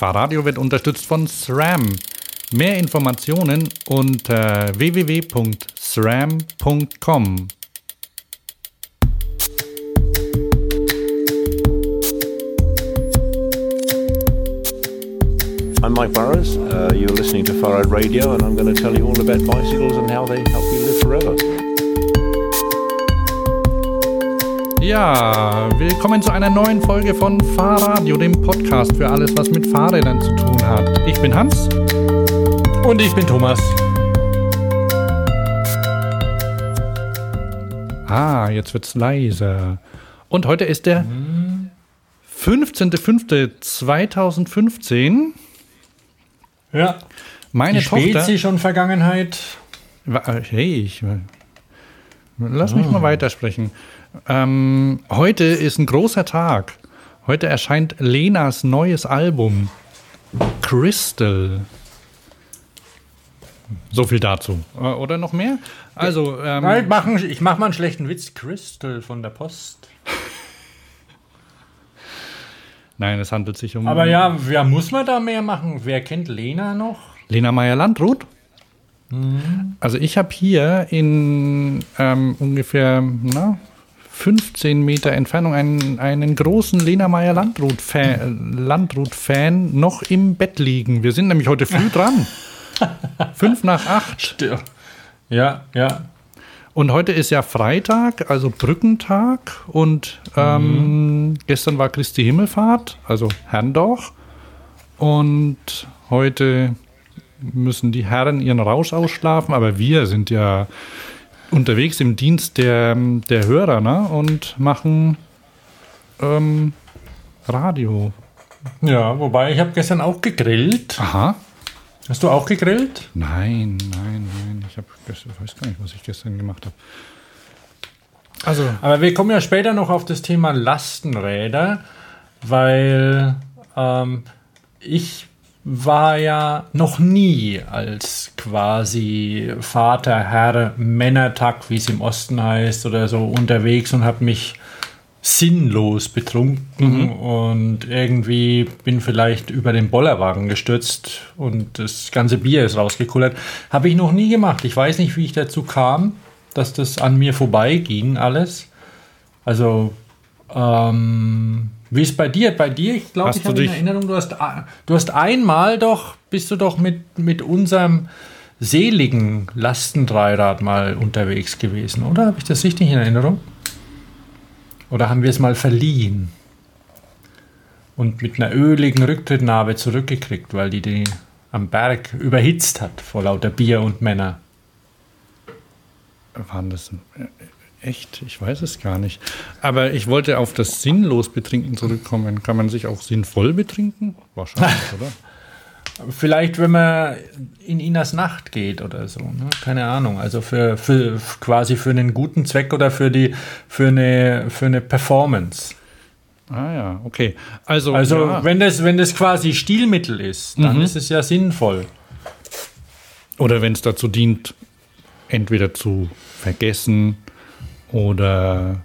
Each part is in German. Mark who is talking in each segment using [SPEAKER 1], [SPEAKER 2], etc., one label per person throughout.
[SPEAKER 1] Fahrradio wird unterstützt von SRAM. Mehr Informationen unter www.sram.com.
[SPEAKER 2] I'm Mike Burrows. Uh, you're listening to Far Radio, and I'm going to tell you all about bicycles and how they help you live forever.
[SPEAKER 1] Ja, willkommen zu einer neuen Folge von Fahrradio, dem Podcast für alles, was mit Fahrrädern zu tun hat. Ich bin Hans.
[SPEAKER 3] Und ich bin Thomas.
[SPEAKER 1] Ah, jetzt wird's leiser. Und heute ist der 15.05.2015.
[SPEAKER 3] Ja.
[SPEAKER 1] Meine
[SPEAKER 3] Die
[SPEAKER 1] Tochter.
[SPEAKER 3] Spezi schon Vergangenheit.
[SPEAKER 1] Äh, Hey, ich, lass mich mal weitersprechen. Ähm, heute ist ein großer Tag. Heute erscheint Lenas neues Album. Crystal. So viel dazu. Äh, Oder noch mehr? Also, ähm,
[SPEAKER 3] Nein, machen, ich mache mal einen schlechten Witz. Crystal von der Post.
[SPEAKER 1] nein, es handelt sich um
[SPEAKER 3] Aber ja, wer muss man da mehr machen? Wer kennt Lena noch?
[SPEAKER 1] Lena Meyer-Landrut. Also ich habe hier in ähm, ungefähr na, 15 Meter Entfernung einen, einen großen Lena Meyer-Landrut-Fan Landrut-Fan noch im Bett liegen. Wir sind nämlich heute früh dran. Fünf nach acht.
[SPEAKER 3] Ja, ja.
[SPEAKER 1] Und heute ist ja Freitag, also Brückentag. Und ähm, gestern war Christi Himmelfahrt, also Herrndorf. Und heute müssen die Herren ihren Rausch ausschlafen, aber wir sind ja unterwegs im Dienst der, der Hörer ne? und machen ähm, Radio.
[SPEAKER 3] Ja, wobei ich habe gestern auch gegrillt.
[SPEAKER 1] Aha.
[SPEAKER 3] Hast du auch gegrillt?
[SPEAKER 1] Nein, nein, nein. Ich hab gestern, weiß gar nicht, was ich gestern gemacht habe. Also,
[SPEAKER 3] Aber wir kommen ja später noch auf das Thema Lastenräder, weil ähm, ich war ja noch nie als quasi Vater, Herr, Männertag, wie es im Osten heißt oder so, unterwegs und habe mich sinnlos betrunken und irgendwie bin vielleicht über den Bollerwagen gestürzt und das ganze Bier ist rausgekullert. Habe ich noch nie gemacht. Ich weiß nicht, wie ich dazu kam, dass das an mir vorbeiging alles. Also, ähm, wie ist bei dir? Bei dir, ich glaube, ich
[SPEAKER 1] du
[SPEAKER 3] habe in Erinnerung, du hast, du hast einmal doch, bist du doch mit, mit unserem seligen Lastendreirad mal unterwegs gewesen, oder? Habe ich das richtig in Erinnerung? Oder haben wir es mal verliehen? Und mit einer öligen Rücktrittnarbe zurückgekriegt, weil die die am Berg überhitzt hat vor lauter Bier und Männer.
[SPEAKER 1] waren das echt? Ich weiß es gar nicht. Aber ich wollte auf das sinnlos Betrinken zurückkommen. Kann man sich auch sinnvoll betrinken? Wahrscheinlich, oder?
[SPEAKER 3] Vielleicht, wenn man in Inas Nacht geht oder so. Ne? Keine Ahnung. Also für, für quasi für einen guten Zweck oder für die für eine für eine Performance.
[SPEAKER 1] Ah ja, okay. Also,
[SPEAKER 3] Also
[SPEAKER 1] ja.
[SPEAKER 3] wenn das wenn das quasi Stilmittel ist, dann ist es ja sinnvoll.
[SPEAKER 1] oder wenn es dazu dient, entweder zu vergessen oder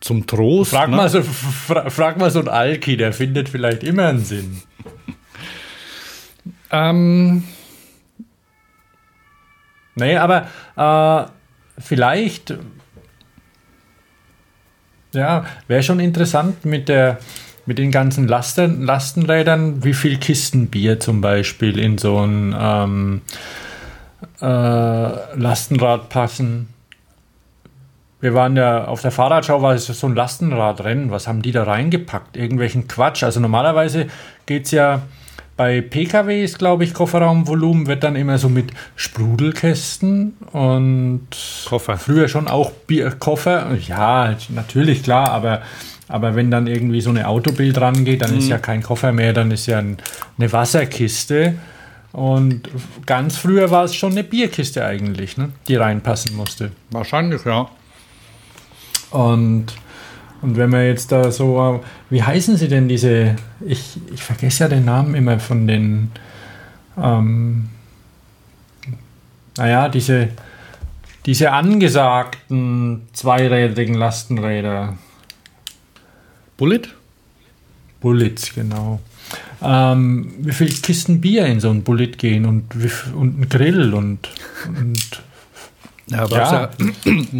[SPEAKER 1] zum Trost.
[SPEAKER 3] Frag
[SPEAKER 1] ne?
[SPEAKER 3] mal so fra, frag mal so ein Alki, der findet vielleicht immer einen Sinn.
[SPEAKER 1] Ähm,
[SPEAKER 3] Nee, aber äh, vielleicht, ja, wäre schon interessant mit der mit den ganzen Lasten, Lastenrädern, wie viel Kisten Bier zum Beispiel in so ein ähm, äh, Lastenrad passen. Wir waren ja auf der Fahrradschau, war es so ein Lastenradrennen. Was haben die da reingepackt? Irgendwelchen Quatsch. Also normalerweise geht es ja bei PKWs, glaube ich, Kofferraumvolumen wird dann immer so mit Sprudelkästen und
[SPEAKER 1] Koffer.
[SPEAKER 3] früher schon auch Bier, Koffer. Ja, natürlich, klar, aber, aber wenn dann irgendwie so eine Autobild rangeht, dann ist ja kein Koffer mehr, dann ist ja ein, eine Wasserkiste. Und ganz früher war es schon eine Bierkiste eigentlich, ne, die reinpassen musste.
[SPEAKER 1] wahrscheinlich, ja.
[SPEAKER 3] Und, und wenn man jetzt da so, wie heißen sie denn diese, ich, ich vergesse ja den Namen immer von den, ähm, naja, diese, diese angesagten zweirädrigen Lastenräder.
[SPEAKER 1] Bullet?
[SPEAKER 3] Bullets, genau. ähm, wie viele Kisten Bier in so ein Bullet gehen und, und ein Grill und, und
[SPEAKER 1] Ja, aber
[SPEAKER 3] Ja.
[SPEAKER 1] ja.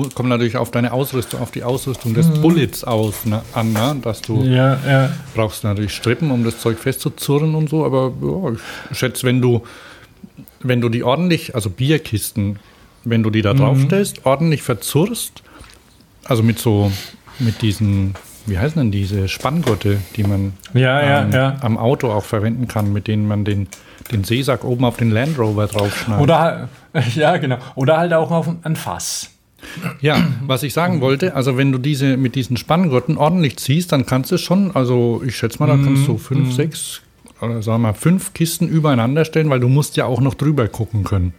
[SPEAKER 1] kommt natürlich auf deine Ausrüstung, auf die Ausrüstung des Bullets aus, ne, an, ne? dass du
[SPEAKER 3] ja, ja.
[SPEAKER 1] brauchst natürlich Strippen, um das Zeug festzuzurren und so, aber ja, ich schätze, wenn du, wenn du die ordentlich, also Bierkisten, wenn du die da draufstellst, ordentlich verzurrst, also mit so, mit diesen, wie heißen denn diese Spanngurte, die man
[SPEAKER 3] Ja,
[SPEAKER 1] ähm,
[SPEAKER 3] ja.
[SPEAKER 1] am Auto auch verwenden kann, mit denen man den, den Seesack oben auf den Land Rover draufschneidet.
[SPEAKER 3] Oder halt- ja, genau. Oder halt auch auf ein Fass.
[SPEAKER 1] Ja, was ich sagen wollte, also wenn du diese mit diesen Spanngurten ordentlich ziehst, dann kannst du schon, also ich schätze mal, da kannst du fünf, sechs, oder sagen wir mal, fünf Kisten übereinander stellen, weil du musst ja auch noch drüber gucken können.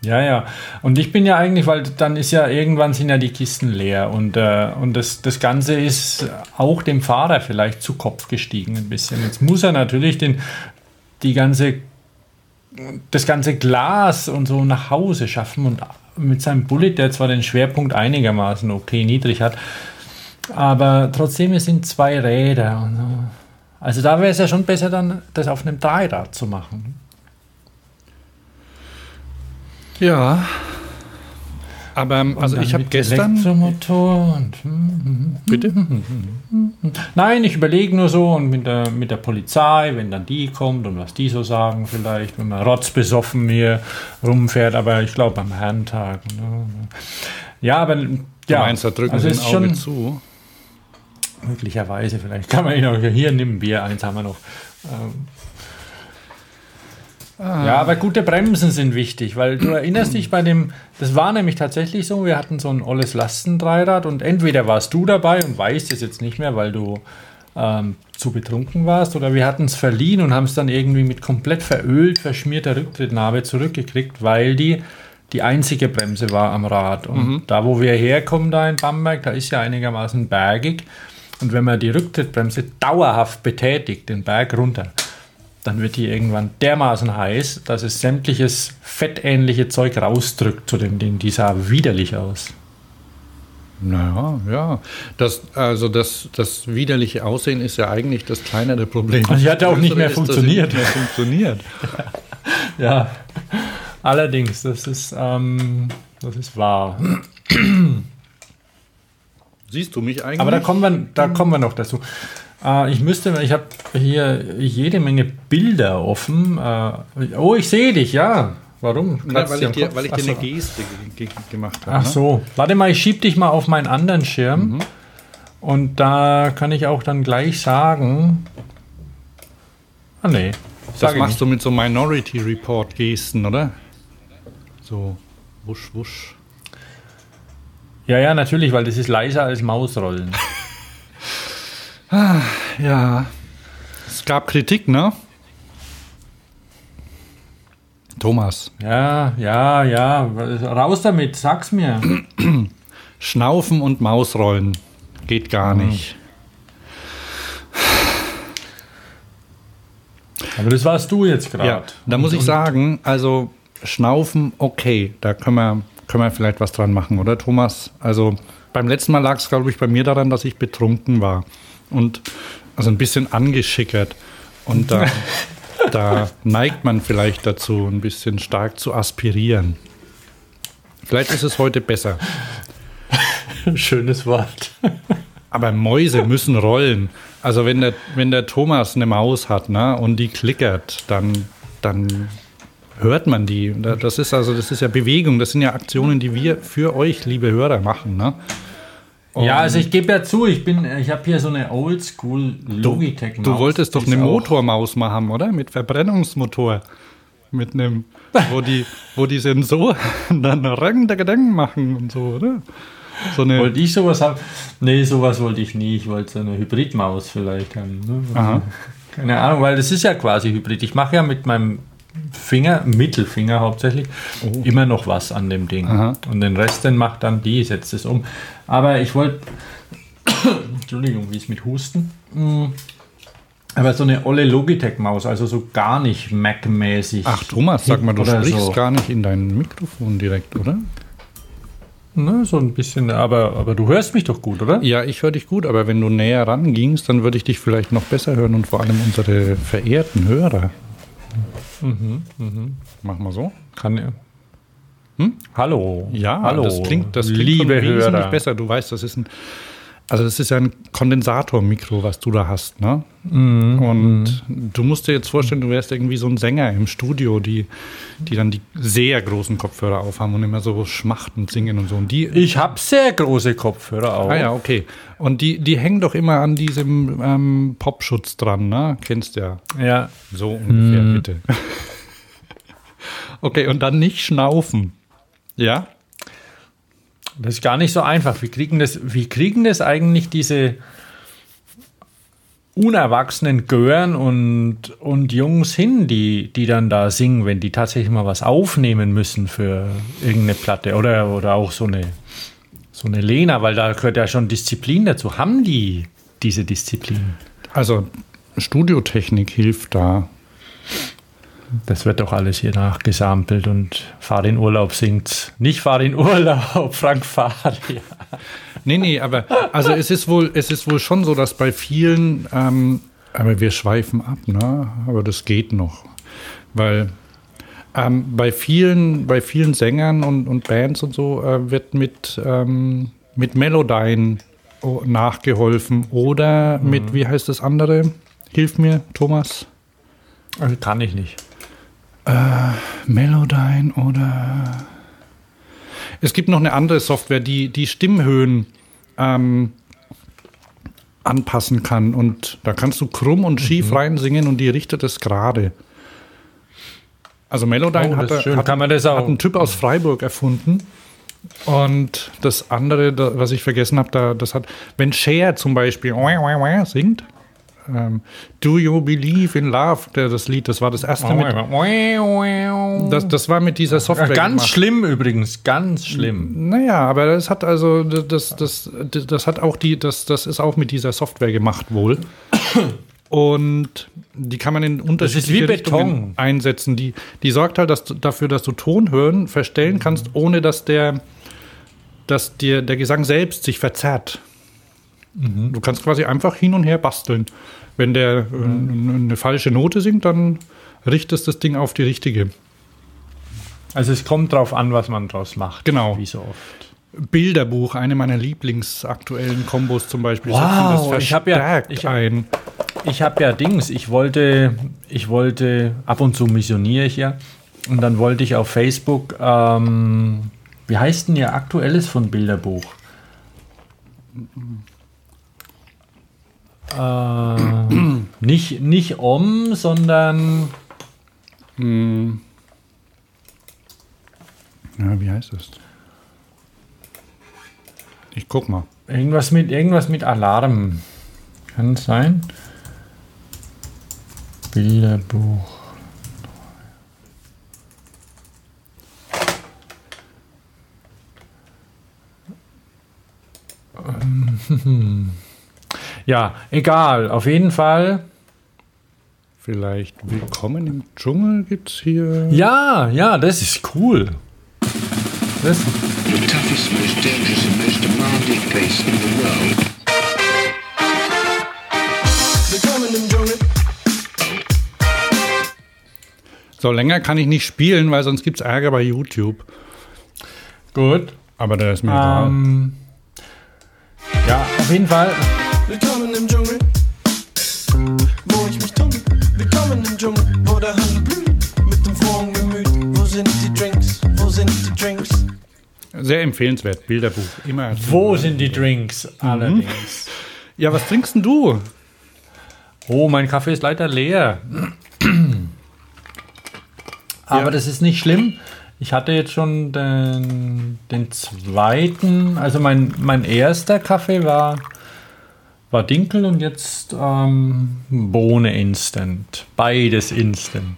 [SPEAKER 3] Ja, ja. Und ich bin ja eigentlich, weil dann ist ja irgendwann sind ja die Kisten leer und, äh, und das, das Ganze ist auch dem Fahrer vielleicht zu Kopf gestiegen ein bisschen. Jetzt muss er natürlich den, die ganze, das ganze Glas und so nach Hause schaffen und mit seinem Bullet, der zwar den Schwerpunkt einigermaßen okay niedrig hat, aber trotzdem es sind zwei Räder. Also da wäre es ja schon besser, dann das auf einem Dreirad zu machen.
[SPEAKER 1] Ja. Aber ähm, also
[SPEAKER 3] Und
[SPEAKER 1] ich
[SPEAKER 3] dann
[SPEAKER 1] habe gestern.
[SPEAKER 3] Elektromotor und hm,
[SPEAKER 1] Bitte?
[SPEAKER 3] Nein, ich überlege nur so und mit der, mit der Polizei, wenn dann die kommt und was die so sagen, vielleicht, wenn man rotzbesoffen hier rumfährt, aber ich glaube am Herrentag. Ne? Ja, aber
[SPEAKER 1] Du
[SPEAKER 3] ja,
[SPEAKER 1] meinst, da drücken
[SPEAKER 3] also
[SPEAKER 1] sie
[SPEAKER 3] ist
[SPEAKER 1] ein Auge
[SPEAKER 3] schon
[SPEAKER 1] zu.
[SPEAKER 3] möglicherweise, vielleicht kann man ihn auch hier nimm Bier, eins haben wir noch. Ähm, Ja, aber gute Bremsen sind wichtig, weil du erinnerst dich bei dem, das war nämlich tatsächlich so, wir hatten so ein olles Lastendreirad und entweder warst du dabei und weißt es jetzt nicht mehr, weil du ähm, zu betrunken warst, oder wir hatten es verliehen und haben es dann irgendwie mit komplett verölt, verschmierter Rücktrittnarbe zurückgekriegt, weil die die einzige Bremse war am Rad. Und da, wo wir herkommen, da in Bamberg, da ist ja einigermaßen bergig. Und wenn man die Rücktrittbremse dauerhaft betätigt, den Berg runter, dann wird die irgendwann dermaßen heiß, dass es sämtliches fettähnliche Zeug rausdrückt zu dem Ding. Die sah widerlich aus.
[SPEAKER 1] Naja, ja. Das, also das, das widerliche Aussehen ist ja eigentlich das kleinere Problem.
[SPEAKER 3] Und die hat ja auch nicht mehr
[SPEAKER 1] ist,
[SPEAKER 3] funktioniert.
[SPEAKER 1] Nicht mehr funktioniert.
[SPEAKER 3] Ja, allerdings, das ist, ähm, das ist wahr.
[SPEAKER 1] Siehst du mich eigentlich?
[SPEAKER 3] Aber da kommen wir, da kommen wir noch dazu. Äh, ich müsste, ich habe hier jede Menge Bilder offen. Äh, oh, ich sehe dich, ja. Warum? Kratzt
[SPEAKER 1] weil, ich dir, weil ich dir eine. Geste ge ge gemacht habe.
[SPEAKER 3] Ach
[SPEAKER 1] ne?
[SPEAKER 3] so, warte mal, ich schieb dich mal auf meinen anderen Schirm.
[SPEAKER 1] Mhm.
[SPEAKER 3] Und da kann ich auch dann gleich sagen. Ah, nee.
[SPEAKER 1] Das machst du mit so Minority Report Gesten, oder? So wusch, wusch.
[SPEAKER 3] Ja, ja, natürlich, weil das ist leiser als Mausrollen.
[SPEAKER 1] Ja. Es gab Kritik, ne? Thomas.
[SPEAKER 3] Ja, ja, ja. Raus damit, sag's mir.
[SPEAKER 1] Schnaufen und Mausrollen. Geht gar
[SPEAKER 3] Mhm.
[SPEAKER 1] nicht.
[SPEAKER 3] Aber das warst du jetzt gerade.
[SPEAKER 1] Ja, da muss ich sagen, also Schnaufen, okay, da können wir, können wir vielleicht was dran machen, oder Thomas? Also beim letzten Mal lag es, glaube ich, bei mir daran, dass ich betrunken war und also ein bisschen angeschickert. Und da, da neigt man vielleicht dazu, ein bisschen stark zu aspirieren. Vielleicht ist es heute besser.
[SPEAKER 3] Schönes Wort.
[SPEAKER 1] Aber Mäuse müssen rollen. Also wenn der, wenn der Thomas eine Maus hat ne, und die klickert, dann, dann hört man die. Da- Das ist also, das ist ja Bewegung, das sind ja Aktionen, die wir für euch, liebe Hörer, machen. Ne?
[SPEAKER 3] Ja, also ich gebe ja zu, ich bin, ich habe hier so eine Oldschool Logitech Maus.
[SPEAKER 1] Du wolltest doch eine Motormaus mal haben, oder? Mit Verbrennungsmotor. Mit einem, wo die, wo die Sensoren dann Rang der Gedanken machen und so, oder? So eine,
[SPEAKER 3] Wollte ich sowas haben? Nee, sowas wollte ich nie. Ich wollte so eine Hybridmaus vielleicht haben. Ne? Keine Ahnung, weil das ist ja quasi Hybrid. Ich mache ja mit meinem Finger, Mittelfinger hauptsächlich, immer noch was an dem Ding.
[SPEAKER 1] Oh. Aha.
[SPEAKER 3] Und den Rest, den macht dann die, setzt es um. Aber ich wollte, Entschuldigung, wie ist mit Husten? Mm. Aber so eine olle Logitech-Maus, also so gar nicht Mac-mäßig.
[SPEAKER 1] ach Thomas, sag mal, du sprichst
[SPEAKER 3] so.
[SPEAKER 1] gar nicht in dein Mikrofon direkt, oder?
[SPEAKER 3] ne, so ein bisschen, aber, aber du hörst mich doch gut, oder?
[SPEAKER 1] Ja, ich höre dich gut, aber wenn du näher rangingst, dann würde ich dich vielleicht noch besser hören und vor allem unsere verehrten Hörer. Mach mal so.
[SPEAKER 3] Kann ja. Hallo.
[SPEAKER 1] Ja,
[SPEAKER 3] Hallo.
[SPEAKER 1] das klingt, das klingt
[SPEAKER 3] Liebe
[SPEAKER 1] schon wesentlich
[SPEAKER 3] Hörer.
[SPEAKER 1] besser. Du weißt, das ist ein, also das ist ja ein Kondensatormikro, was du da hast, ne?
[SPEAKER 3] Mhm.
[SPEAKER 1] Und du musst dir jetzt vorstellen, du wärst irgendwie so ein Sänger im Studio, die, die dann die sehr großen Kopfhörer aufhaben und immer so schmachtend singen und so. Und die,
[SPEAKER 3] Ich habe sehr große Kopfhörer auch.
[SPEAKER 1] ah ja, okay. Und die, die hängen doch immer an diesem ähm, Popschutz dran, ne? Kennst ja.
[SPEAKER 3] ja.
[SPEAKER 1] So ungefähr,
[SPEAKER 3] Hm.
[SPEAKER 1] bitte. okay, und dann nicht schnaufen. Ja?
[SPEAKER 3] Das ist gar nicht so einfach. Wie kriegen das, wie kriegen das eigentlich diese unerwachsenen Gören und, und Jungs hin, die, die dann da singen, wenn die tatsächlich mal was aufnehmen müssen für irgendeine Platte oder, oder auch so eine, so eine Lena, weil da gehört ja schon Disziplin dazu. Haben die diese Disziplin?
[SPEAKER 1] Also Studiotechnik hilft da.
[SPEAKER 3] Das wird doch alles hier nachgesampelt und Fahr in Urlaub singt. Nicht Fahr in Urlaub, Frank Faria.
[SPEAKER 1] Nee, nee, aber also es ist wohl, es ist wohl schon so, dass bei vielen, ähm, aber wir schweifen ab, ne? Aber das geht noch. Weil ähm, bei vielen, bei vielen Sängern und, und Bands und so äh, wird mit, ähm, mit Melodyne oh, nachgeholfen oder mit, wie heißt das andere? Hilf mir, Thomas.
[SPEAKER 3] Also kann ich nicht.
[SPEAKER 1] Melodyne oder. Es gibt noch eine andere Software, die die Stimmhöhen ähm, anpassen kann. Und da kannst du krumm und schief reinsingen und die richtet es gerade. Also Melodyne
[SPEAKER 3] Oh, das
[SPEAKER 1] hat, hat,
[SPEAKER 3] das
[SPEAKER 1] hat ein Typ aus Freiburg erfunden. Und das andere, da, was ich vergessen habe, da, das hat, wenn Cher zum Beispiel singt, ähm, Do You Believe in Love, der, das Lied, das war das erste mit, das, das war mit dieser Software.
[SPEAKER 3] ganz
[SPEAKER 1] gemacht.
[SPEAKER 3] schlimm übrigens, ganz schlimm.
[SPEAKER 1] Naja, aber das hat also, das, das, das, das hat auch die, das, das ist auch mit dieser Software gemacht wohl. Und die kann man in unterschiedliche Richtungen einsetzen. Die, die sorgt halt dass dafür, dass du Tonhöhen verstellen kannst, ohne dass der, dass dir der Gesang selbst sich verzerrt. Du kannst quasi einfach hin und her basteln. Wenn der äh, eine falsche Note singt, dann richtest das Ding auf die richtige.
[SPEAKER 3] Also es kommt drauf an, was man draus macht.
[SPEAKER 1] Genau.
[SPEAKER 3] Wie so oft.
[SPEAKER 1] Bilderbuch, eine meiner lieblingsaktuellen Kombos zum Beispiel,
[SPEAKER 3] Wow, ich hab ja- ich
[SPEAKER 1] ein.
[SPEAKER 3] Ich habe ja Dings, ich wollte, ich wollte, ab und zu missioniere ich ja. Und dann wollte ich auf Facebook, ähm, wie heißt denn ihr aktuelles von Bilderbuch? Äh, nicht, nicht Om, sondern
[SPEAKER 1] Ja, wie heißt das? Ich guck mal.
[SPEAKER 3] irgendwas mit, irgendwas mit Alarm. Kann es sein? Bilderbuch. Ähm, Ja, egal. Auf jeden Fall.
[SPEAKER 1] Vielleicht Willkommen im Dschungel gibt's hier.
[SPEAKER 3] Ja, ja, das ist cool. Das,
[SPEAKER 4] the toughest, most dangerous, and most demanding place in the world.
[SPEAKER 1] So länger kann ich nicht spielen, weil sonst gibt's Ärger bei YouTube.
[SPEAKER 3] gut.
[SPEAKER 1] Aber der ist mir egal.
[SPEAKER 3] Ähm, ja, auf jeden Fall.
[SPEAKER 1] Sehr empfehlenswert, Bilderbuch. Immer.
[SPEAKER 3] Wo sind die Drinks? Allerdings.
[SPEAKER 1] Ja, was trinkst denn du?
[SPEAKER 3] Oh, mein Kaffee ist leider leer. Aber
[SPEAKER 1] Ja.
[SPEAKER 3] das ist nicht schlimm. Ich hatte jetzt schon den, den zweiten, also mein, mein erster Kaffee war, war Dinkel und jetzt ähm, Bohne Instant. Beides Instant.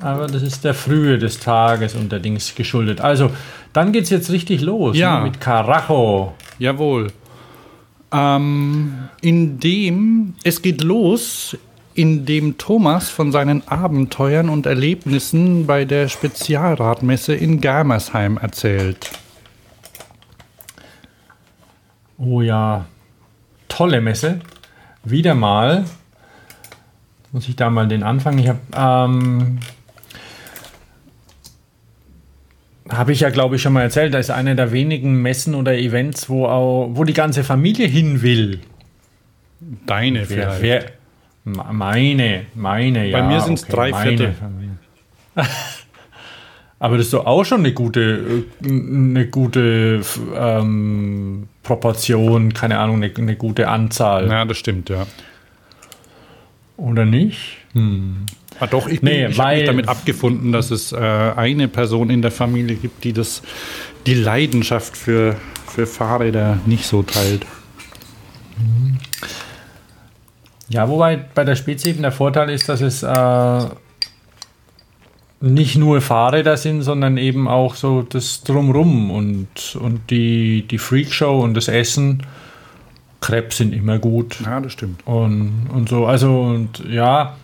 [SPEAKER 3] Aber das ist der Frühe des Tages und der Dings geschuldet. Also, dann geht es jetzt richtig los
[SPEAKER 1] Ja.
[SPEAKER 3] ne, mit Carajo.
[SPEAKER 1] Jawohl. Ähm, in dem, es geht los in dem Thomas von seinen Abenteuern und Erlebnissen bei der Spezialradmesse in Germersheim erzählt.
[SPEAKER 3] Oh ja, tolle Messe. Wieder mal. Muss ich da mal den Anfang. Ich habe ähm, habe ich ja, glaube ich, schon mal erzählt. Da ist eine der wenigen Messen oder Events, wo auch, wo die ganze Familie hin will.
[SPEAKER 1] Deine
[SPEAKER 3] Wer,
[SPEAKER 1] vielleicht.
[SPEAKER 3] wer, meine, meine, ja.
[SPEAKER 1] mir sind's drei
[SPEAKER 3] meine
[SPEAKER 1] Viertel.
[SPEAKER 3] Familie. Aber das ist doch auch schon eine gute, äh, eine gute ähm, Proportion, keine Ahnung, eine, eine gute Anzahl.
[SPEAKER 1] Ja, das stimmt, ja.
[SPEAKER 3] Oder nicht?
[SPEAKER 1] Ah, doch, ich, bin,
[SPEAKER 3] Nee,
[SPEAKER 1] ich habe mich damit abgefunden, dass es äh, eine Person in der Familie gibt, die das, die Leidenschaft für, für Fahrräder nicht so teilt.
[SPEAKER 3] Ja, wobei bei der Spezi eben der Vorteil ist, dass es äh, nicht nur Fahrräder sind, sondern eben auch so das Drumrum und, und die, die Freakshow und das Essen. Krebs sind immer gut.
[SPEAKER 1] Ja, das stimmt.
[SPEAKER 3] Und, und so, also und ja,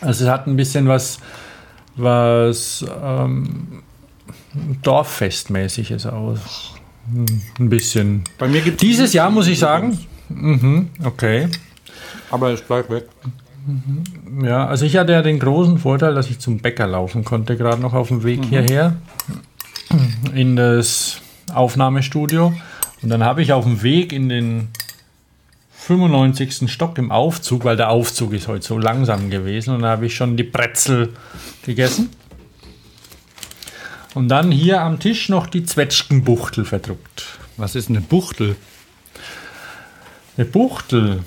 [SPEAKER 3] also es hat ein bisschen was, was ähm, Dorffestmäßiges auch. Ein bisschen.
[SPEAKER 1] Bei mir gibt
[SPEAKER 3] Dieses Jahr muss ich sagen, mhm, okay.
[SPEAKER 1] Aber es bleibt weg.
[SPEAKER 3] Ja, also ich hatte ja den großen Vorteil, dass ich zum Bäcker laufen konnte, gerade noch auf dem Weg hierher in das Aufnahmestudio. Und dann habe ich auf dem Weg in den 95. Stock im Aufzug, weil der Aufzug ist heute so langsam gewesen, und da habe ich schon die Brezel gegessen. Und dann hier am Tisch noch die Zwetschgenbuchtel verdruckt.
[SPEAKER 1] Was ist eine Buchtel?
[SPEAKER 3] Eine Buchtel.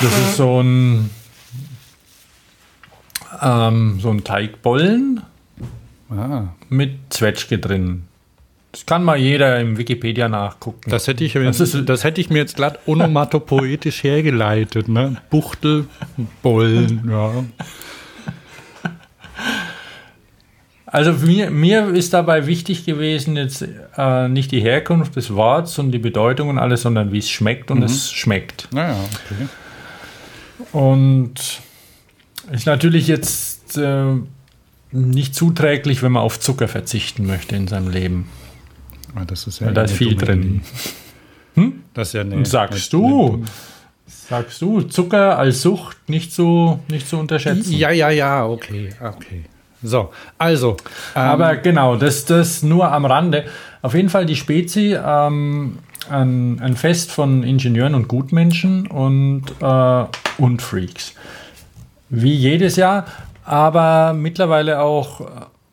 [SPEAKER 3] Das ist so ein, ähm, so ein Teigbollen
[SPEAKER 1] Ah,
[SPEAKER 3] mit Zwetschge drin. Das kann mal jeder im Wikipedia nachgucken.
[SPEAKER 1] das hätte ich,
[SPEAKER 3] Das ist-
[SPEAKER 1] das hätte ich mir jetzt glatt onomatopoetisch hergeleitet. Ne? Buchtel, Bollen, ja.
[SPEAKER 3] Also mir, mir ist dabei wichtig gewesen, jetzt äh, nicht die Herkunft des Wortes und die Bedeutung und alles, sondern wie es schmeckt und es schmeckt.
[SPEAKER 1] Naja, okay.
[SPEAKER 3] Und ist natürlich jetzt äh, nicht zuträglich, wenn man auf Zucker verzichten möchte in seinem Leben.
[SPEAKER 1] Ah, Das ist ja
[SPEAKER 3] da ist
[SPEAKER 1] eine
[SPEAKER 3] viel drin.
[SPEAKER 1] Idee. Das ist ja eine,
[SPEAKER 3] Sagst
[SPEAKER 1] eine-
[SPEAKER 3] du? Sagst du, Zucker als Sucht nicht so, nicht zu unterschätzen.
[SPEAKER 1] Ja, ja, ja, okay, okay. So, also, ähm,
[SPEAKER 3] Aber genau, das, das nur am Rande. Auf jeden Fall die Spezi, ähm, ein, ein Fest von Ingenieuren und Gutmenschen und, äh, und Freaks. Wie jedes Jahr, aber mittlerweile auch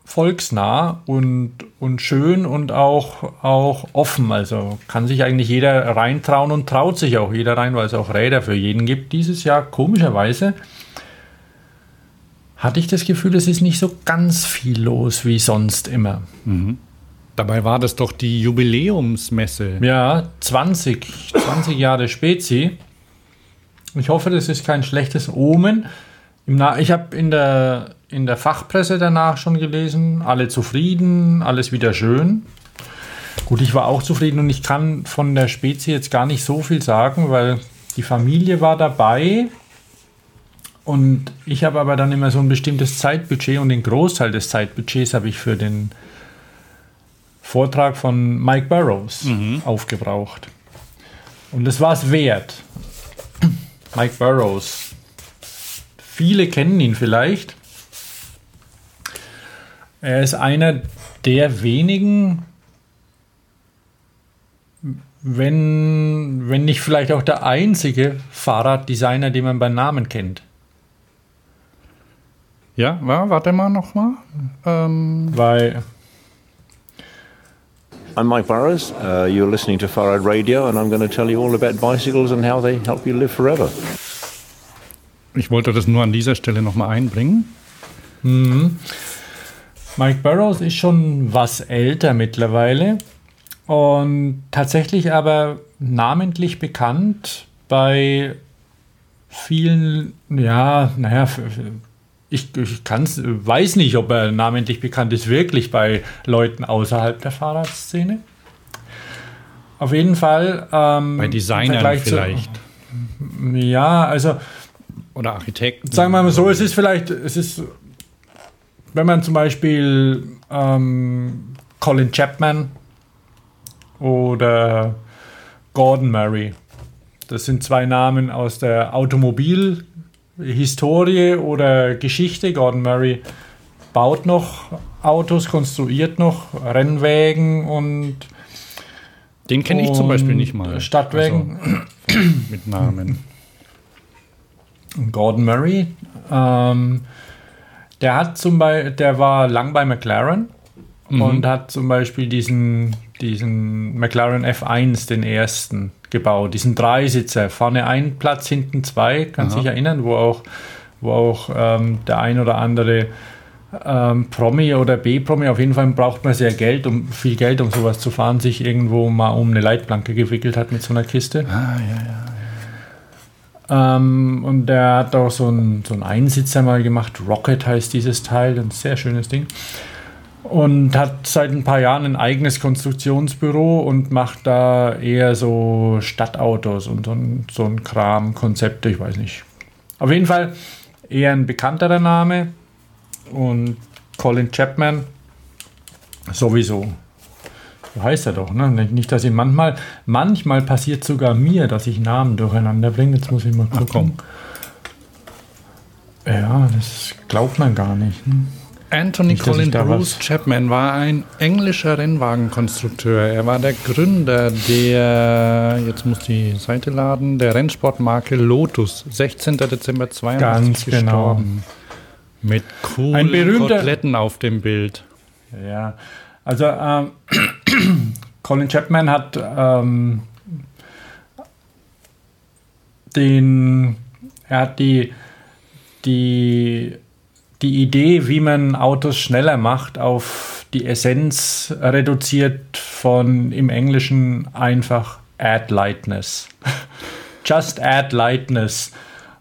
[SPEAKER 3] volksnah und, und schön und auch, auch offen. Also kann sich eigentlich jeder reintrauen und traut sich auch jeder rein, weil es auch Räder für jeden gibt. Dieses Jahr komischerweise hatte ich das Gefühl, es ist nicht so ganz viel los wie sonst immer.
[SPEAKER 1] dabei war das doch die Jubiläumsmesse.
[SPEAKER 3] Ja, 20, 20 Jahre Spezi. Ich hoffe, das ist kein schlechtes Omen. Ich habe in der, in der Fachpresse danach schon gelesen, alle zufrieden, alles wieder schön. Gut, ich war auch zufrieden und ich kann von der Spezi jetzt gar nicht so viel sagen, weil die Familie war dabei und ich habe aber dann immer so ein bestimmtes Zeitbudget und den Großteil des Zeitbudgets habe ich für den Vortrag von Mike Burrows aufgebraucht. Und das war es wert. Mike Burrows. Viele kennen ihn vielleicht. Er ist einer der wenigen, wenn, wenn nicht vielleicht auch der einzige Fahrraddesigner, den man beim Namen kennt.
[SPEAKER 1] Ja, wa- warte mal nochmal. Ähm,
[SPEAKER 3] Weil
[SPEAKER 2] I'm Mike Burrows. Uh, you're listening to Far Out Radio, and I'm going to tell you all about bicycles and how they help you live forever.
[SPEAKER 1] ich wollte das nur an dieser Stelle nochmal einbringen.
[SPEAKER 3] Mike Burrows ist schon was älter mittlerweile und tatsächlich aber namentlich bekannt bei vielen, ja, naja, ich, ich kann's, weiß nicht, ob er namentlich bekannt ist, wirklich bei Leuten außerhalb der Fahrradszene. Auf jeden Fall. Ähm,
[SPEAKER 1] Bei Designern
[SPEAKER 3] Vergleich zu-
[SPEAKER 1] vielleicht.
[SPEAKER 3] ja, also
[SPEAKER 1] Oder Architekten.
[SPEAKER 3] Sagen wir mal so, es ist vielleicht, es ist, wenn man zum Beispiel ähm, Colin Chapman oder Gordon Murray, das sind zwei Namen aus der Automobilhistorie oder Geschichte. Gordon Murray baut noch Autos, konstruiert noch Rennwägen und
[SPEAKER 1] Den kenne ich zum Beispiel nicht mal.
[SPEAKER 3] Stadtwägen.
[SPEAKER 1] Also, mit Namen.
[SPEAKER 3] Gordon Murray. Ähm, der hat zum Beispiel, der war lang bei McLaren und hat zum Beispiel diesen, diesen McLaren F1, den ersten, gebaut. Diesen Dreisitzer, vorne ein Platz, hinten zwei, kannst dich erinnern, wo auch, wo auch ähm, der ein oder andere ähm, Promi oder B-Promi, auf jeden Fall braucht man sehr Geld, um viel Geld, um sowas zu fahren, sich irgendwo mal um eine Leitplanke gewickelt hat mit so einer Kiste. Ähm, und der hat auch so einen so Einsitzer mal gemacht. Rocket heißt dieses Teil, ein sehr schönes Ding. Und hat seit ein paar Jahren ein eigenes Konstruktionsbüro und macht da eher so Stadtautos und so ein, so ein Kram, Konzepte, ich weiß nicht. Auf jeden Fall eher ein bekannterer Name. Und Colin Chapman sowieso. So heißt er doch, ne? Nicht, dass ich manchmal, manchmal passiert sogar mir, dass ich Namen durcheinander bringe. Jetzt muss ich mal gucken. Ja, das glaubt man gar nicht. Hm?
[SPEAKER 1] Anthony
[SPEAKER 3] Nicht,
[SPEAKER 1] Colin Bruce Chapman war ein englischer Rennwagenkonstrukteur. Er war der Gründer der, jetzt muss die Seite laden, der Rennsportmarke Lotus. 16. Dezember 82
[SPEAKER 3] Ganz genau.
[SPEAKER 1] gestorben. Mit coolen
[SPEAKER 3] Ein berühmter-
[SPEAKER 1] Koteletten auf dem Bild.
[SPEAKER 3] Ja, also ähm, Colin Chapman hat ähm, den, er hat die, die, die Idee, wie man Autos schneller macht, auf die Essenz reduziert von im Englischen einfach Add Lightness. Just add lightness.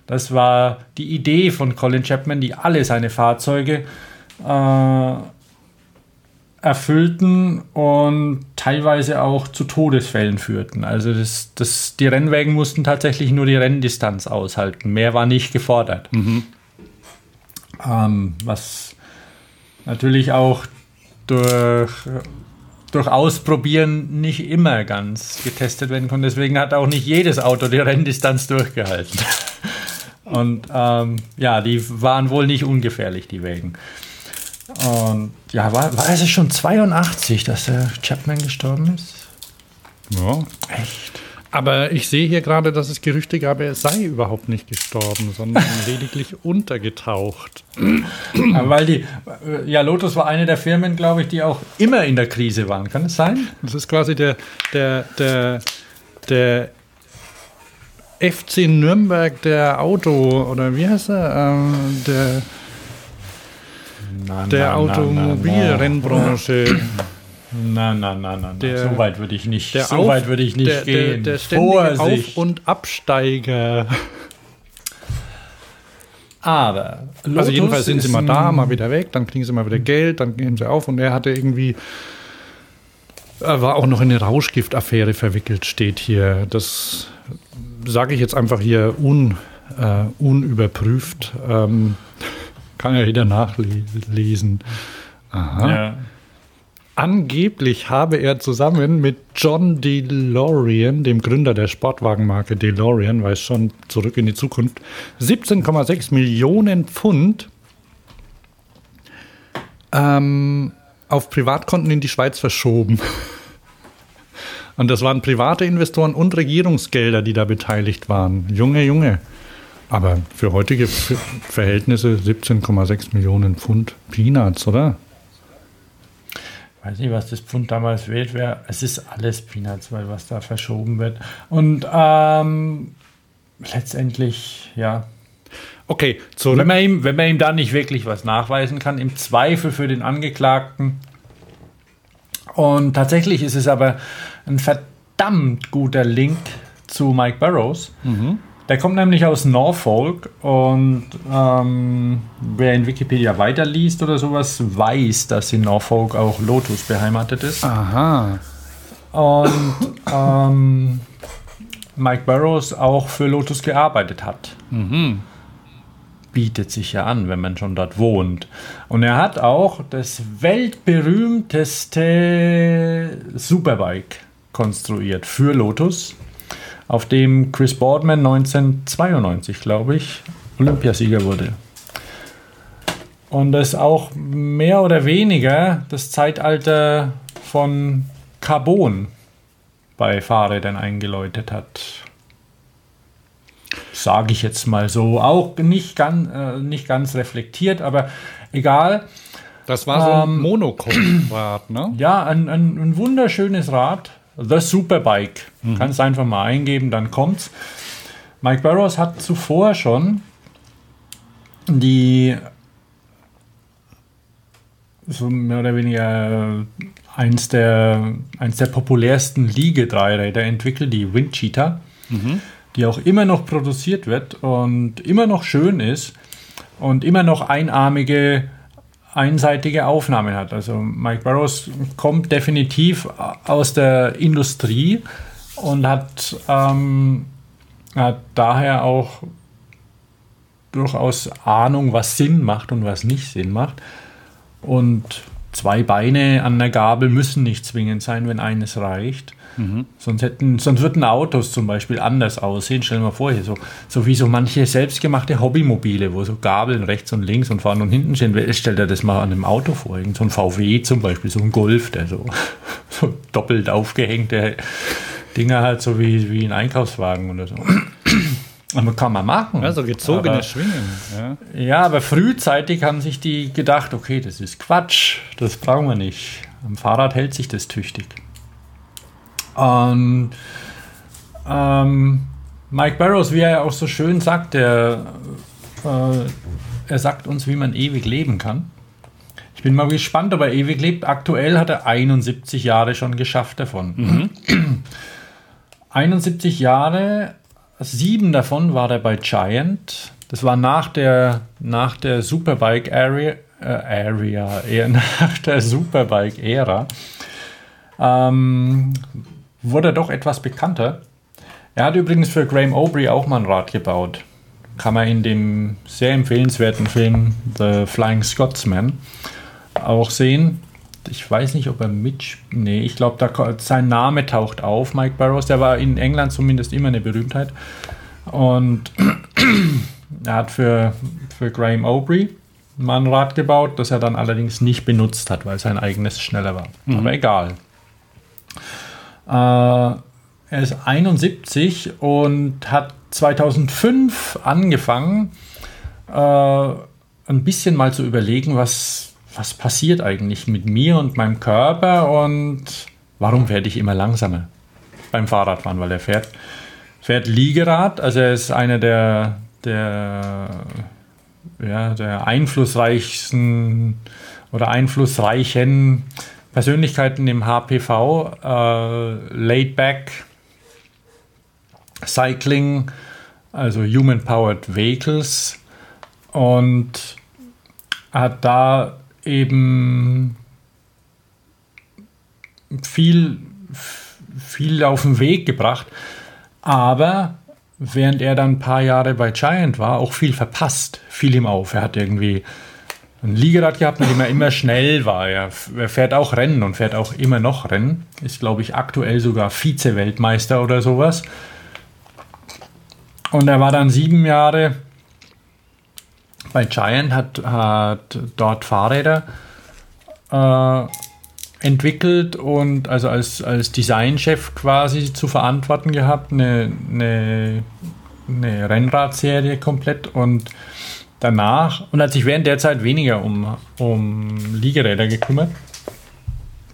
[SPEAKER 3] Das war die Idee von Colin Chapman, die alle seine Fahrzeuge äh, erfüllten und teilweise auch zu Todesfällen führten. Also das, das, die Rennwägen mussten tatsächlich nur die Renndistanz aushalten. Mehr war nicht gefordert. Ähm, was natürlich auch durch, durch Ausprobieren nicht immer ganz getestet werden konnte. Deswegen hat auch nicht jedes Auto die Renndistanz durchgehalten. Und ähm, ja, die waren wohl nicht ungefährlich, die Wägen. Und ja, war, war es schon 82, dass der Chapman gestorben ist?
[SPEAKER 1] Ja.
[SPEAKER 3] Echt?
[SPEAKER 1] Aber ich sehe hier gerade, dass es Gerüchte gab, er sei überhaupt nicht gestorben, sondern lediglich untergetaucht.
[SPEAKER 3] Weil die, äh, ja, Lotus war eine der Firmen, glaube ich, die auch immer in der Krise waren. Kann es sein?
[SPEAKER 1] Das ist quasi der, der, der, der FC Nürnberg der Auto, oder wie heißt er? Ähm, der
[SPEAKER 3] Na,
[SPEAKER 1] der Automobilrennbranche.
[SPEAKER 3] Na, na, na, na, na.
[SPEAKER 1] Der-
[SPEAKER 3] so weit würde ich nicht,
[SPEAKER 1] Der
[SPEAKER 3] so
[SPEAKER 1] Auf-
[SPEAKER 3] weit würde ich nicht
[SPEAKER 1] der,
[SPEAKER 3] gehen.
[SPEAKER 1] Der, der ständige
[SPEAKER 3] Vorsicht.
[SPEAKER 1] Auf- und Absteiger.
[SPEAKER 3] Aber
[SPEAKER 1] also
[SPEAKER 3] Lotus
[SPEAKER 1] jedenfalls sind sie mal da, mal wieder weg, dann kriegen sie mal wieder Geld, dann gehen sie auf und er hatte irgendwie er war auch noch in eine Rauschgiftaffäre verwickelt, steht hier. Das sage ich jetzt einfach hier un, äh, unüberprüft. Ähm, kann ja jeder nachlesen. Aha.
[SPEAKER 3] Ja.
[SPEAKER 1] Angeblich habe er zusammen mit John DeLorean, dem Gründer der Sportwagenmarke DeLorean, weiß schon zurück in die Zukunft, 17,6 Millionen Pfund ähm, auf Privatkonten in die Schweiz verschoben. Und das waren private Investoren und Regierungsgelder, die da beteiligt waren. Junge, Junge. Aber für heutige Ver- Verhältnisse 17,6 Millionen Pfund Peanuts, oder?
[SPEAKER 3] weiß nicht, was das Pfund damals wert wäre. Es ist alles Peanuts, weil was da verschoben wird. Und ähm, letztendlich, ja.
[SPEAKER 1] Okay, zurück.
[SPEAKER 3] Wenn man, ihm, wenn man ihm da nicht wirklich was nachweisen kann, im Zweifel für den Angeklagten. Und tatsächlich ist es aber ein verdammt guter Link zu Mike Burrows. Der kommt nämlich aus Norfolk und ähm, wer in Wikipedia weiterliest oder sowas, weiß, dass in Norfolk auch Lotus beheimatet ist.
[SPEAKER 1] Aha.
[SPEAKER 3] Und ähm, Mike Burrows auch für Lotus gearbeitet hat. bietet sich ja an, wenn man schon dort wohnt. Und er hat auch das weltberühmteste Superbike konstruiert für Lotus, auf dem Chris Boardman 1992, glaube ich, Olympiasieger wurde. Und das auch mehr oder weniger das Zeitalter von Carbon bei Fahrrädern eingeläutet hat. Sage ich jetzt mal so. Auch nicht, ganz, äh, nicht ganz reflektiert, aber egal.
[SPEAKER 1] Das war so ein
[SPEAKER 3] Ähm,
[SPEAKER 1] Monocoque-Rad, ne?
[SPEAKER 3] Ja, ein, ein, ein wunderschönes Rad. The Superbike. Kannst einfach mal eingeben, dann kommt's. Mike Burrows hat zuvor schon die so mehr oder weniger eins der, eins der populärsten Liegedreiräder entwickelt, die Wind Cheetah, die auch immer noch produziert wird und immer noch schön ist und immer noch einarmige, einseitige Aufnahmen hat. Also Mike Burrows kommt definitiv aus der Industrie und hat, ähm, hat daher auch durchaus Ahnung, was Sinn macht und was nicht Sinn macht. Und zwei Beine an der Gabel müssen nicht zwingend sein, wenn eines reicht. Sonst, hätten, sonst würden Autos zum Beispiel anders aussehen. Stell dir mal vor, hier so, so wie so manche selbstgemachte Hobbymobile, wo so Gabeln rechts und links und vorne und hinten stehen. Wer- Stell dir das mal an einem Auto vor. Irgend so ein VW zum Beispiel, so ein Golf, der so, so doppelt aufgehängte Dinger hat, so wie, wie ein Einkaufswagen oder so. Aber kann man machen.
[SPEAKER 1] Also gezogene
[SPEAKER 3] Aber-
[SPEAKER 1] Schwingen. Ja.
[SPEAKER 3] ja, aber frühzeitig haben sich die gedacht, okay, das ist Quatsch, das brauchen wir nicht. Am Fahrrad hält sich das tüchtig. Und ähm, Mike Barrows, wie er auch so schön sagt, der, äh, er sagt uns, wie man ewig leben kann. Ich bin mal gespannt, ob er ewig lebt. Aktuell hat er 71 Jahre schon geschafft davon. 71 Jahre, sieben davon war er bei Giant. Das war nach der, nach der Superbike Area, äh, Area, eher nach der Superbike Ära. Ähm, wurde er doch etwas bekannter. Er hat übrigens für Graham Aubrey auch mal ein Rad gebaut. Kann man in dem sehr empfehlenswerten Film The Flying Scotsman auch sehen. Ich weiß nicht, ob er Mitch. Nee, ich glaube, da sein Name taucht auf, Mike Barrows. Der war in England zumindest immer eine Berühmtheit. Und er hat für, für Graham Aubrey mal ein Rad gebaut, das er dann allerdings nicht benutzt hat, weil sein eigenes schneller war. Aber egal. Äh, er ist 71 und hat 2005 angefangen, äh, ein bisschen mal zu überlegen, was, was passiert eigentlich mit mir und meinem Körper und warum werde ich immer langsamer beim Fahrradfahren, weil er fährt, fährt Liegerad, also er ist einer der, der, ja, der einflussreichsten oder einflussreichen Persönlichkeiten im HPV, äh, Laid Cycling, also Human Powered Vehicles und hat da eben viel, viel auf den Weg gebracht, aber während er dann ein paar Jahre bei Giant war, auch viel verpasst, fiel ihm auf. Er hat irgendwie ein Liegerad gehabt, mit dem er immer schnell war. Er, fährt auch Rennen und fährt auch immer noch Rennen. Ist, glaube ich, aktuell sogar Vize-Weltmeister oder sowas. Und er war dann sieben Jahre bei Giant, hat, hat dort Fahrräder äh, entwickelt und also als, als Designchef quasi zu verantworten gehabt, eine, eine, eine Rennradserie komplett und danach und hat sich während der Zeit weniger um, um Liegeräder gekümmert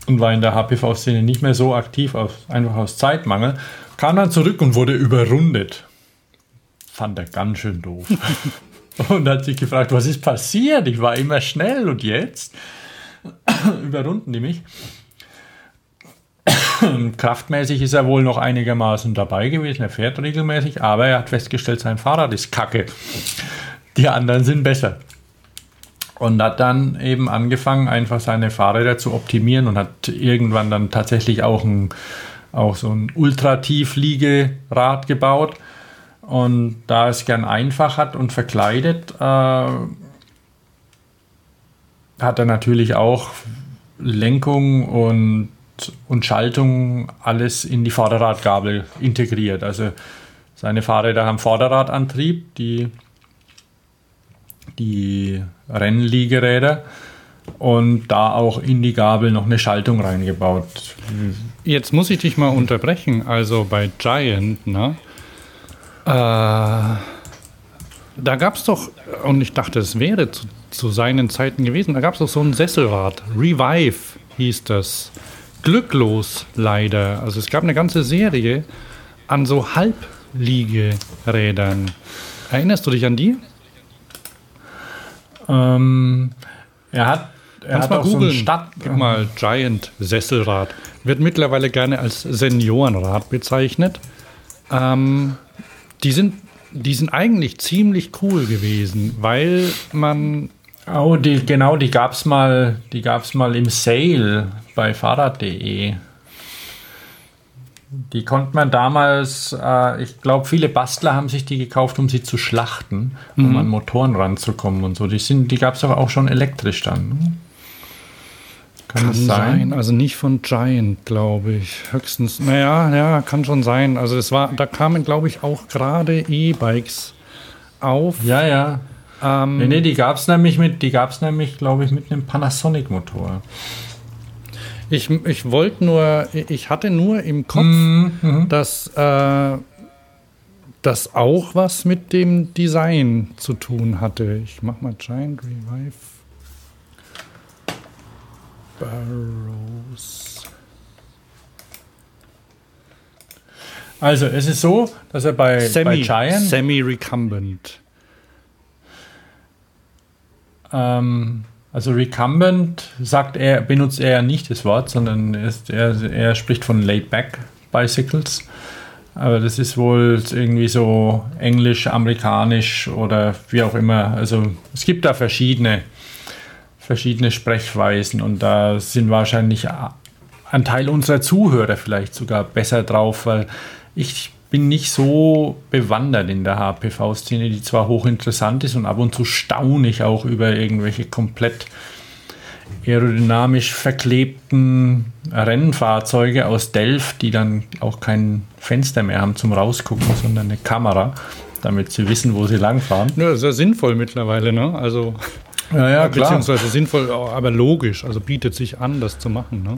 [SPEAKER 3] und war in der HPV-Szene nicht mehr so aktiv, aus, einfach aus Zeitmangel, kam dann zurück und wurde überrundet. Fand er ganz schön doof. und hat sich gefragt, was ist passiert? Ich war immer schnell und jetzt überrunden die mich. Kraftmäßig ist er wohl noch einigermaßen dabei gewesen. Er fährt regelmäßig, aber er hat festgestellt, sein Fahrrad ist kacke. Die anderen sind besser. Und hat dann eben angefangen, einfach seine Fahrräder zu optimieren und hat irgendwann dann tatsächlich auch, ein, auch so ein Ultratiefliegerad gebaut. Und da es gern einfach hat und verkleidet, äh, hat er natürlich auch Lenkung und, und Schaltung alles in die Vorderradgabel integriert. Also seine Fahrräder haben Vorderradantrieb, die, die Rennliegeräder und da auch in die Gabel noch eine Schaltung reingebaut.
[SPEAKER 1] Jetzt muss ich dich mal unterbrechen. Also bei Giant, ne? Äh, da gab es doch, und ich dachte, es wäre zu, zu seinen Zeiten gewesen, da gab es doch so ein Sesselrad. Revive hieß das. Glücklos leider. Also es gab eine ganze Serie an so Halbliegerädern. Erinnerst du dich an die?
[SPEAKER 3] Ähm, er hat, er
[SPEAKER 1] Kannst mal
[SPEAKER 3] so
[SPEAKER 1] googeln.
[SPEAKER 3] ein Stadt.
[SPEAKER 1] Gib mal Giant Sesselrad. Wird mittlerweile gerne als Seniorenrad bezeichnet. Ähm, die, sind, die sind eigentlich ziemlich cool gewesen, weil man.
[SPEAKER 3] Oh, die, genau, die gab's mal, die gab's mal im Sale bei Fahrrad.de. Die konnte man damals, äh, ich glaube, viele Bastler haben sich die gekauft, um sie zu schlachten, um an Motoren ranzukommen und so. Die, sind, die gab es doch auch schon elektrisch dann. ne? Kann,
[SPEAKER 1] Kann
[SPEAKER 3] das
[SPEAKER 1] sein.
[SPEAKER 3] sein?
[SPEAKER 1] also nicht von Giant, glaube ich. Höchstens, naja, ja, kann schon sein. Also es war, da kamen, glaube ich, auch gerade E-Bikes auf.
[SPEAKER 3] Ja, ja.
[SPEAKER 1] Ähm,
[SPEAKER 3] Nee, nee, die gab es nämlich mit, die gab's nämlich, glaube ich, mit einem Panasonic-Motor.
[SPEAKER 1] Ich, ich wollte nur, ich hatte nur im Kopf,
[SPEAKER 3] Mhm,
[SPEAKER 1] dass äh, das auch was mit dem Design zu tun hatte. Ich mach mal Giant Revive. Barrows.
[SPEAKER 3] Also, es ist so, dass er bei, bei
[SPEAKER 1] Semi,
[SPEAKER 3] Giant
[SPEAKER 1] Semi-recumbent.
[SPEAKER 3] Ähm, also recumbent sagt er, benutzt er ja nicht das Wort, sondern ist, er, er spricht von laid-back Bicycles. Aber das ist wohl irgendwie so englisch, amerikanisch oder wie auch immer. Also es gibt da verschiedene, verschiedene Sprechweisen und da sind wahrscheinlich ein Teil unserer Zuhörer vielleicht sogar besser drauf, weil ich bin nicht so bewandert in der HPV-Szene, die zwar hochinteressant ist und ab und zu staune ich auch über irgendwelche komplett aerodynamisch verklebten Rennfahrzeuge aus Delft, die dann auch kein Fenster mehr haben zum Rausgucken, sondern eine Kamera, damit sie wissen, wo sie langfahren.
[SPEAKER 1] Ja, sehr sinnvoll mittlerweile, ne? Also,
[SPEAKER 3] Ja, ja,
[SPEAKER 1] beziehungsweise sinnvoll, aber logisch. Also bietet sich an, das zu machen, ne?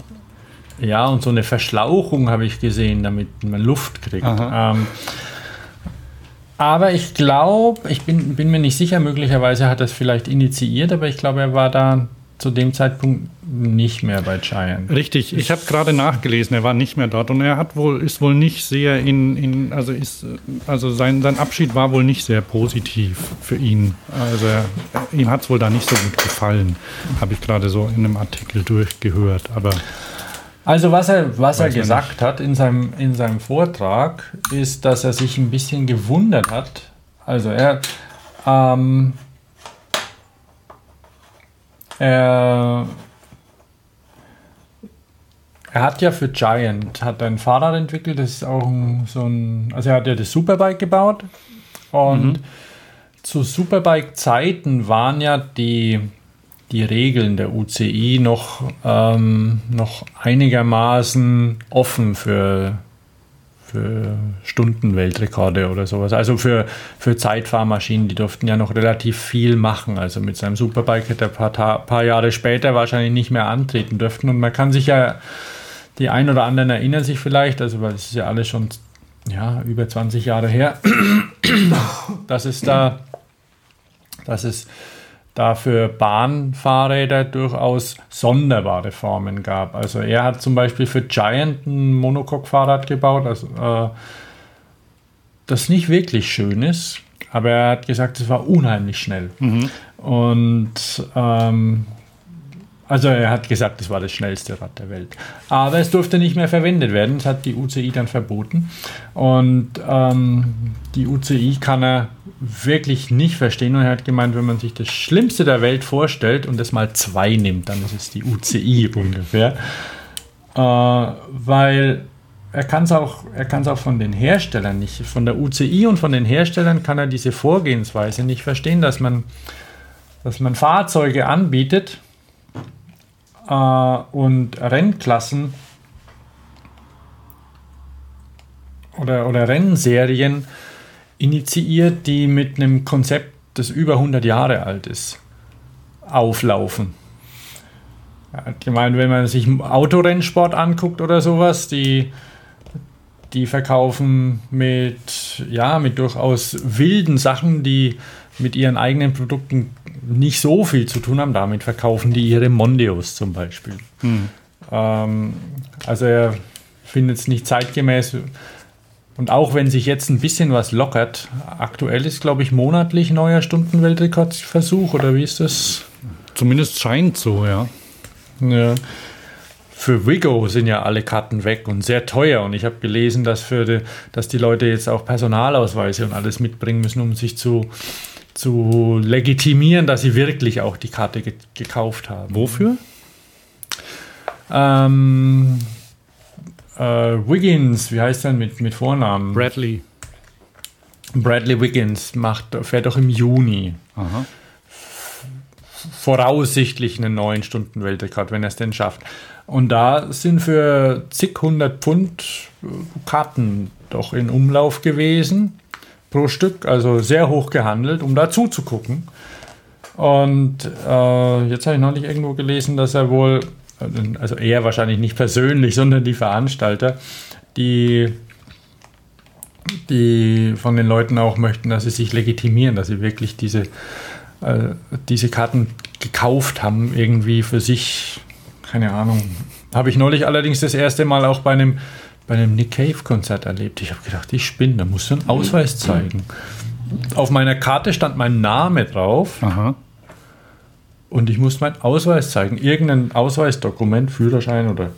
[SPEAKER 3] Ja, und so eine Verschlauchung habe ich gesehen, damit man Luft kriegt. Ähm, aber ich glaube, ich bin, bin mir nicht sicher, möglicherweise hat er es vielleicht initiiert, aber ich glaube, er war da zu dem Zeitpunkt nicht mehr bei Giant.
[SPEAKER 1] Richtig, ich habe gerade nachgelesen, er war nicht mehr dort und er hat wohl, ist wohl nicht sehr in, in also ist, also sein, sein Abschied war wohl nicht sehr positiv für ihn. Also ihm hat es wohl da nicht so gut gefallen, habe ich gerade so in einem Artikel durchgehört. Aber
[SPEAKER 3] Also was er, was er
[SPEAKER 1] Weiß
[SPEAKER 3] gesagt hat in seinem, in seinem Vortrag, ist, dass er sich ein bisschen gewundert hat. Also er, ähm, er, er hat ja für Giant hat ein Fahrrad entwickelt, das ist auch ein, so ein, also er hat ja das Superbike gebaut. Und zu Superbike-Zeiten waren ja die, die Regeln der UCI noch, ähm, noch einigermaßen offen für, für Stundenweltrekorde oder sowas. Also für, für Zeitfahrmaschinen, die durften ja noch relativ viel machen. Also mit seinem Superbike hätte er ein paar, paar Jahre später wahrscheinlich nicht mehr antreten dürften. Und man kann sich ja, die ein oder anderen erinnern sich vielleicht, also weil es ist ja alles schon ja, über 20 Jahre her, dass es da, dass es da für Bahnfahrräder durchaus sonderbare Formen gab. Also er hat zum Beispiel für Giant ein Monocoque-Fahrrad gebaut, also, äh, das nicht wirklich schön ist, aber er hat gesagt, es war unheimlich schnell. Und ähm, also er hat gesagt, es war das schnellste Rad der Welt. Aber es durfte nicht mehr verwendet werden. Das hat die UCI dann verboten. Und ähm, die UCI kann er wirklich nicht verstehen. Und er hat gemeint, wenn man sich das Schlimmste der Welt vorstellt und das mal zwei nimmt, dann ist es die UCI ungefähr. Äh, weil er kann es auch, auch von den Herstellern nicht, von der UCI und von den Herstellern kann er diese Vorgehensweise nicht verstehen, dass man, dass man Fahrzeuge anbietet und Rennklassen oder, oder Rennserien initiiert, die mit einem Konzept, das über 100 Jahre alt ist, auflaufen. Ich meine, wenn man sich Autorennsport anguckt oder sowas, die, die verkaufen mit, ja, mit durchaus wilden Sachen, die mit ihren eigenen Produkten nicht so viel zu tun haben. Damit verkaufen die ihre Mondeos zum Beispiel. Ähm, also er findet es nicht zeitgemäß. Und auch wenn sich jetzt ein bisschen was lockert, aktuell ist, glaube ich, monatlich neuer Stundenweltrekordversuch, oder wie ist das?
[SPEAKER 1] Zumindest scheint so, ja.
[SPEAKER 3] Ja. Für Wigo sind ja alle Karten weg und sehr teuer. Und ich habe gelesen, dass, für die, dass die Leute jetzt auch Personalausweise und alles mitbringen müssen, um sich zu, zu legitimieren, dass sie wirklich auch die Karte ge gekauft haben.
[SPEAKER 1] Wofür?
[SPEAKER 3] Ähm, äh, Wiggins, wie heißt er mit, mit Vornamen?
[SPEAKER 1] Bradley.
[SPEAKER 3] Bradley Wiggins macht, fährt doch im Juni
[SPEAKER 1] Aha.
[SPEAKER 3] voraussichtlich einen neuen Stundenweltrekord, wenn er es denn schafft. Und da sind für zig hundert Pfund äh, Karten doch in Umlauf gewesen pro Stück, also sehr hoch gehandelt, um da zuzugucken. Und äh, jetzt habe ich noch nicht irgendwo gelesen, dass er wohl, also er wahrscheinlich nicht persönlich, sondern die Veranstalter, die, die von den Leuten auch möchten, dass sie sich legitimieren, dass sie wirklich diese, äh, diese Karten gekauft haben, irgendwie für sich, keine Ahnung. Habe ich neulich allerdings das erste Mal auch bei einem, bei einem Nick Cave-Konzert erlebt. Ich habe gedacht, ich spinne, da musst du einen Ausweis zeigen. Auf meiner Karte stand mein Name drauf
[SPEAKER 1] Aha.
[SPEAKER 3] und ich musste meinen Ausweis zeigen. Irgendein Ausweisdokument, Führerschein oder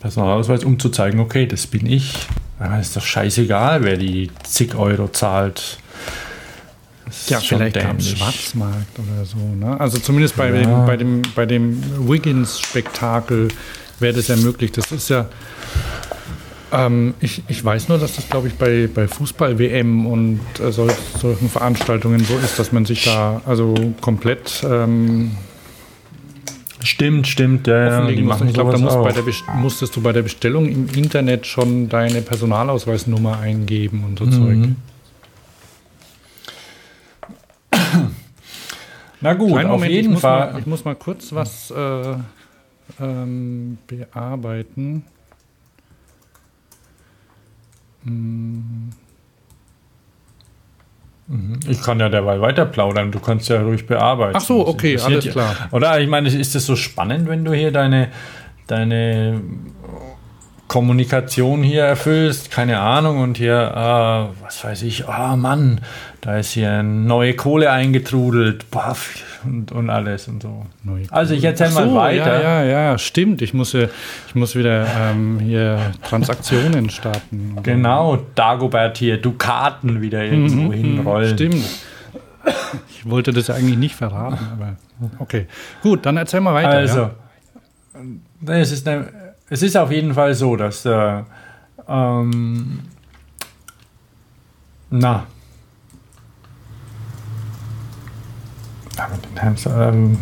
[SPEAKER 3] Personalausweis, um zu zeigen, okay, das bin ich. Meine, ist doch scheißegal, wer die zig Euro zahlt. Das ist
[SPEAKER 1] Ja, vielleicht
[SPEAKER 3] dämlich.
[SPEAKER 1] Schwarzmarkt oder so. Ne? Also zumindest bei,
[SPEAKER 3] Ja.
[SPEAKER 1] dem, bei dem, bei dem Wiggins-Spektakel wäre das ja möglich. Das ist ja, ähm, ich, ich weiß nur, dass das, glaube ich, bei, bei Fußball-WM und äh, sol solchen Veranstaltungen so ist, dass man sich da also komplett ähm,
[SPEAKER 3] Stimmt, stimmt. Ja, ja, die machen
[SPEAKER 1] Ich glaube, da musst musstest du bei der Bestellung im Internet schon deine Personalausweisnummer eingeben und so Zeug.
[SPEAKER 3] Mhm. Na gut,
[SPEAKER 1] Kleinen
[SPEAKER 3] auf
[SPEAKER 1] Moment, ich
[SPEAKER 3] jeden
[SPEAKER 1] muss,
[SPEAKER 3] Fall.
[SPEAKER 1] mal, ich muss mal kurz was äh, ähm, bearbeiten.
[SPEAKER 3] Ich kann ja derweil weiter plaudern. Du kannst ja ruhig bearbeiten.
[SPEAKER 1] Ach so, okay, alles klar.
[SPEAKER 3] Oder ich meine, ist das so spannend, wenn du hier deine, deine Kommunikation hier erfüllst? Keine Ahnung. Und hier, äh, was weiß ich, oh Mann, da ist hier neue Kohle eingetrudelt. Baff, und, und alles und so. Also ich erzähl
[SPEAKER 1] Ach
[SPEAKER 3] mal
[SPEAKER 1] so,
[SPEAKER 3] weiter.
[SPEAKER 1] Ja, ja, ja, stimmt. Ich muss, ja- ich muss wieder ähm, hier Transaktionen starten.
[SPEAKER 3] Genau, Dagobert hier, Dukaten wieder irgendwo hinrollen.
[SPEAKER 1] Mhm, Stimmt. Ich wollte das ja eigentlich nicht verraten, aber okay. Gut, dann erzähl mal weiter.
[SPEAKER 3] Also,
[SPEAKER 1] ja.
[SPEAKER 3] es, ist eine, es ist auf jeden Fall so, dass äh, ähm, na ähm,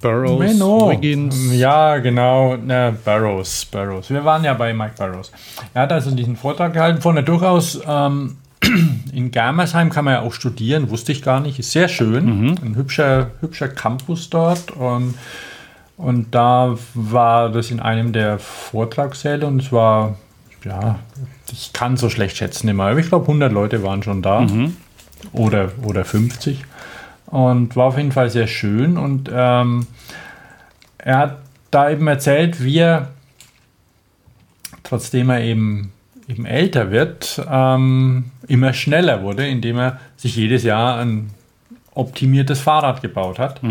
[SPEAKER 1] Burroughs,
[SPEAKER 3] Menno.
[SPEAKER 1] Wiggins.
[SPEAKER 3] Ja, genau. Na, Barrows, Barrows. Wir waren ja bei Mike Barrows. Er hat also diesen Vortrag gehalten von der durchaus ähm, in Germersheim kann man ja auch studieren, wusste ich gar nicht. Ist sehr schön. Ein hübscher, hübscher Campus dort. Und, und da war das in einem der Vortragssäle und es war, ja, ich kann so schlecht schätzen immer, aber ich glaube 100 Leute waren schon da. Oder, oder 50. Und war auf jeden Fall sehr schön. Und ähm, er hat da eben erzählt, wie er, trotzdem er eben, eben älter wird, ähm, immer schneller wurde, indem er sich jedes Jahr ein optimiertes Fahrrad gebaut hat.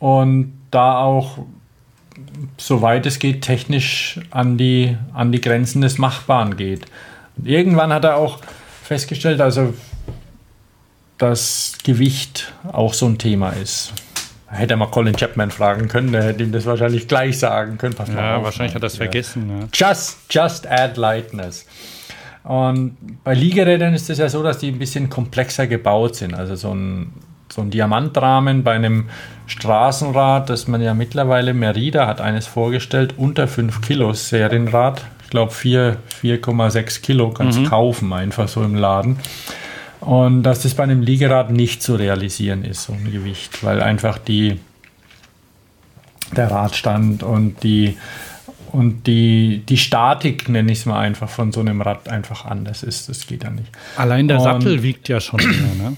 [SPEAKER 3] Und da auch, soweit es geht, technisch an die, an die Grenzen des Machbaren geht. Und irgendwann hat er auch festgestellt, also dass Gewicht auch so ein Thema ist. Hätte er mal Colin Chapman fragen können, der hätte ihm das wahrscheinlich gleich sagen können. Pass
[SPEAKER 1] Ja,
[SPEAKER 3] auf,
[SPEAKER 1] wahrscheinlich hat er es
[SPEAKER 3] Ja.
[SPEAKER 1] vergessen. Ja.
[SPEAKER 3] Just, just add lightness. Und bei Liegerädern ist es ja so, dass die ein bisschen komplexer gebaut sind. Also so ein, so ein Diamantrahmen bei einem Straßenrad, das man ja mittlerweile, Merida hat eines vorgestellt, unter 5 Kilo Serienrad. Ich glaube 4, 4,6 Kilo kannst kaufen, einfach so im Laden. Und dass das bei einem Liegerad nicht zu realisieren ist, so ein Gewicht, weil einfach die, der Radstand und die, und die, die Statik, nenne ich es mal einfach, von so einem Rad einfach anders ist. Das geht ja nicht.
[SPEAKER 1] Allein der
[SPEAKER 3] Und-
[SPEAKER 1] Sattel wiegt ja schon mehr, ne?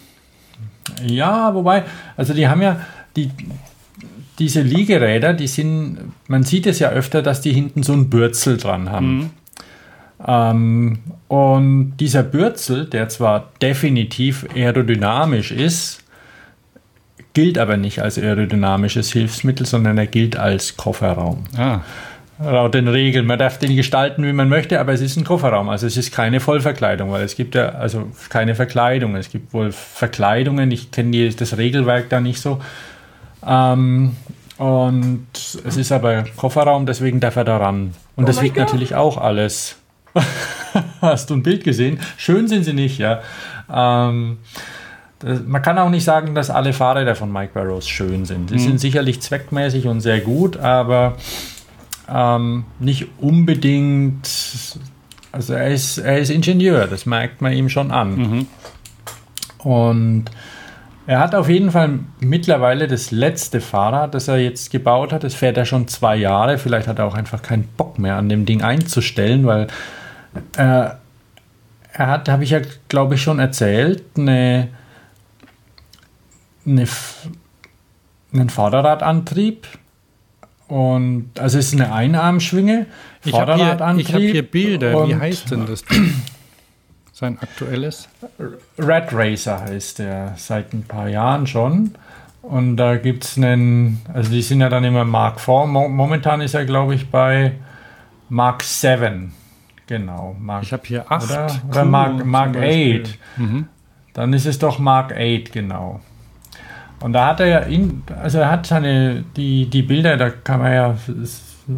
[SPEAKER 3] Ja, wobei, also die haben ja die, diese Liegeräder, die sind, man sieht es ja öfter, dass die hinten so ein Bürzel dran haben. Ähm, und dieser Bürzel, der zwar definitiv aerodynamisch ist, gilt aber nicht als aerodynamisches Hilfsmittel, sondern er gilt als Kofferraum.
[SPEAKER 1] Ah,
[SPEAKER 3] Laut den Regeln. Man darf den gestalten, wie man möchte, aber es ist ein Kofferraum. Also es ist keine Vollverkleidung, weil es gibt ja also keine Verkleidung. Es gibt wohl Verkleidungen. Ich kenne das Regelwerk da nicht so. Ähm, und es ist aber Kofferraum, deswegen darf er da ran. Und das wiegt natürlich auch alles. Hast du ein Bild gesehen? Schön sind sie nicht, ja. Ähm, das, man kann auch nicht sagen, dass alle Fahrräder von Mike Barrows schön sind. Die sind sicherlich zweckmäßig und sehr gut, aber ähm, nicht unbedingt. Also er ist, er ist Ingenieur, das merkt man ihm schon an. Und er hat auf jeden Fall mittlerweile das letzte Fahrrad, das er jetzt gebaut hat. Das fährt er schon zwei Jahre. Vielleicht hat er auch einfach keinen Bock mehr an dem Ding einzustellen, weil äh, er hat, habe ich ja glaube ich schon erzählt, eine, eine, einen Vorderradantrieb. Und also es ist eine Einarmschwinge.
[SPEAKER 1] ich habe hier,
[SPEAKER 3] Vorderradantrieb
[SPEAKER 1] hab hier Bilder. Wie heißt denn das? Sein aktuelles?
[SPEAKER 3] Red Racer heißt der seit ein paar Jahren schon. Und da gibt es einen, also die sind ja dann immer Mark 4. Mo momentan ist er, glaube ich, bei Mark 7. Genau. Mark,
[SPEAKER 1] Ich habe hier 8.
[SPEAKER 3] oder, oder Mark, Mark 8.
[SPEAKER 1] Mhm.
[SPEAKER 3] Dann ist es doch Mark 8, genau. Und da hat er ja, in, also er hat seine, die, die Bilder, da kann man ja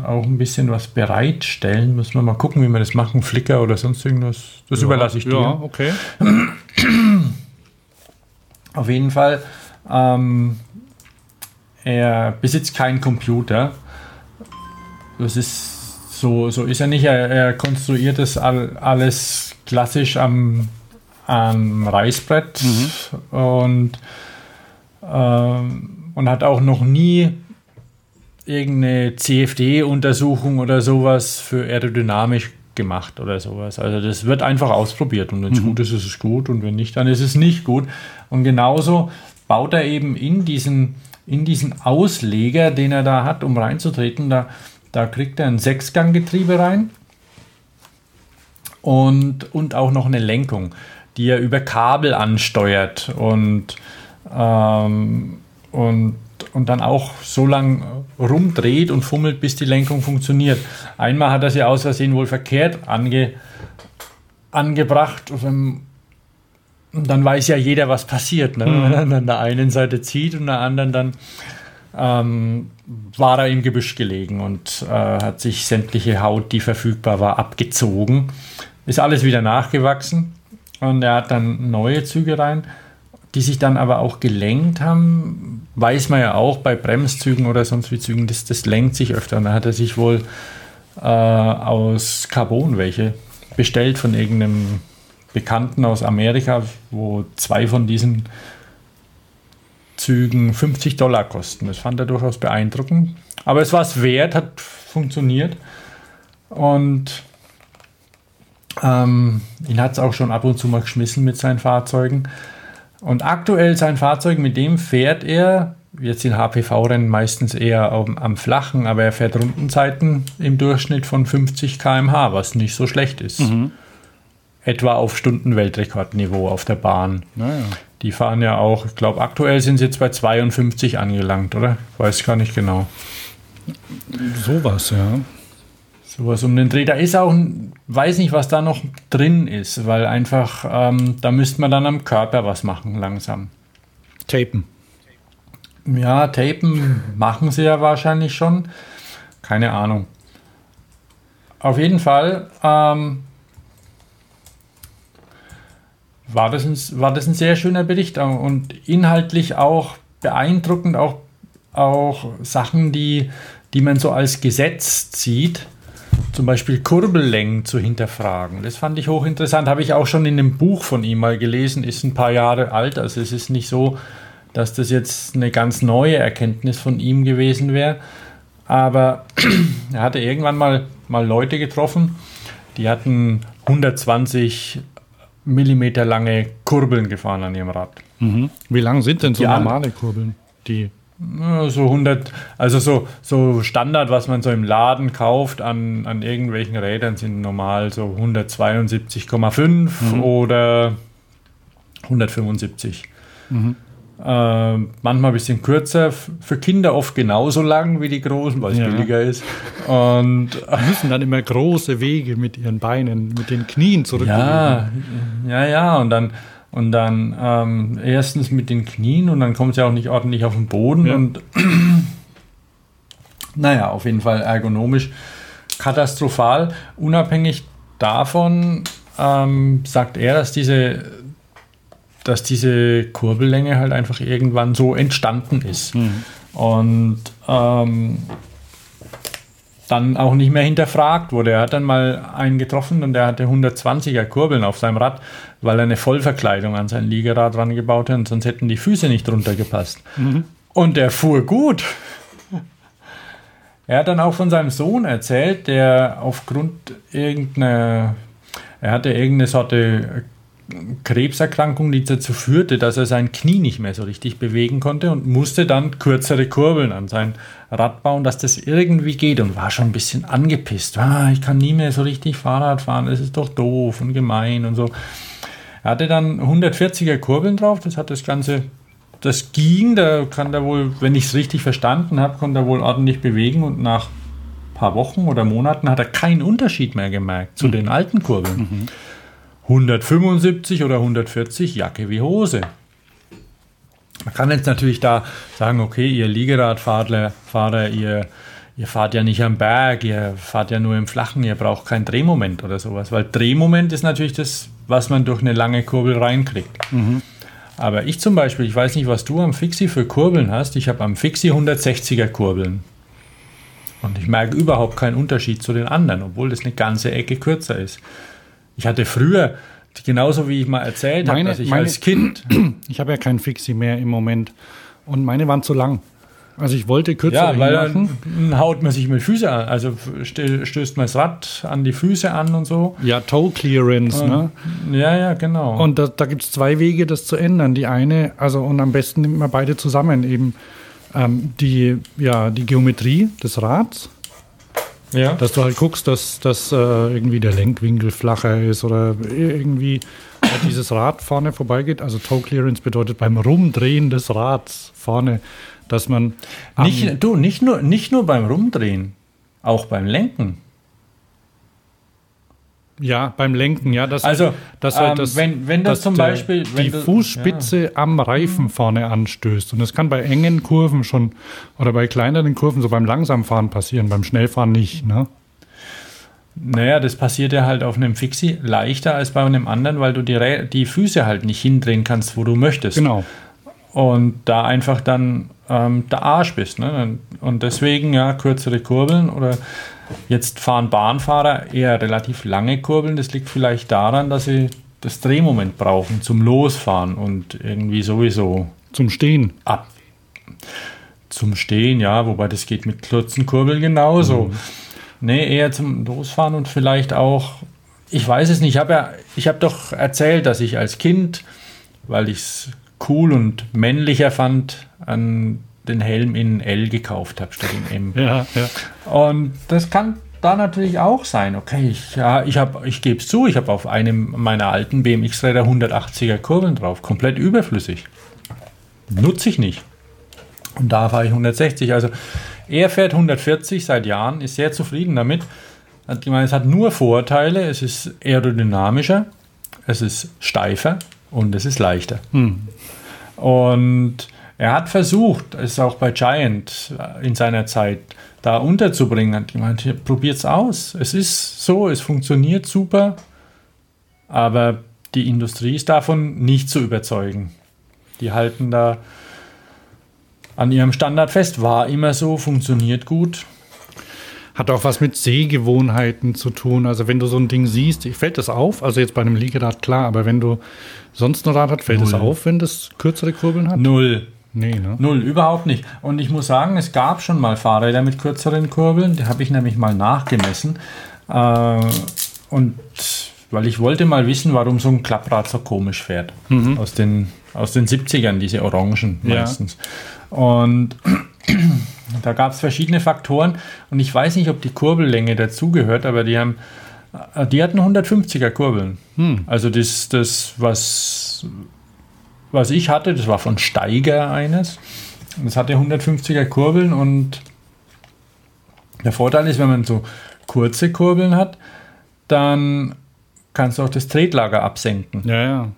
[SPEAKER 3] auch ein bisschen was bereitstellen. Müssen wir mal gucken, wie wir das machen, Flickr oder sonst irgendwas. Das überlasse ich dir.
[SPEAKER 1] Ja, okay.
[SPEAKER 3] Auf jeden Fall, ähm, er besitzt keinen Computer. Das ist so, so ist er nicht. Er, er konstruiert das all, alles klassisch am, am Reißbrett und, ähm, und hat auch noch nie irgendeine CFD-Untersuchung oder sowas für aerodynamisch gemacht oder sowas. Also das wird einfach ausprobiert und wenn es gut ist, ist es gut und wenn nicht, dann ist es nicht gut. Und genauso baut er eben in diesen, in diesen Ausleger, den er da hat, um reinzutreten, da, da kriegt er ein Sechsganggetriebe rein und, und auch noch eine Lenkung, die er über Kabel ansteuert und, ähm, und, und dann auch so lang rumdreht und fummelt, bis die Lenkung funktioniert. Einmal hat er sie aus Versehen wohl verkehrt ange, angebracht. Und dann weiß ja jeder, was passiert. Ne? Wenn er an der einen Seite zieht und an der anderen dann ähm, war er im Gebüsch gelegen und äh, hat sich sämtliche Haut, die verfügbar war, abgezogen. Ist alles wieder nachgewachsen und er hat dann neue Züge rein, die sich dann aber auch gelenkt haben. Weiß man ja auch bei Bremszügen oder sonst wie Zügen, das, das lenkt sich öfter. Und da hat er sich wohl äh, aus Carbon welche bestellt von irgendeinem Bekannten aus Amerika, wo zwei von diesen Zügen 50 Dollar kosten. Das fand er durchaus beeindruckend. Aber es war es wert, hat funktioniert. Und ähm, ihn hat es auch schon ab und zu mal geschmissen mit seinen Fahrzeugen. Und aktuell sein Fahrzeug, mit dem fährt er, jetzt in HPV-Rennen meistens eher am, am Flachen, aber er fährt Rundenzeiten im Durchschnitt von 50 km/h, was nicht so schlecht ist. Etwa auf Stundenweltrekordniveau auf der Bahn.
[SPEAKER 1] Naja.
[SPEAKER 3] Die fahren ja auch, ich glaube, aktuell sind sie jetzt bei 52 angelangt, oder? Ich weiß gar nicht genau.
[SPEAKER 1] Sowas, ja.
[SPEAKER 3] Sowas um den Dreh. Da ist auch, weiß nicht, was da noch drin ist, weil einfach, ähm, da müsste man dann am Körper was machen, langsam.
[SPEAKER 1] Tapen.
[SPEAKER 3] Ja, Tapen machen sie ja wahrscheinlich schon. Keine Ahnung. Auf jeden Fall ähm, war, das ein, war das ein sehr schöner Bericht und inhaltlich auch beeindruckend, auch, auch Sachen, die, die man so als Gesetz zieht. Zum Beispiel Kurbellängen zu hinterfragen. Das fand ich hochinteressant. Habe ich auch schon in einem Buch von ihm mal gelesen. Ist ein paar Jahre alt. Also es ist nicht so, dass das jetzt eine ganz neue Erkenntnis von ihm gewesen wäre. Aber er hatte irgendwann mal, mal Leute getroffen, die hatten 120 Millimeter lange Kurbeln gefahren an ihrem Rad.
[SPEAKER 1] Mhm. Wie lang sind denn so
[SPEAKER 3] Die
[SPEAKER 1] normale Kurbeln? Die
[SPEAKER 3] So 100, also so, so Standard, was man so im Laden kauft an, an irgendwelchen Rädern, sind normal so 172,5 oder 175. Ähm, manchmal ein bisschen kürzer, für Kinder oft genauso lang wie die großen, weil es
[SPEAKER 1] Ja.
[SPEAKER 3] billiger ist. Und
[SPEAKER 1] müssen dann immer große Wege mit ihren Beinen, mit den Knien zurücklegen.
[SPEAKER 3] Ja, ja, ja. Und dann, und dann ähm, erstens mit den Knien und dann kommt sie auch nicht ordentlich auf den Boden.
[SPEAKER 1] Ja.
[SPEAKER 3] Und naja, auf jeden Fall ergonomisch katastrophal. Unabhängig davon ähm, sagt er, dass diese, dass diese Kurbellänge halt einfach irgendwann so entstanden ist. Und ähm, dann auch nicht mehr hinterfragt wurde. Er hat dann mal einen getroffen und der hatte 120er Kurbeln auf seinem Rad, weil er eine Vollverkleidung an sein Liegerad dran gebaut hat und sonst hätten die Füße nicht drunter gepasst. Und der fuhr gut. Er hat dann auch von seinem Sohn erzählt, der aufgrund irgendeiner, er hatte irgendeine Sorte Krebserkrankung, die dazu führte, dass er sein Knie nicht mehr so richtig bewegen konnte und musste dann kürzere Kurbeln an sein Rad bauen, dass das irgendwie geht und war schon ein bisschen angepisst. Ah, ich kann nie mehr so richtig Fahrrad fahren, das ist doch doof und gemein und so. Er hatte dann 140er Kurbeln drauf, das hat das Ganze, das ging, da kann er wohl, wenn ich es richtig verstanden habe, konnte er wohl ordentlich bewegen und nach ein paar Wochen oder Monaten hat er keinen Unterschied mehr gemerkt zu den alten Kurbeln. 175 oder 140, Jacke wie Hose. Man kann jetzt natürlich da sagen, okay, ihr Liegeradfahrer, Fahrer, ihr, ihr fahrt ja nicht am Berg, ihr fahrt ja nur im Flachen, ihr braucht kein Drehmoment oder sowas, weil Drehmoment ist natürlich das, was man durch eine lange Kurbel reinkriegt. Aber ich zum Beispiel, ich weiß nicht, was du am Fixie für Kurbeln hast, ich habe am Fixie 160er Kurbeln. Und ich merke überhaupt keinen Unterschied zu den anderen, obwohl das eine ganze Ecke kürzer ist. Ich hatte früher, genauso wie ich mal erzählt habe, dass ich
[SPEAKER 1] meine-
[SPEAKER 3] als Kind
[SPEAKER 1] Ich habe ja keinen Fixie mehr im Moment. Und meine waren zu lang. Also ich wollte kürzer
[SPEAKER 3] Ja, weil dann haut man sich mit Füßen an. Also stö- stößt man das Rad an die Füße an und so.
[SPEAKER 1] Ja, Toe Clearance, ne?
[SPEAKER 3] Ja, ja, genau.
[SPEAKER 1] Und da, da gibt es zwei Wege, das zu ändern. Die eine, also und am besten nimmt man beide zusammen, eben ähm, die, ja, die Geometrie des Rads,
[SPEAKER 3] ja.
[SPEAKER 1] dass du halt guckst, dass, dass äh, irgendwie der Lenkwinkel flacher ist oder irgendwie äh, dieses Rad vorne vorbeigeht. Also Toe Clearance bedeutet beim Rumdrehen des Rads vorne, dass man
[SPEAKER 3] nicht, du, nicht nur, nicht nur beim Rumdrehen, auch beim Lenken.
[SPEAKER 1] Ja, beim Lenken, ja. Dass,
[SPEAKER 3] Also,
[SPEAKER 1] dass halt
[SPEAKER 3] ähm,
[SPEAKER 1] das,
[SPEAKER 3] wenn- wenn das zum Beispiel-
[SPEAKER 1] die
[SPEAKER 3] du-
[SPEAKER 1] Fußspitze am Reifen vorne anstößt. Und das kann bei engen Kurven schon oder bei kleineren Kurven, so beim Langsamfahren passieren, beim Schnellfahren nicht. Ne?
[SPEAKER 3] Naja, das passiert ja halt auf einem Fixie leichter als bei einem anderen, weil du die, Rä- die Füße halt nicht hindrehen kannst, wo du möchtest.
[SPEAKER 1] Genau.
[SPEAKER 3] Und da einfach dann ähm, der Arsch bist. Ne? Und deswegen ja kürzere Kurbeln oder jetzt fahren Bahnfahrer eher relativ lange Kurbeln. Das liegt vielleicht daran, dass sie das Drehmoment brauchen zum Losfahren und irgendwie sowieso
[SPEAKER 1] Zum Stehen.
[SPEAKER 3] ab. Zum Stehen, ja, wobei das geht mit kurzen Kurbeln genauso. Nee, eher zum Losfahren und vielleicht auch, ich weiß es nicht, ich habe ja, ich habe doch erzählt, dass ich als Kind, weil ich es cool und männlicher fand, an den Helm in L gekauft habe statt in M.
[SPEAKER 1] Ja, ja.
[SPEAKER 3] Und das kann da natürlich auch sein. Okay, ich, ja, ich, hab- ich gebe es zu, ich habe auf einem meiner alten BMX-Räder 180er Kurbeln drauf, komplett überflüssig. Nutze ich nicht. Und da fahre ich 160. Also er fährt 140 seit Jahren, ist sehr zufrieden damit. Hat gemeint, es hat nur Vorteile. Es ist aerodynamischer, es ist steifer und es ist leichter. Und Er hat versucht, es auch bei Giant in seiner Zeit da unterzubringen. Hat gemeint, probiert's aus. Es ist so, es funktioniert super, aber die Industrie ist davon nicht zu überzeugen. Die halten da an ihrem Standard fest. War immer so, funktioniert gut.
[SPEAKER 1] Hat auch was mit Sehgewohnheiten zu tun. Also wenn du so ein Ding siehst, fällt das auf. Also jetzt bei einem Liegerad klar, aber wenn du sonst ein Rad hast, fällt es auf, wenn das kürzere Kurbeln hat?
[SPEAKER 3] Null.
[SPEAKER 1] Nee, ne?
[SPEAKER 3] Null, überhaupt nicht. Und ich muss sagen, es gab schon mal Fahrräder mit kürzeren Kurbeln, die habe ich nämlich mal nachgemessen. Äh, und weil ich wollte mal wissen, warum so ein Klapprad so komisch fährt. Aus, den, aus den 70ern, diese Orangen
[SPEAKER 1] Ja.
[SPEAKER 3] meistens. Und da gab es verschiedene Faktoren und ich weiß nicht, ob die Kurbellänge dazugehört, aber die haben, äh, die hatten 150er Kurbeln. Also das, das was, was ich hatte, das war von Steiger eines. Das hatte 150er Kurbeln und der Vorteil ist, wenn man so kurze Kurbeln hat, dann kannst du auch das Tretlager absenken.
[SPEAKER 1] Ja, ja.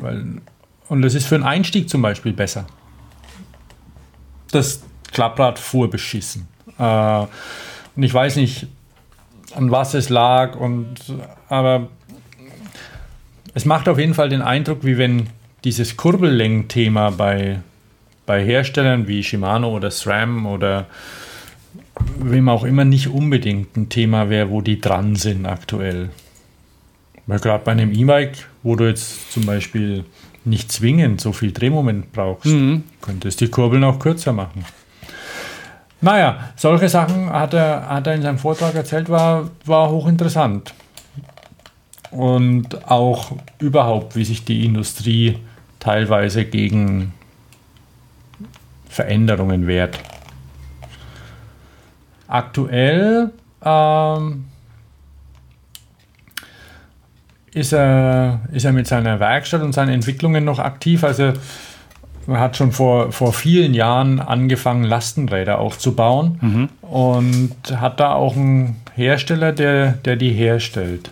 [SPEAKER 3] Weil, und das ist für einen Einstieg zum Beispiel besser. Das Klapprad fuhr beschissen. Äh, und ich weiß nicht, an was es lag, und, aber es macht auf jeden Fall den Eindruck, wie wenn dieses Kurbellängenthema bei, bei Herstellern wie Shimano oder SRAM oder wem auch immer nicht unbedingt ein Thema wäre, wo die dran sind aktuell. Weil gerade bei einem E-Bike, wo du jetzt zum Beispiel nicht zwingend so viel Drehmoment brauchst, könntest die Kurbeln auch kürzer machen. Naja, solche Sachen hat er, hat er in seinem Vortrag erzählt, war, war hochinteressant. Und auch überhaupt, wie sich die Industrie teilweise gegen Veränderungen wehrt. Aktuell ähm, ist, er, ist er mit seiner Werkstatt und seinen Entwicklungen noch aktiv. Also er hat schon vor, vor vielen Jahren angefangen, Lastenräder aufzubauen und hat da auch einen Hersteller, der, der die herstellt.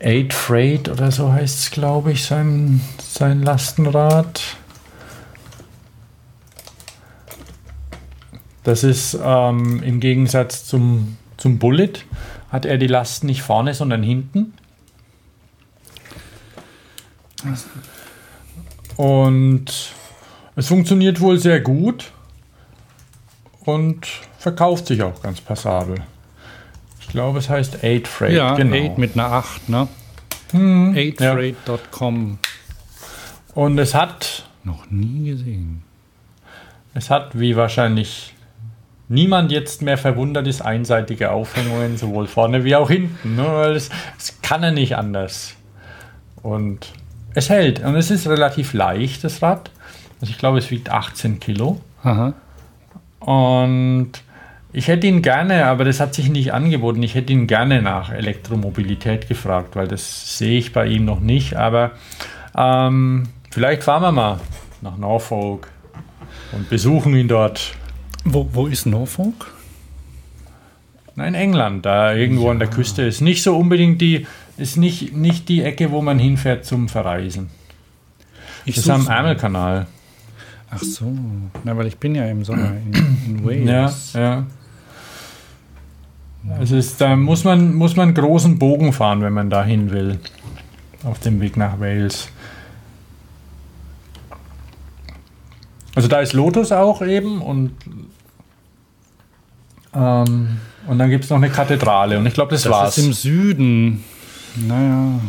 [SPEAKER 3] Aid Freight oder so heißt es, glaube ich, sein, sein Lastenrad. Das ist ähm, im Gegensatz zum, zum Bullet, hat er die Lasten nicht vorne, sondern hinten. Und es funktioniert wohl sehr gut und verkauft sich auch ganz passabel. Ich glaube, es heißt 8 Freight.
[SPEAKER 1] Ja, 8 mit einer 8, ne? 8freight.com.
[SPEAKER 3] Und es hat,
[SPEAKER 1] Noch nie gesehen.
[SPEAKER 3] es hat, wie wahrscheinlich niemand jetzt mehr verwundert ist, einseitige Aufhängungen, sowohl vorne wie auch hinten. Ne? Weil es, es kann er nicht anders. Und es hält. Und es ist relativ leicht, das Rad. Also ich glaube, es wiegt 18 Kilo.
[SPEAKER 1] Aha.
[SPEAKER 3] Und ich hätte ihn gerne, aber das hat sich nicht angeboten, ich hätte ihn gerne nach Elektromobilität gefragt, weil das sehe ich bei ihm noch nicht. Aber ähm, vielleicht fahren wir mal nach Norfolk und besuchen ihn dort.
[SPEAKER 1] Wo, wo ist Norfolk?
[SPEAKER 3] Na, in England, da irgendwo an der Küste ist nicht so unbedingt die, ist nicht, nicht die Ecke, wo man hinfährt zum Verreisen.
[SPEAKER 1] Ich
[SPEAKER 3] Das ist am. Ärmelkanal.
[SPEAKER 1] Ach so. Na, weil ich bin ja im Sommer in, in Wales.
[SPEAKER 3] Ja, ja. Also ist, da muss man, muss man einen großen Bogen fahren, wenn man da hin will. Auf dem Weg nach Wales. Also da ist Lotus auch eben und ähm, und dann gibt es noch eine Kathedrale und ich glaube, das,
[SPEAKER 1] Das
[SPEAKER 3] war's.
[SPEAKER 1] ist im Süden. Naja.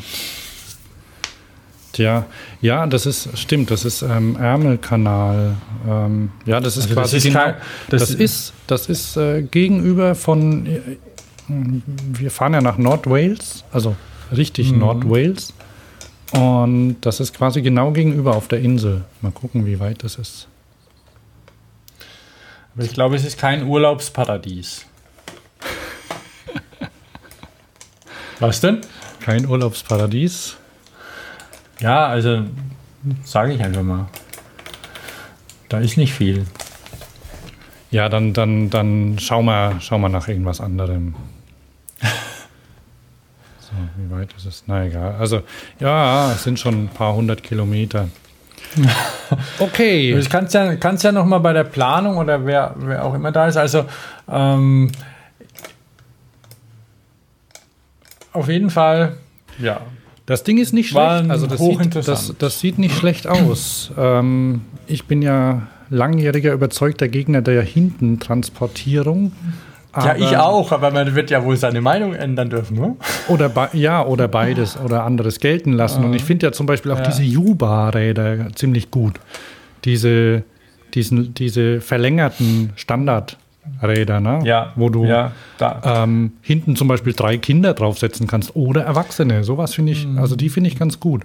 [SPEAKER 1] Tja, ja, das ist, stimmt, das ist ähm, Ärmelkanal. Ähm, ja, das ist
[SPEAKER 3] Also das
[SPEAKER 1] quasi
[SPEAKER 3] ist
[SPEAKER 1] genau, das,
[SPEAKER 3] das-
[SPEAKER 1] ist, das ist äh, gegenüber von, äh, wir fahren ja nach Nordwales, also richtig
[SPEAKER 3] Mhm.
[SPEAKER 1] Nordwales. Und das ist quasi genau gegenüber auf der Insel. Mal gucken, wie weit das ist.
[SPEAKER 3] Aber ich glaube, es ist kein Urlaubsparadies. Was denn?
[SPEAKER 1] Kein Urlaubsparadies.
[SPEAKER 3] Ja, also sage ich einfach mal. Da ist nicht viel.
[SPEAKER 1] Ja, dann, dann, dann schau mal, schau mal nach irgendwas anderem. So, wie weit ist es? Na egal. Also, ja, es sind schon ein paar hundert Kilometer. Okay.
[SPEAKER 3] Das kannst ja, kannst ja noch mal bei der Planung oder wer, wer auch immer da ist. Also ähm, auf jeden Fall, ja.
[SPEAKER 1] Das Ding ist nicht schlecht. Also das sieht, das, das sieht nicht schlecht aus. Ähm, ich bin ja langjähriger überzeugter Gegner der Hintentransportierung.
[SPEAKER 3] Ja, ich auch, aber man wird ja wohl seine Meinung ändern dürfen, ne?
[SPEAKER 1] Oder ja, oder beides oder anderes gelten lassen. Und ich finde ja zum Beispiel auch
[SPEAKER 3] Ja.
[SPEAKER 1] diese Juba-Räder ziemlich gut. Diese, diesen, diese verlängerten Standardräder, ne?
[SPEAKER 3] Ja,
[SPEAKER 1] wo du
[SPEAKER 3] ja, da.
[SPEAKER 1] ähm, hinten zum Beispiel drei Kinder draufsetzen kannst oder Erwachsene. Sowas finde ich, also die finde ich ganz gut.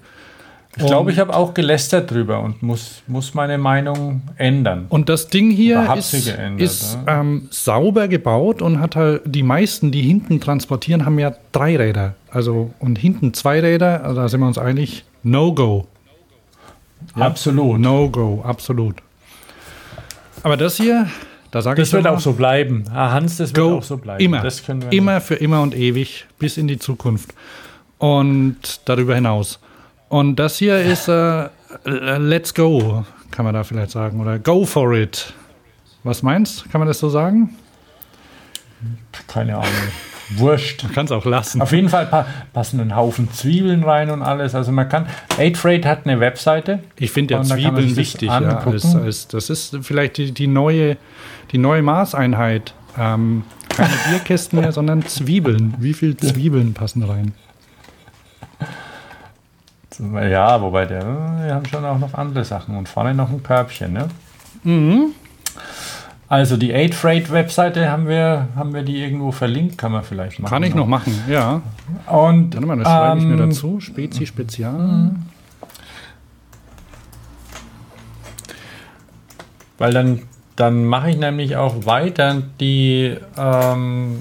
[SPEAKER 3] Ich glaube, ich habe auch gelästert drüber und muss, muss meine Meinung ändern.
[SPEAKER 1] Und das Ding hier ist,
[SPEAKER 3] geändert,
[SPEAKER 1] ist ähm, sauber gebaut und hat halt die meisten, die hinten transportieren, haben ja drei Räder. Also und hinten zwei Räder, also da sind wir uns einig, No-Go.
[SPEAKER 3] Absolut.
[SPEAKER 1] No-Go, absolut. Aber das hier, da sage ich
[SPEAKER 3] Das wird auch so bleiben. Ah, Hans, das wird auch so bleiben.
[SPEAKER 1] immer, immer für immer und ewig bis in die Zukunft und darüber hinaus. Und das hier ist äh, Let's Go, kann man da vielleicht sagen oder Go for it. Was meinst? Kann man das so sagen?
[SPEAKER 3] nicht. Keine Ahnung. Wurscht.
[SPEAKER 1] Man kann es auch lassen.
[SPEAKER 3] Auf jeden Fall pa passen ein Haufen Zwiebeln rein und alles. Also man kann. Aid Freight hat eine Webseite.
[SPEAKER 1] Ich finde ja Zwiebeln wichtig. Ja, als, als, das ist vielleicht die, die, neue, die neue Maßeinheit. Ähm, keine Bierkästen mehr, sondern Zwiebeln. Wie viel Zwiebeln passen rein?
[SPEAKER 3] Ja, wobei der, wir haben schon auch noch andere Sachen und vorne noch ein Körbchen. Ne?
[SPEAKER 1] Mhm.
[SPEAKER 3] Also die Aid Freight Webseite haben wir, haben wir die irgendwo verlinkt, kann man vielleicht machen.
[SPEAKER 1] Kann ich noch machen, ja.
[SPEAKER 3] Und
[SPEAKER 1] Warte mal, das schreibe ich mir
[SPEAKER 3] ähm,
[SPEAKER 1] dazu. Spezi Spezial.
[SPEAKER 3] Weil dann, dann mache ich nämlich auch weiter die. Ähm,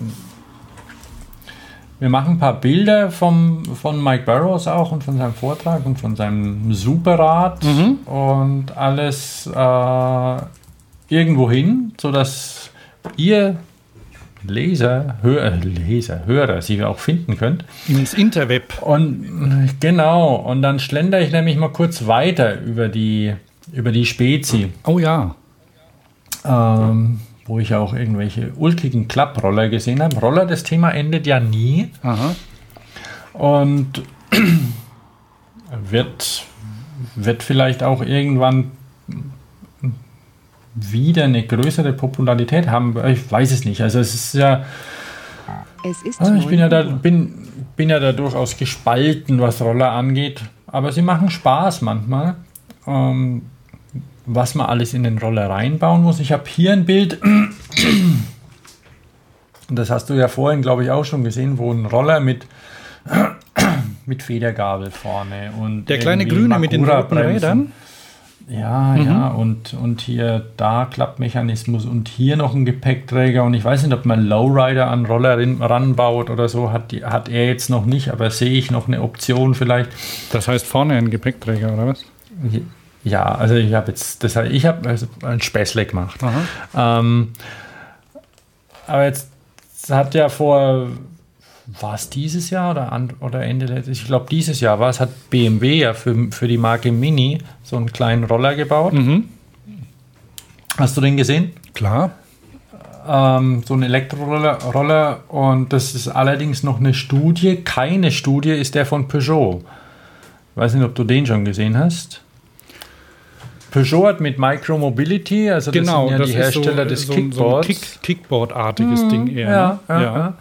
[SPEAKER 3] wir machen ein paar Bilder vom, von Mike Burrows auch und von seinem Vortrag und von seinem Superrad und alles äh, irgendwo hin, sodass ihr Leser, Hör, äh, Leser, Hörer sie auch finden könnt.
[SPEAKER 1] Ins Interweb.
[SPEAKER 3] Und genau, und dann schlender ich nämlich mal kurz weiter über die, über die Spezi
[SPEAKER 1] Oh ja.
[SPEAKER 3] ähm, wo ich auch irgendwelche ulkigen Klapproller gesehen habe. Roller, das Thema endet ja nie
[SPEAKER 1] Aha.
[SPEAKER 3] und wird, wird vielleicht auch irgendwann wieder eine größere Popularität haben. Ich weiß es nicht. Also es ist ja,
[SPEAKER 5] Es ist
[SPEAKER 3] Ah, ich bin ja, da,
[SPEAKER 5] 9 Uhr.
[SPEAKER 3] bin, bin ja da durchaus gespalten, was Roller angeht. Aber sie machen Spaß manchmal. Ähm, was man alles in den Roller reinbauen muss. Ich habe hier ein Bild. Das hast du ja vorhin, glaube ich, auch schon gesehen, wo ein Roller mit, mit Federgabel vorne und
[SPEAKER 1] Der kleine Grüne mit den roten. Rädern.
[SPEAKER 3] Ja, ja, und, und hier da Klappmechanismus und hier noch ein Gepäckträger und ich weiß nicht, ob man Lowrider an Roller ranbaut oder so, hat, die, hat er jetzt noch nicht, aber sehe ich noch eine Option vielleicht.
[SPEAKER 1] Das heißt vorne ein Gepäckträger, oder was?
[SPEAKER 3] Ja, also ich habe jetzt, das, heißt, ich habe also ein Späßle gemacht. Ähm, aber jetzt hat ja vor, war es dieses Jahr oder, an, oder Ende letztes, ich glaube dieses Jahr war es, hat BMW ja für, für die Marke Mini so einen kleinen Roller gebaut. Hast du den gesehen?
[SPEAKER 1] Klar.
[SPEAKER 3] Ähm, so ein Elektroroller Roller und das ist allerdings noch eine Studie. Keine Studie ist der von Peugeot. Ich weiß nicht, ob du den schon gesehen hast. Peugeot hat mit Micromobility, also das
[SPEAKER 1] Genau,
[SPEAKER 3] sind ja
[SPEAKER 1] das
[SPEAKER 3] die
[SPEAKER 1] ist so,
[SPEAKER 3] Hersteller des
[SPEAKER 1] so, ein- so
[SPEAKER 3] Kickboards.
[SPEAKER 1] Kick, Kickboard-artiges Ding eher.
[SPEAKER 3] ja,
[SPEAKER 1] ne?
[SPEAKER 3] ja, ja.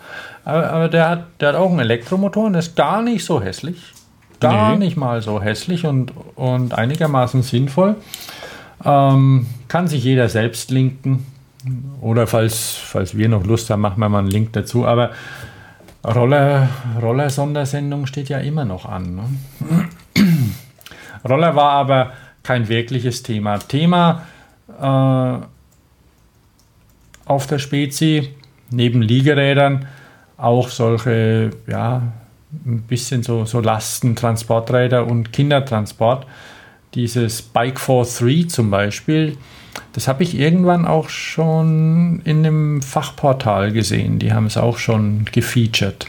[SPEAKER 3] Aber, aber der, hat, der hat auch einen Elektromotor und ist gar nicht so hässlich. Gar
[SPEAKER 1] Nee.
[SPEAKER 3] nicht mal so hässlich und, und einigermaßen sinnvoll. Ähm, kann sich jeder selbst linken. Oder falls, falls wir noch Lust haben, machen wir mal einen Link dazu. Aber Roller, Roller-Sondersendung steht ja immer noch an. Ne? Roller war aber kein wirkliches Thema. Thema äh, auf der Spezi, neben Liegerädern, auch solche, ja, ein bisschen so, so Lastentransporträder und Kindertransport. Dieses Bike for Three zum Beispiel, das habe ich irgendwann auch schon in einem Fachportal gesehen. Die haben es auch schon gefeatured.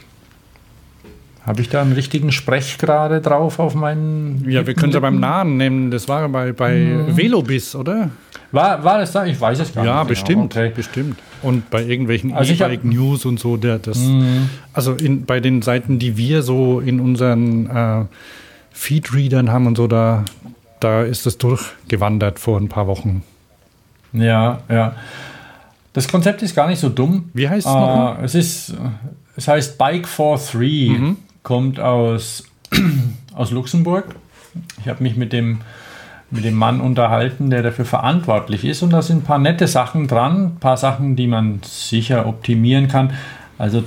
[SPEAKER 3] Habe ich da einen richtigen Sprech gerade drauf auf meinen.
[SPEAKER 1] Ja, wir können es ja beim Namen nennen. Das war bei, bei
[SPEAKER 3] Mhm.
[SPEAKER 1] Velobis, oder?
[SPEAKER 3] War, war das da? Ich weiß es gar
[SPEAKER 1] Ja,
[SPEAKER 3] nicht.
[SPEAKER 1] bestimmt,
[SPEAKER 3] Genau. Okay.
[SPEAKER 1] bestimmt. Und bei irgendwelchen
[SPEAKER 3] Also ich hab- Mhm.
[SPEAKER 1] E-Bike News und so, der das, also in, bei den Seiten, die wir so in unseren äh, Feedreadern haben und so, da, da ist es durchgewandert vor ein paar Wochen.
[SPEAKER 3] Ja, ja. Das Konzept ist gar nicht so dumm.
[SPEAKER 1] Wie heißt es noch?
[SPEAKER 3] Äh, es ist, es heißt Bike for Three,
[SPEAKER 1] Mhm.
[SPEAKER 3] Kommt aus, aus Luxemburg. Ich habe mich mit dem, mit dem Mann unterhalten, der dafür verantwortlich ist. Und da sind ein paar nette Sachen dran, ein paar Sachen, die man sicher optimieren kann. Also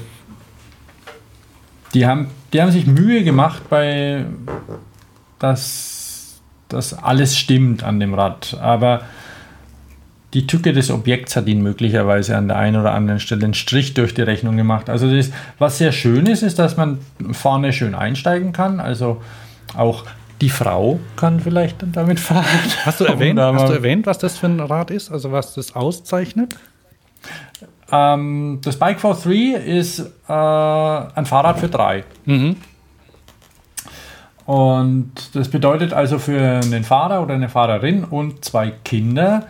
[SPEAKER 3] die haben, die haben sich Mühe gemacht, bei dass, dass alles stimmt an dem Rad. Aber die Tücke des Objekts hat ihnen möglicherweise an der einen oder anderen Stelle einen Strich durch die Rechnung gemacht. Also das, was sehr schön ist, ist, dass man vorne schön einsteigen kann. Also auch die Frau kann vielleicht dann damit fahren.
[SPEAKER 1] Hast du, erwähnt, hast du erwähnt, was das für ein Rad ist? Also was das auszeichnet?
[SPEAKER 3] Ähm, das Bike for Three ist äh, ein Fahrrad für drei. Und das bedeutet also für einen Fahrer oder eine Fahrerin und zwei Kinder.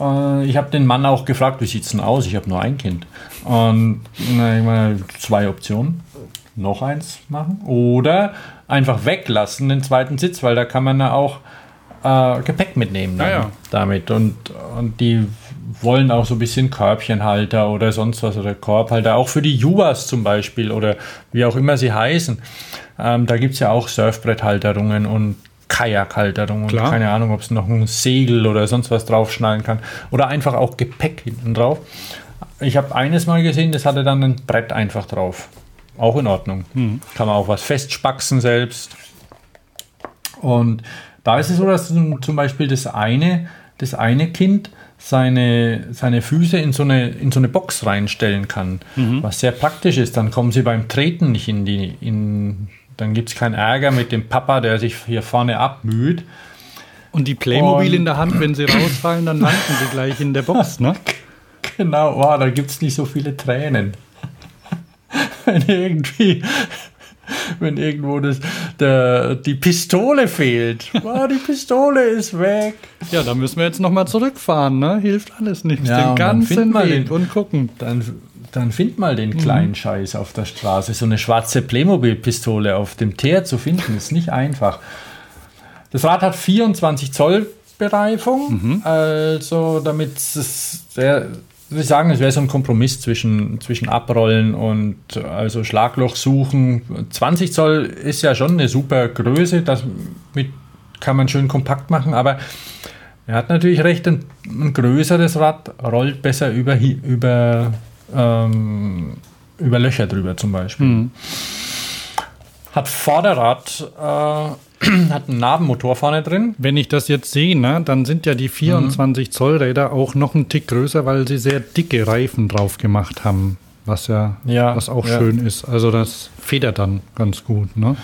[SPEAKER 3] Äh, ich habe den Mann auch gefragt, wie sieht es denn aus? Ich habe nur ein Kind. Und na, ich meine, zwei Optionen. Noch eins machen. Oder einfach weglassen, den zweiten Sitz, weil da kann man ja auch äh, Gepäck mitnehmen dann
[SPEAKER 1] Ja, ja.
[SPEAKER 3] damit. Und, und die wollen auch so ein bisschen Körbchenhalter oder sonst was oder Korbhalter, auch für die Juvas zum Beispiel oder wie auch immer sie heißen. Ähm, da gibt es ja auch Surfbretthalterungen und Kajakhalterungen. und
[SPEAKER 1] Klar.
[SPEAKER 3] Keine Ahnung, ob es noch ein Segel oder sonst was draufschnallen kann. Oder einfach auch Gepäck hinten drauf. Ich habe eines mal gesehen, das hatte dann ein Brett einfach drauf. Auch in Ordnung. Kann man auch was festspaxen selbst. Und da ist es so, dass zum Beispiel das eine, das eine Kind seine, seine Füße in so, eine, in so eine Box reinstellen kann, was sehr praktisch ist. Dann kommen sie beim Treten nicht in die, in, dann gibt es keinen Ärger mit dem Papa, der sich hier vorne abmüht.
[SPEAKER 1] Und die Playmobil
[SPEAKER 3] Und-
[SPEAKER 1] in der Hand, wenn sie rausfallen, dann landen sie gleich in der Box, ne?
[SPEAKER 3] Genau, oh, da gibt es nicht so viele Tränen. wenn irgendwie, wenn irgendwo das, der, die Pistole fehlt. Oh, die Pistole ist weg.
[SPEAKER 1] Ja, da müssen wir jetzt nochmal zurückfahren, ne? Hilft alles nichts.
[SPEAKER 3] Ja,
[SPEAKER 1] den ganzen Weg
[SPEAKER 3] den-
[SPEAKER 1] und gucken.
[SPEAKER 3] Dann, dann find mal den kleinen Scheiß auf der Straße. So eine schwarze Playmobil-Pistole auf dem Teer zu finden, ist nicht einfach. Das Rad hat 24 Zoll Bereifung, also damit es sehr, würde ich sagen, es wäre so ein Kompromiss zwischen, zwischen Abrollen und also Schlagloch suchen. 20 Zoll ist ja schon eine super Größe, das mit kann man schön kompakt machen, aber er hat natürlich recht, ein, ein größeres Rad rollt besser über, über, ähm, über Löcher drüber zum Beispiel. Hat Vorderrad, äh, hat einen Nabenmotor vorne drin.
[SPEAKER 1] Wenn ich das jetzt sehe, ne, dann sind ja die 24 Zoll Räder auch noch einen Tick größer, weil sie sehr dicke Reifen drauf gemacht haben. Was ja,
[SPEAKER 3] Ja,
[SPEAKER 1] was auch
[SPEAKER 3] ja.
[SPEAKER 1] schön ist. Also das federt dann ganz gut, ne?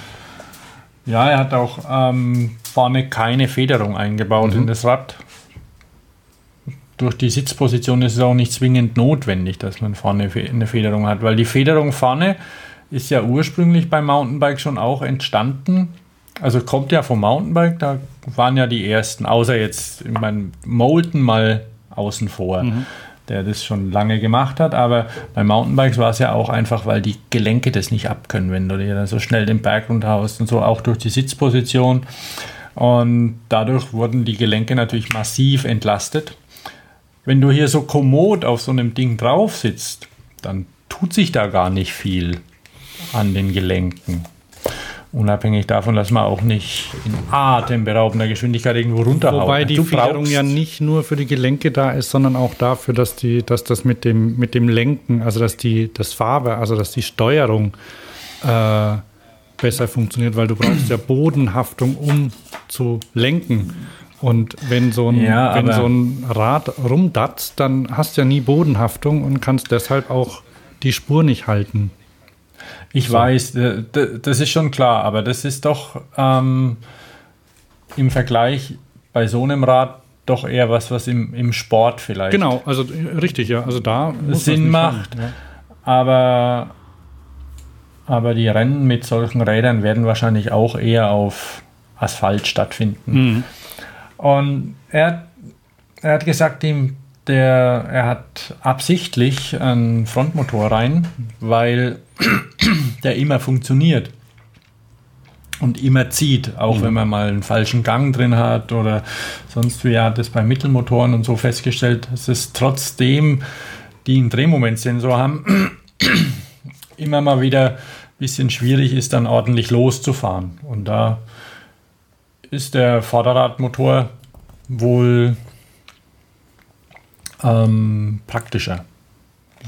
[SPEAKER 3] Ja, er hat auch ähm, vorne keine Federung eingebaut in das Rad. Durch die Sitzposition ist es auch nicht zwingend notwendig, dass man vorne eine Federung hat, weil die Federung vorne ist ja ursprünglich beim Mountainbike schon auch entstanden. Also kommt ja vom Mountainbike, da waren ja die ersten, außer jetzt, ich meine, Molten mal außen vor, der das schon lange gemacht hat. Aber bei Mountainbikes war es ja auch einfach, weil die Gelenke das nicht abkönnen, wenn du dir dann so schnell den Berg runterhaust und so, auch durch die Sitzposition. Und dadurch wurden die Gelenke natürlich massiv entlastet. Wenn du hier so kommod auf so einem Ding drauf sitzt, dann tut sich da gar nicht viel an den Gelenken. Unabhängig davon, dass man auch nicht in atemberaubender Geschwindigkeit irgendwo runterhaut.
[SPEAKER 1] Wobei die
[SPEAKER 3] Du
[SPEAKER 1] Federung ja nicht nur für die Gelenke da ist, sondern auch dafür, dass die, dass das mit dem, mit dem Lenken, also dass die, das Farbe, also dass die Steuerung äh, besser funktioniert, weil du brauchst ja Bodenhaftung, um zu lenken. Und wenn so ein,
[SPEAKER 3] Ja,
[SPEAKER 1] wenn so ein Rad rumdatzt, dann hast du ja nie Bodenhaftung und kannst deshalb auch die Spur nicht halten.
[SPEAKER 3] Ich weiß, äh, das ist schon klar, aber das ist doch ähm, im Vergleich bei so einem Rad doch eher was, was im, im Sport vielleicht
[SPEAKER 1] Genau, also äh, richtig, ja. Also da
[SPEAKER 3] Sinn macht.
[SPEAKER 1] haben, ja.
[SPEAKER 3] Aber aber die Rennen mit solchen Rädern werden wahrscheinlich auch eher auf Asphalt stattfinden. Und er, er hat gesagt, ihm, der, er hat absichtlich einen Frontmotor rein, weil der immer funktioniert und immer zieht, auch wenn man mal einen falschen Gang drin hat oder sonst wie. Er hat das bei Mittelmotoren und so festgestellt, dass es trotzdem, die einen Drehmomentsensor haben, immer mal wieder ein bisschen schwierig ist, dann ordentlich loszufahren. Und da ist der Vorderradmotor wohl ähm, praktischer,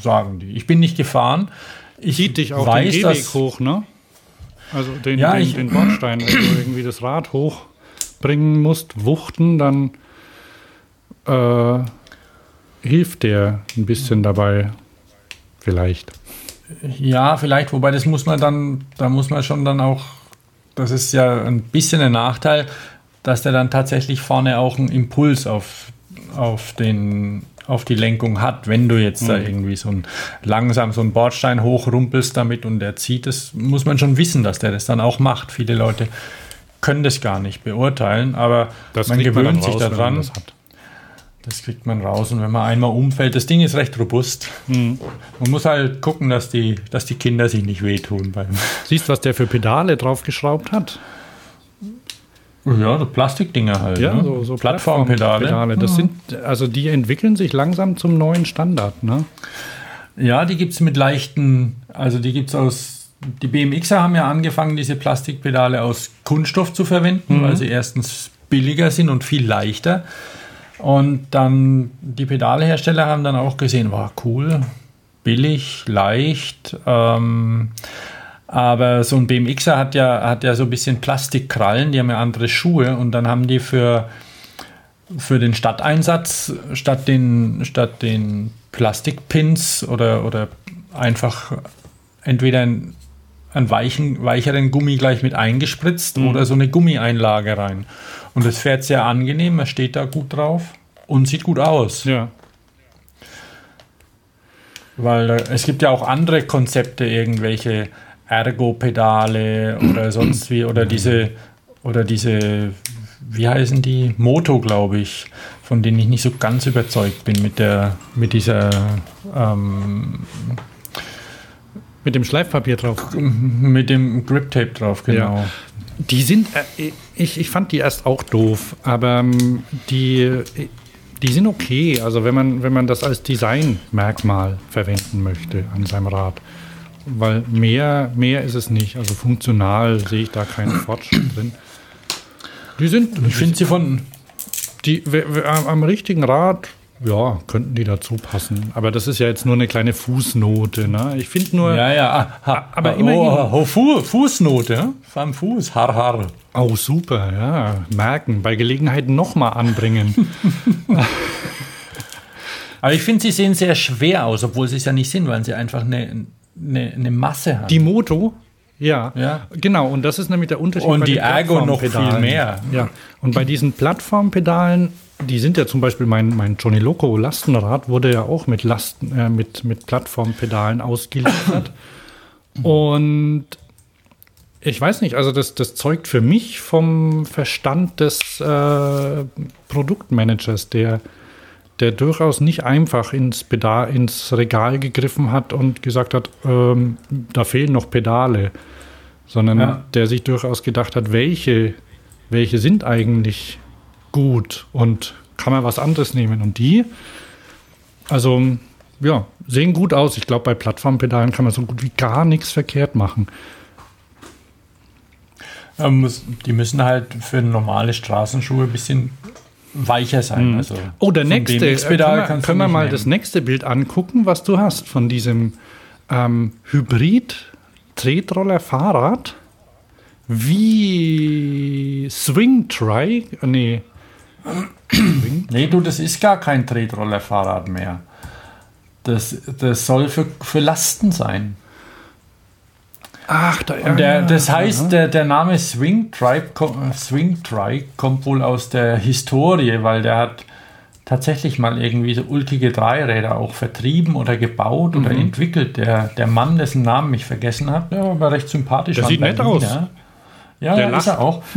[SPEAKER 3] sagen die. Ich bin nicht gefahren. Ich
[SPEAKER 1] Zieht dich auch
[SPEAKER 3] weiß,
[SPEAKER 1] den Gehweg hoch, ne? Also den,
[SPEAKER 3] Ja,
[SPEAKER 1] den,
[SPEAKER 3] ich-
[SPEAKER 1] den Bordstein, wenn du irgendwie das Rad hochbringen musst, wuchten, dann äh, hilft der ein bisschen dabei. Vielleicht.
[SPEAKER 3] Ja, vielleicht, wobei das muss man dann, da muss man schon dann auch, das ist ja ein bisschen ein Nachteil, dass der dann tatsächlich vorne auch einen Impuls auf, auf, den, auf die Lenkung hat. Wenn du jetzt da irgendwie so ein, langsam so einen Bordstein hochrumpelst damit und der zieht, das muss man schon wissen, dass der das dann auch macht. Viele Leute können das gar nicht beurteilen, aber
[SPEAKER 1] Das
[SPEAKER 3] man gewöhnt
[SPEAKER 1] dann
[SPEAKER 3] sich
[SPEAKER 1] raus, man
[SPEAKER 3] daran.
[SPEAKER 1] Das
[SPEAKER 3] kriegt man raus und wenn man einmal umfällt, das Ding ist recht robust.
[SPEAKER 1] Mhm.
[SPEAKER 3] Man muss halt gucken, dass die, dass die Kinder sich nicht wehtun beim.
[SPEAKER 1] Siehst, was der für Pedale draufgeschraubt hat?
[SPEAKER 3] Ja, so Plastikdinger halt.
[SPEAKER 1] Ja,
[SPEAKER 3] ne?
[SPEAKER 1] so, so
[SPEAKER 3] Plattformpedale.
[SPEAKER 1] Plattformpedale. Das sind, also die entwickeln sich langsam zum neuen Standard, ne?
[SPEAKER 3] Ja, die gibt es mit leichten, also die gibt es aus, die BMXer haben ja angefangen, diese Plastikpedale aus Kunststoff zu verwenden, weil sie erstens billiger sind und viel leichter. Und dann die Pedalhersteller haben dann auch gesehen, war cool, billig, leicht. Ähm, aber so ein BMXer hat ja, hat ja so ein bisschen Plastikkrallen, die haben ja andere Schuhe und dann haben die für, für den Stadteinsatz statt den, statt den Plastikpins oder, oder einfach entweder einen, einen weichen, weicheren Gummi gleich mit eingespritzt oder so eine Gummieinlage rein. Und das fährt sehr angenehm, man steht da gut drauf und sieht gut aus.
[SPEAKER 1] Ja.
[SPEAKER 3] Weil äh, es gibt ja auch andere Konzepte, irgendwelche Ergo-Pedale oder sonst wie, oder diese, oder diese, wie heißen die? Moto, glaube ich, von denen ich nicht so ganz überzeugt bin mit der, mit dieser, ähm,
[SPEAKER 1] Mit dem Schleifpapier drauf.
[SPEAKER 3] mit dem Grip-Tape drauf, genau.
[SPEAKER 1] Die sind, äh, ich, ich fand die erst auch doof, aber ähm, die, die sind okay. Also wenn man, wenn man das als Designmerkmal verwenden möchte an seinem Rad. Weil mehr, mehr ist es nicht. Also funktional sehe ich da keinen Fortschritt drin. Die sind,
[SPEAKER 3] Ich finde sie von,
[SPEAKER 1] die, am richtigen Rad, ja, könnten die dazu passen. Aber das ist ja jetzt nur eine kleine Fußnote. Ne? Ich finde nur,
[SPEAKER 3] ja, ja, ah, ha,
[SPEAKER 1] Aber
[SPEAKER 3] oh,
[SPEAKER 1] immerhin-
[SPEAKER 3] Oh, Fu Fußnote, ja? am Fuß, har, har.
[SPEAKER 1] oh super, ja, merken, bei Gelegenheit nochmal anbringen.
[SPEAKER 3] Aber ich finde, sie sehen sehr schwer aus, obwohl sie es ja nicht sind, weil sie einfach eine, eine, eine Masse haben.
[SPEAKER 1] Die Moto, ja,
[SPEAKER 3] Ja.
[SPEAKER 1] genau. Und das ist nämlich der Unterschied.
[SPEAKER 3] Und
[SPEAKER 1] bei
[SPEAKER 3] die Ergo noch viel mehr.
[SPEAKER 1] Ja. Und bei diesen Plattformpedalen, die sind ja zum Beispiel mein, mein Johnny Loco Lastenrad wurde ja auch mit Lasten, äh, mit, mit Plattformpedalen ausgeliefert. Und ich weiß nicht, also das, das zeugt für mich vom Verstand des äh, Produktmanagers, der, der durchaus nicht einfach ins, Pedal, ins Regal gegriffen hat und gesagt hat, ähm, da fehlen noch Pedale, sondern
[SPEAKER 3] Ja.
[SPEAKER 1] der sich durchaus gedacht hat, welche, welche sind eigentlich gut und kann man was anderes nehmen. Und die, also ja, sehen gut aus. Ich glaube, bei Plattformpedalen kann man so gut wie gar nichts verkehrt machen.
[SPEAKER 3] Die müssen halt für normale Straßenschuhe ein bisschen weicher sein. Also
[SPEAKER 1] Oh, der nächste. Äh, können wir, können wir mal
[SPEAKER 3] nehmen.
[SPEAKER 1] das nächste Bild angucken, was du hast von diesem ähm, Hybrid-Tretroller-Fahrrad? Wie Swing Try? Nee.
[SPEAKER 3] Nee, du, das ist gar kein Tretroller-Fahrrad mehr. Das, das soll für, für Lasten sein.
[SPEAKER 1] Ach, da
[SPEAKER 3] Und der, das heißt, der, der Name Swing Tribe, Swing Trike kommt wohl aus der Historie, weil der hat tatsächlich mal irgendwie so ulkige Dreiräder auch vertrieben oder gebaut oder entwickelt. Der, der Mann, dessen Namen ich vergessen habe, der war recht sympathisch.
[SPEAKER 1] Der sieht
[SPEAKER 3] ein
[SPEAKER 1] nett
[SPEAKER 3] Berliner.
[SPEAKER 1] aus.
[SPEAKER 3] Ja,
[SPEAKER 1] Der
[SPEAKER 3] ja ist er auch.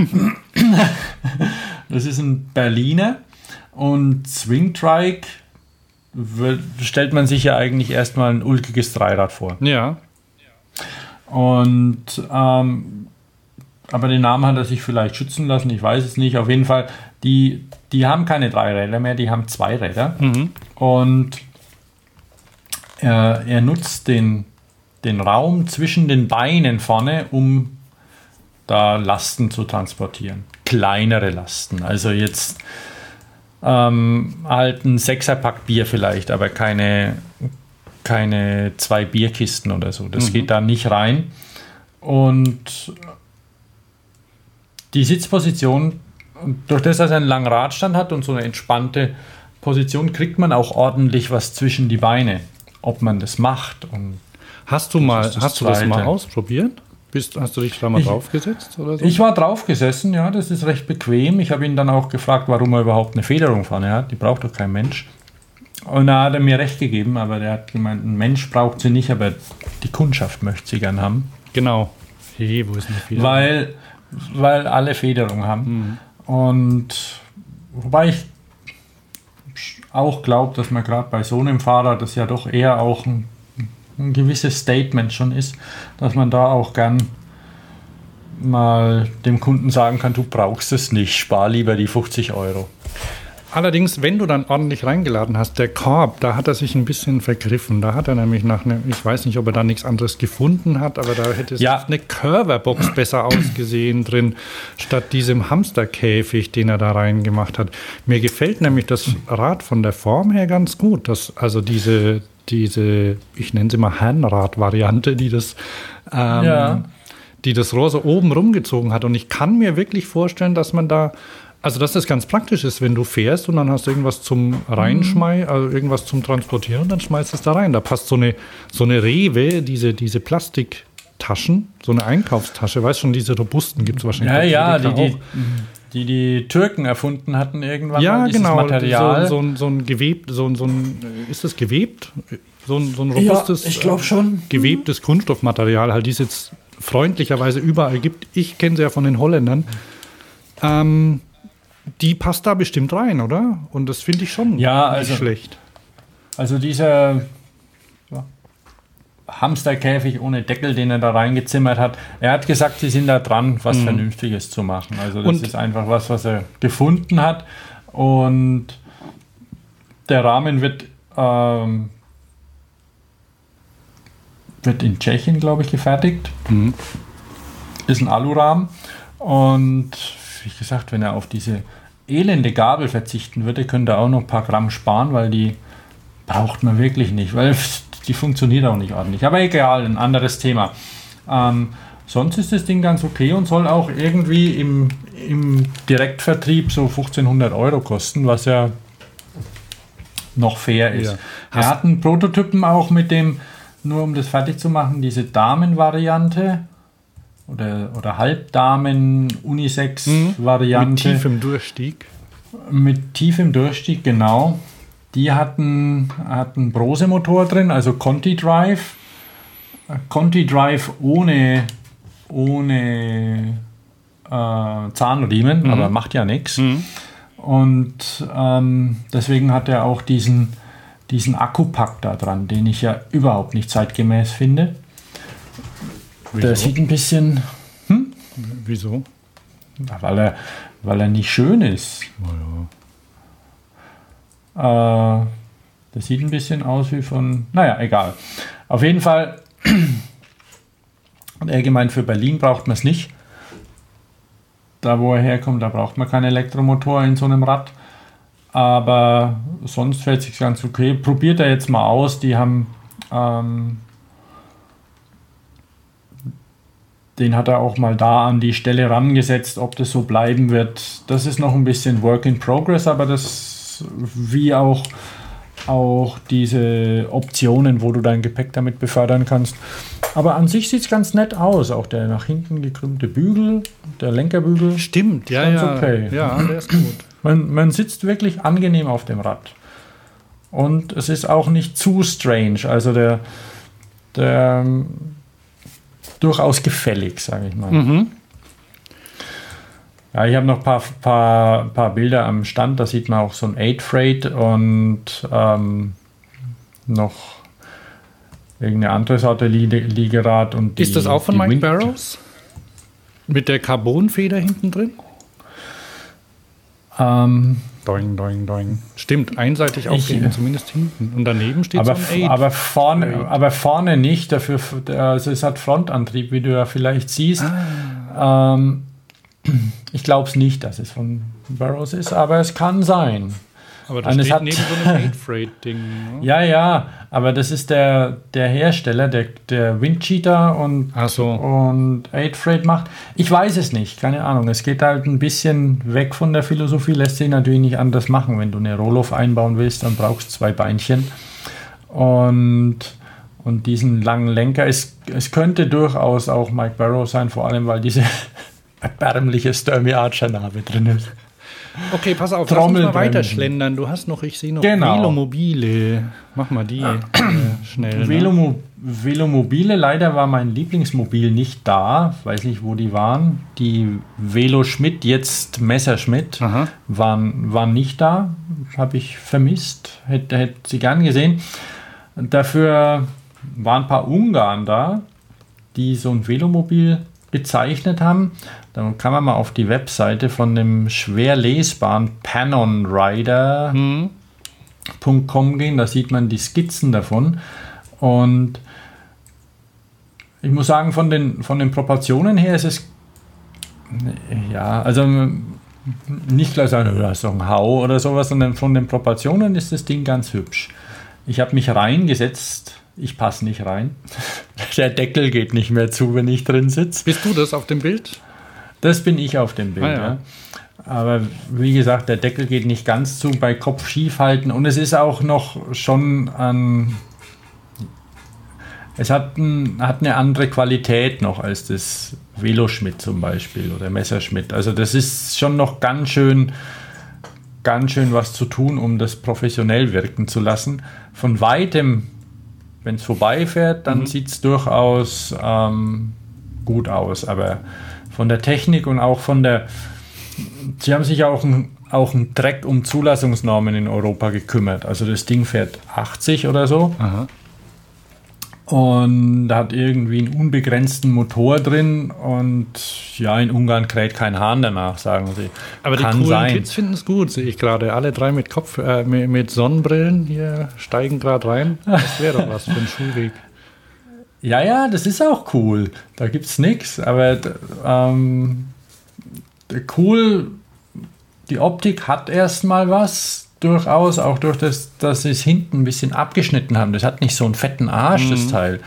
[SPEAKER 3] das ist ein Berliner und Swingtrike stellt man sich ja eigentlich erstmal ein ulkiges Dreirad vor.
[SPEAKER 1] Ja.
[SPEAKER 3] Und ähm, aber den Namen hat er sich vielleicht schützen lassen, ich weiß es nicht. Auf jeden Fall, die, die haben keine drei Räder mehr, die haben zwei Räder. Und er, er nutzt den, den Raum zwischen den Beinen vorne, um da Lasten zu transportieren. Kleinere Lasten. Also jetzt ähm, halt ein Sechserpack Bier vielleicht, aber keine, keine zwei Bierkisten oder so. Das geht da nicht rein. Und die Sitzposition, durch das, dass er einen langen Radstand hat und so eine entspannte Position, kriegt man auch ordentlich was zwischen die Beine, ob man das macht. Und
[SPEAKER 1] Hast du mal, hast du das mal ausprobiert? Bist, hast du dich da mal
[SPEAKER 3] Ich-
[SPEAKER 1] draufgesetzt oder so?
[SPEAKER 3] ich war drauf gesessen, ja, das ist recht bequem. Ich habe ihn dann auch gefragt, warum er überhaupt eine Federung vorne hat. Die braucht doch kein Mensch. Und da hat er mir recht gegeben, aber der hat gemeint, ein Mensch braucht sie nicht, aber die Kundschaft möchte sie gern haben.
[SPEAKER 1] genau. Hey, wo ist denn die Feder?
[SPEAKER 3] weil, weil alle Federung haben. Und wobei ich auch glaube, dass man gerade bei so einem Fahrrad, das ja doch eher auch ein, ein gewisses Statement schon ist, dass man da auch gern mal dem Kunden sagen kann, du brauchst es nicht, spar lieber die 50 Euro.
[SPEAKER 1] Allerdings, wenn du dann ordentlich reingeladen hast, der Korb, da hat er sich ein bisschen vergriffen. Da hat er nämlich nach einem, ich weiß nicht, ob er da nichts anderes gefunden hat, aber da hätte es
[SPEAKER 3] Ja.
[SPEAKER 1] eine Curverbox besser ausgesehen drin, statt diesem Hamsterkäfig, den er da reingemacht hat. Mir gefällt nämlich das Rad von der Form her ganz gut. Das, also diese, diese, ich nenne sie mal Herrenrad-Variante, die das ähm,
[SPEAKER 3] Ja.
[SPEAKER 1] die das Rohr so oben rumgezogen hat. Und ich kann mir wirklich vorstellen, dass man da, also dass das ganz praktisch ist, wenn du fährst und dann hast du irgendwas zum Reinschmei, also irgendwas zum Transportieren und dann schmeißt es da rein. Da passt so eine, so eine Rewe, diese, diese Plastiktaschen, so eine Einkaufstasche, weißt schon, diese robusten gibt es wahrscheinlich.
[SPEAKER 3] Ja, ja, die die, die die Türken erfunden hatten irgendwann
[SPEAKER 1] ja,
[SPEAKER 3] mal, dieses
[SPEAKER 1] genau.
[SPEAKER 3] Material.
[SPEAKER 1] So, so, ein- so ein gewebt, so, ein- so ein, ist das gewebt? So ein, so ein robustes,
[SPEAKER 3] ich glaub schon.
[SPEAKER 1] äh, gewebtes Kunststoffmaterial, halt, die es jetzt freundlicherweise überall gibt. Ich kenne sie ja von den Holländern. Ähm, die passt da bestimmt rein, oder? Und das finde ich schon
[SPEAKER 3] Ja,
[SPEAKER 1] nicht
[SPEAKER 3] also-
[SPEAKER 1] schlecht.
[SPEAKER 3] Also dieser ja, Hamsterkäfig ohne Deckel, den er da reingezimmert hat. Er hat gesagt, sie sind da dran, was Vernünftiges zu machen. Also das
[SPEAKER 1] Und-
[SPEAKER 3] ist einfach was, was er gefunden hat. Und der Rahmen wird, ähm, wird in Tschechien, glaube ich, gefertigt. Ist ein Alurahmen. Und wie gesagt, wenn er auf diese elende Gabel verzichten würde, könnte er auch noch ein paar Gramm sparen, weil die braucht man wirklich nicht, weil die funktioniert auch nicht ordentlich. Aber egal, ein anderes Thema. Ähm, sonst ist das Ding ganz okay und soll auch irgendwie im, im Direktvertrieb so 1500 Euro kosten, was ja noch fair ist.
[SPEAKER 1] Ja.
[SPEAKER 3] Er hat einen Prototypen auch mit dem, nur um das fertig zu machen, diese Damenvariante oder, oder Halbdamen-Unisex-Variante
[SPEAKER 1] Mit tiefem Durchstieg.
[SPEAKER 3] mit tiefem Durchstieg, genau. Die hatten, hatten Brose-Motor drin, also Conti Drive. Conti Drive ohne, ohne äh, Zahnriemen, aber macht ja nichts. Und ähm, deswegen hat er auch diesen, diesen Akkupack da dran, den ich ja überhaupt nicht zeitgemäß finde. Der
[SPEAKER 1] Wieso?
[SPEAKER 3] sieht ein bisschen,
[SPEAKER 1] Wieso?
[SPEAKER 3] weil er, weil er nicht schön ist. Äh, das sieht ein bisschen aus wie von. Naja, egal. Auf jeden Fall. Und gemeint, für Berlin braucht man es nicht. Da, wo er herkommt, da braucht man keinen Elektromotor in so einem Rad. Aber sonst fällt sich ganz okay. Probiert er jetzt mal aus. Die haben. Ähm, den hat er auch mal da an die Stelle rangesetzt, ob das so bleiben wird. Das ist noch ein bisschen Work in Progress, aber das wie auch, auch diese Optionen, wo du dein Gepäck damit befördern kannst. Aber an sich sieht es ganz nett aus. Auch der nach hinten gekrümmte Bügel, der Lenkerbügel.
[SPEAKER 1] Stimmt, ja,
[SPEAKER 3] Ganz
[SPEAKER 1] ja.
[SPEAKER 3] okay.
[SPEAKER 1] Ja, der ist gut.
[SPEAKER 3] Man, man sitzt wirklich angenehm auf dem Rad. Und es ist auch nicht zu strange. Also der, der ähm, durchaus gefällig, sage ich mal.
[SPEAKER 1] Mhm.
[SPEAKER 3] Ja, ich habe noch ein paar, paar, paar Bilder am Stand. Da sieht man auch so ein 8 Freight und ähm, noch irgendeine andere Sorte Liege- Liegerad. Und die,
[SPEAKER 1] Ist das auch von Mike
[SPEAKER 3] Wind-
[SPEAKER 1] Barrows? Mit der Carbonfeder hinten drin?
[SPEAKER 3] Ähm,
[SPEAKER 1] Doing, doing, doing. Stimmt, einseitig aufgehen, zumindest hinten. Und daneben steht
[SPEAKER 3] aber,
[SPEAKER 1] so ein 8.
[SPEAKER 3] aber, vorne, aber vorne nicht. Dafür, also es hat Frontantrieb, wie du ja vielleicht siehst.
[SPEAKER 1] Ah.
[SPEAKER 3] Ähm, ich glaube es nicht, dass es von Barrows ist, aber es kann sein.
[SPEAKER 1] Aber da
[SPEAKER 3] und
[SPEAKER 1] steht
[SPEAKER 3] hat-
[SPEAKER 1] neben so einem 8-Freight-Ding. Ne?
[SPEAKER 3] Ja, ja, aber das ist der, der Hersteller, der, der Windcheater und,
[SPEAKER 1] Ach so.
[SPEAKER 3] und 8 Freight macht. Ich weiß es nicht, keine Ahnung. Es geht halt ein bisschen weg von der Philosophie, lässt sich natürlich nicht anders machen. Wenn du eine Rohloff einbauen willst, dann brauchst du zwei Beinchen. Und, und diesen langen Lenker. Es, es könnte durchaus auch Mike Barrow sein, vor allem weil diese erbärmliche Sturmy Archer Narbe drin ist.
[SPEAKER 1] Okay, pass auf, lass uns mal
[SPEAKER 3] Trommelbremsen.
[SPEAKER 1] weiter schlendern. Du hast noch, ich sehe noch
[SPEAKER 3] Genau.
[SPEAKER 1] Velomobile. Mach mal die äh, schnell. Ne?
[SPEAKER 3] Velomo Velomobile, leider war mein Lieblingsmobil nicht da. Weiß nicht, wo die waren. Die Velo Schmidt, jetzt Messerschmidt,
[SPEAKER 1] Aha.
[SPEAKER 3] waren, waren nicht da. Habe ich vermisst. Hätte, hätte sie gern gesehen. Dafür waren ein paar Ungarn da, die so ein Velomobil gezeichnet haben. Dann kann man mal auf die Webseite von dem schwer lesbaren Panon Rider .com gehen, da sieht man die Skizzen davon. Und ich muss sagen, von den, von den Proportionen her ist es ja, also nicht gleich sagen, "Ja, doch ein Hau oder sowas, sondern von den Proportionen ist das Ding ganz hübsch. Ich habe mich reingesetzt, ich passe nicht rein. Der Deckel geht nicht mehr zu, wenn ich drin sitze.
[SPEAKER 1] Bist du das auf dem Bild?
[SPEAKER 3] Das bin ich auf dem Bild.
[SPEAKER 1] Ah, ja.
[SPEAKER 3] ja. Aber wie gesagt, der Deckel geht nicht ganz zu, bei Kopf schief halten und es ist auch noch schon an. Es hat, ein, hat eine andere Qualität noch als das Veloschmidt zum Beispiel oder Messerschmidt. Also das ist schon noch ganz schön, ganz schön was zu tun, um das professionell wirken zu lassen. Von weitem, wenn es vorbeifährt, dann sieht es durchaus ähm, gut aus. Aber von der Technik und auch von der. Sie haben sich auch ein, auch einen Dreck um Zulassungsnormen in Europa gekümmert. Also das Ding fährt 80 oder so.
[SPEAKER 1] Aha.
[SPEAKER 3] Und hat irgendwie einen unbegrenzten Motor drin und ja, in Ungarn kräht kein Hahn danach, sagen sie.
[SPEAKER 1] Aber die
[SPEAKER 3] Kann
[SPEAKER 1] coolen
[SPEAKER 3] sein.
[SPEAKER 1] Kids finden es gut, sehe ich gerade. Alle drei mit Kopf, äh, mit, Sonnenbrillen hier steigen gerade rein. Das wäre doch was für ein Schulweg.
[SPEAKER 3] Ja, ja, das ist auch cool. Da gibt es nichts. Aber ähm, cool, die Optik hat erstmal was. Durchaus, auch durch das, dass sie es hinten ein bisschen abgeschnitten haben. Das hat nicht so einen fetten Arsch, das Teil.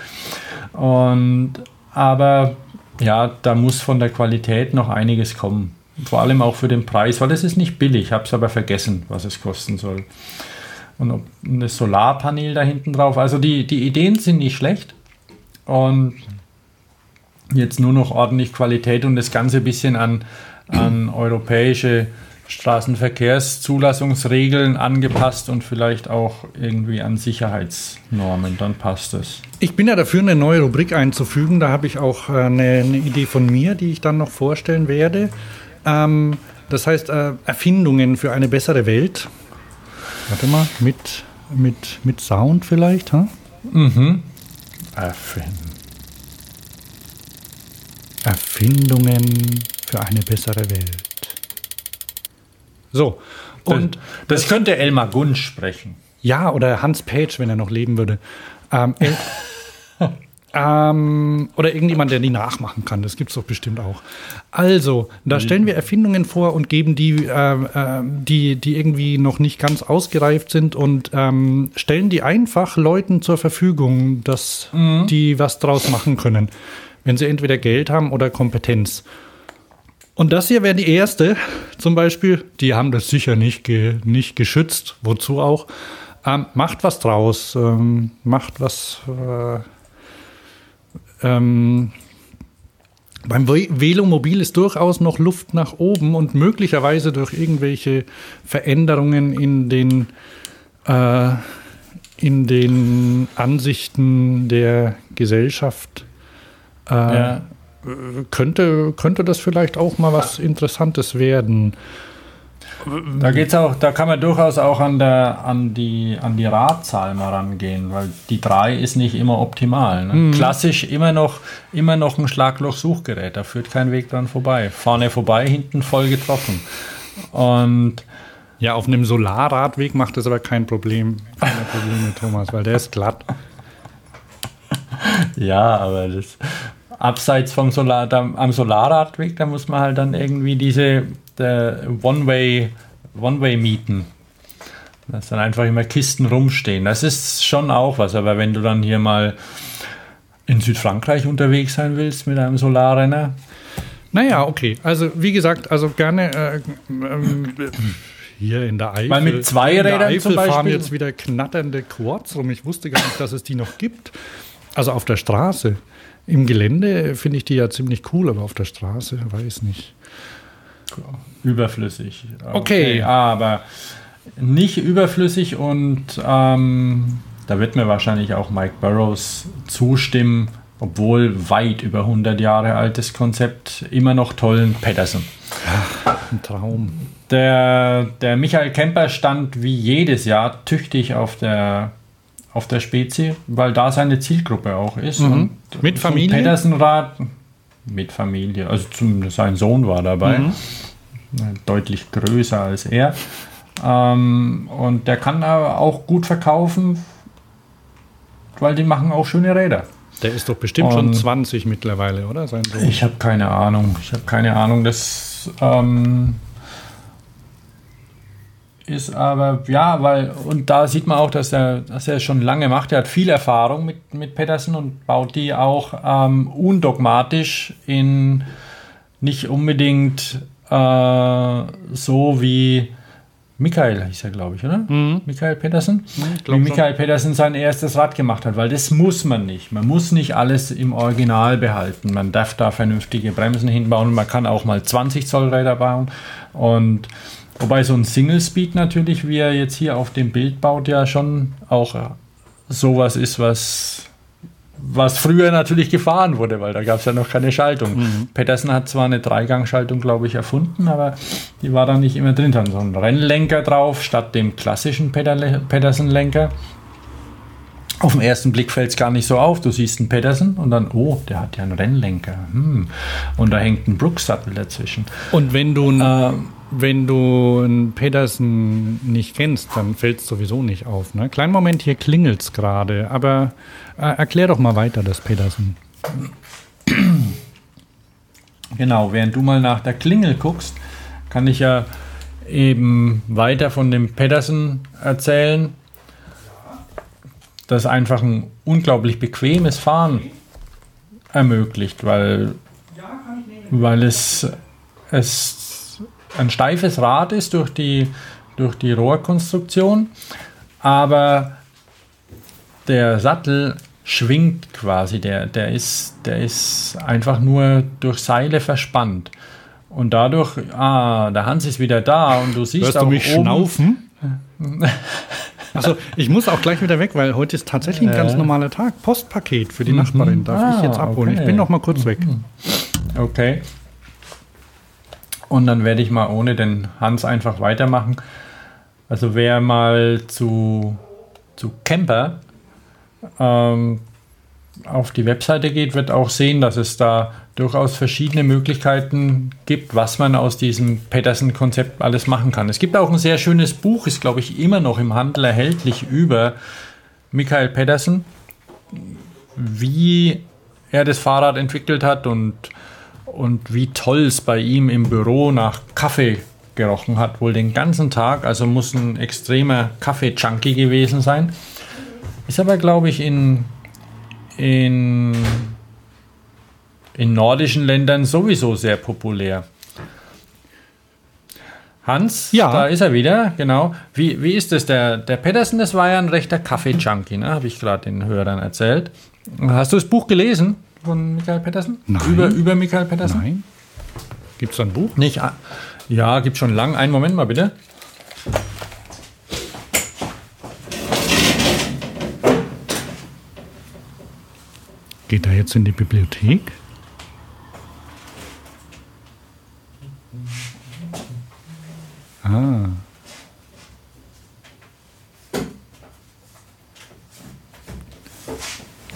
[SPEAKER 3] Und aber ja, da muss von der Qualität noch einiges kommen. Vor allem auch für den Preis, weil es ist nicht billig. Ich habe es aber vergessen, was es kosten soll. Und ob- das Solarpanel da hinten drauf. Also die, die Ideen sind nicht schlecht. Und jetzt nur noch ordentlich Qualität und das Ganze ein bisschen an, an europäische Straßenverkehrszulassungsregeln angepasst und vielleicht auch irgendwie an Sicherheitsnormen, dann passt es.
[SPEAKER 1] Ich bin ja dafür, eine neue Rubrik einzufügen. Da habe ich auch äh, eine, eine Idee von mir, die ich dann noch vorstellen werde. Ähm, das heißt, äh, Erfindungen für eine bessere Welt. Warte mal, mit, mit, mit Sound vielleicht? Huh?
[SPEAKER 3] Erfinden.
[SPEAKER 1] Erfindungen für eine bessere Welt. So, und
[SPEAKER 3] Das könnte Elmar Gunsch sprechen.
[SPEAKER 1] Ja, oder Hans Page, wenn er noch leben würde. Ähm, ähm, oder irgendjemand, der die nachmachen kann. Das gibt es doch bestimmt auch. Also, da stellen wir Erfindungen vor und geben die, ähm, ähm, die, die irgendwie noch nicht ganz ausgereift sind und ähm, stellen die einfach Leuten zur Verfügung, dass die was draus machen können. Wenn sie entweder Geld haben oder Kompetenz. Und das hier wäre die erste, zum Beispiel, die haben das sicher nicht, ge, nicht geschützt, wozu auch. Ähm, macht was draus, ähm, macht was. Äh, ähm, beim Ve- Velomobil ist durchaus noch Luft nach oben und möglicherweise durch irgendwelche Veränderungen in den, äh, in den Ansichten der Gesellschaft äh,
[SPEAKER 3] Ja.
[SPEAKER 1] Könnte, könnte das vielleicht auch mal was Interessantes werden.
[SPEAKER 3] Da geht's auch, da kann man durchaus auch an, der, an, die, an die Radzahl mal rangehen, weil die 3 ist nicht immer optimal. Ne? Klassisch immer noch, immer noch ein Schlagloch-Suchgerät, da führt kein Weg dran vorbei. Vorne vorbei, hinten voll getroffen. Und
[SPEAKER 1] Ja, auf einem Solarradweg macht das aber kein Problem. Keine Probleme, Thomas, weil der ist glatt.
[SPEAKER 3] ja, aber das abseits vom Solar, da, am Solarradweg, da muss man halt dann irgendwie diese der One-Way One-Way mieten. Dass dann einfach immer Kisten rumstehen. Das ist schon auch was, aber wenn du dann hier mal in Südfrankreich unterwegs sein willst mit einem Solarrenner,
[SPEAKER 1] Naja, okay. Also, wie gesagt, also gerne äh, ähm, hier in der Eifel.
[SPEAKER 3] Weil mit zwei
[SPEAKER 1] in der
[SPEAKER 3] Rädern
[SPEAKER 1] Eifel
[SPEAKER 3] zum
[SPEAKER 1] fahren
[SPEAKER 3] Beispiel-
[SPEAKER 1] jetzt wieder knatternde Quads rum. Ich wusste gar nicht, dass es die noch gibt. Also auf der Straße. Im Gelände finde ich die ja ziemlich cool, aber auf der Straße weiß nicht.
[SPEAKER 3] überflüssig.
[SPEAKER 1] Okay.
[SPEAKER 3] aber nicht überflüssig und ähm, da wird mir wahrscheinlich auch Mike Burrows zustimmen, obwohl weit über 100 Jahre altes Konzept, immer noch tollen Patterson.
[SPEAKER 1] Ein Traum.
[SPEAKER 3] Der, der Michael Kemper stand wie jedes Jahr tüchtig auf der, auf der Spezi, weil da seine Zielgruppe auch ist.
[SPEAKER 1] Mhm. Mit
[SPEAKER 3] so
[SPEAKER 1] Familie?
[SPEAKER 3] Patterson-Rad mit Familie. Also zum, sein Sohn war dabei.
[SPEAKER 1] Mhm.
[SPEAKER 3] Deutlich größer als er. Ähm, und der kann aber auch gut verkaufen, weil die machen auch schöne Räder.
[SPEAKER 1] Der ist doch bestimmt schon
[SPEAKER 3] Und-
[SPEAKER 1] 20 mittlerweile, oder? Sein Sohn.
[SPEAKER 3] Ich habe keine Ahnung. Ich habe keine Ahnung. Das ähm, ist aber, ja, weil, und da sieht man auch, dass er, dass er schon lange macht. Er hat viel Erfahrung mit, mit Peterson und baut die auch ähm, undogmatisch in nicht unbedingt äh, so wie Michael hieß er, glaube ich, oder? Michael Peterson?
[SPEAKER 1] glaub
[SPEAKER 3] wie. Michael Peterson sein erstes Rad gemacht hat, weil das muss man nicht. Man muss nicht alles im Original behalten. Man darf da vernünftige Bremsen hinbauen. Man kann auch mal 20 Zoll Räder bauen. Und wobei so ein Single Speed natürlich, wie er jetzt hier auf dem Bild baut, ja schon auch äh, sowas ist, was was früher natürlich gefahren wurde, weil da gab es ja noch keine Schaltung. Peterson hat zwar eine Dreigangschaltung, glaube ich, erfunden, aber die war dann nicht immer drin. Dann so ein Rennlenker drauf, statt dem klassischen Peterson-Lenker. Auf den ersten Blick fällt es gar nicht so auf. Du siehst einen Peterson und dann, oh, der hat ja einen Rennlenker. Hm. Und da hängt ein Brooks-Sattel dazwischen.
[SPEAKER 1] Und wenn du, ein-
[SPEAKER 3] Ähm,
[SPEAKER 1] wenn du einen Pedersen nicht kennst, dann fällt es sowieso nicht auf. Ne? Kleinen Moment, hier klingelt es gerade. Aber äh, erklär doch mal weiter das Pedersen.
[SPEAKER 3] Genau, während du mal nach der Klingel guckst, kann ich ja eben weiter von dem Pedersen erzählen, das einfach ein unglaublich bequemes Fahren ermöglicht, weil, weil es, es ein steifes Rad ist durch die, durch die Rohrkonstruktion, aber der Sattel schwingt quasi, der, der, ist, der ist einfach nur durch Seile verspannt. Und dadurch, ah, der Hans ist wieder da und du siehst
[SPEAKER 1] Hörst
[SPEAKER 3] auch
[SPEAKER 1] du mich
[SPEAKER 3] oben,
[SPEAKER 1] schnaufen? Also ich muss auch gleich wieder weg, weil heute ist tatsächlich ein ganz normaler Tag. Postpaket für die Nachbarin darf ich
[SPEAKER 3] Ah,
[SPEAKER 1] jetzt abholen. Ich
[SPEAKER 3] okay.
[SPEAKER 1] bin noch mal kurz weg.
[SPEAKER 3] Okay. Und dann werde ich mal ohne den Hans einfach weitermachen. Also wer mal zu, zu Camper ähm, auf die Webseite geht, wird auch sehen, dass es da durchaus verschiedene Möglichkeiten gibt, was man aus diesem Peterson-Konzept alles machen kann. Es gibt auch ein sehr schönes Buch, ist glaube ich immer noch im Handel erhältlich über Michael Pedersen, wie er das Fahrrad entwickelt hat und, und wie toll es bei ihm im Büro nach Kaffee gerochen hat, wohl den ganzen Tag. Also muss ein extremer Kaffee-Junkie gewesen sein. Ist aber, glaube ich, in, in, in nordischen Ländern sowieso sehr populär. Hans,
[SPEAKER 1] Ja.
[SPEAKER 3] da ist er wieder, genau. Wie, wie ist das? Der, der Pedersen, das war ja ein rechter Kaffee-Junkie, ne? habe ich gerade den Hörern erzählt. Hast du das Buch gelesen von Michael Pettersen?
[SPEAKER 1] Nein.
[SPEAKER 3] Über, über Michael Pettersen?
[SPEAKER 1] Nein. Gibt es da ein Buch?
[SPEAKER 3] Nicht. ah, Ja, gibt schon lang. Einen Moment mal bitte.
[SPEAKER 1] Geht er jetzt in die Bibliothek? Ah.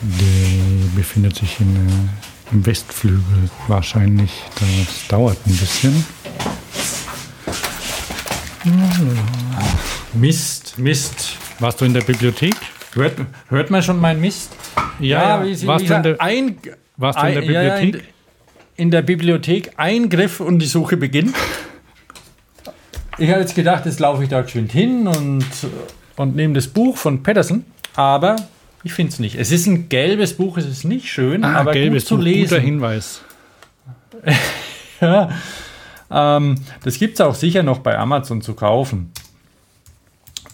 [SPEAKER 1] Der befindet sich in, äh, im Westflügel wahrscheinlich. Das dauert ein bisschen.
[SPEAKER 3] Mist, Mist.
[SPEAKER 1] Warst du in der Bibliothek?
[SPEAKER 3] Hört, hört man schon meinen Mist? wie sie-
[SPEAKER 1] warst,
[SPEAKER 3] wie
[SPEAKER 1] du der,
[SPEAKER 3] ein,
[SPEAKER 1] warst du in der
[SPEAKER 3] ein- ja, ja,
[SPEAKER 1] Bibliothek?
[SPEAKER 3] in, in der Bibliothek Eingriff und die Suche beginnt. Ich habe jetzt gedacht, jetzt laufe ich da geschwind hin und, und nehme das Buch von Patterson, aber ich finde es nicht. Es ist ein gelbes Buch, es ist nicht schön,
[SPEAKER 1] ah,
[SPEAKER 3] aber
[SPEAKER 1] gelbes
[SPEAKER 3] gut zu
[SPEAKER 1] Buch, guter
[SPEAKER 3] lesen.
[SPEAKER 1] Hinweis.
[SPEAKER 3] Ja, ähm, das gibt es auch sicher noch bei Amazon zu kaufen.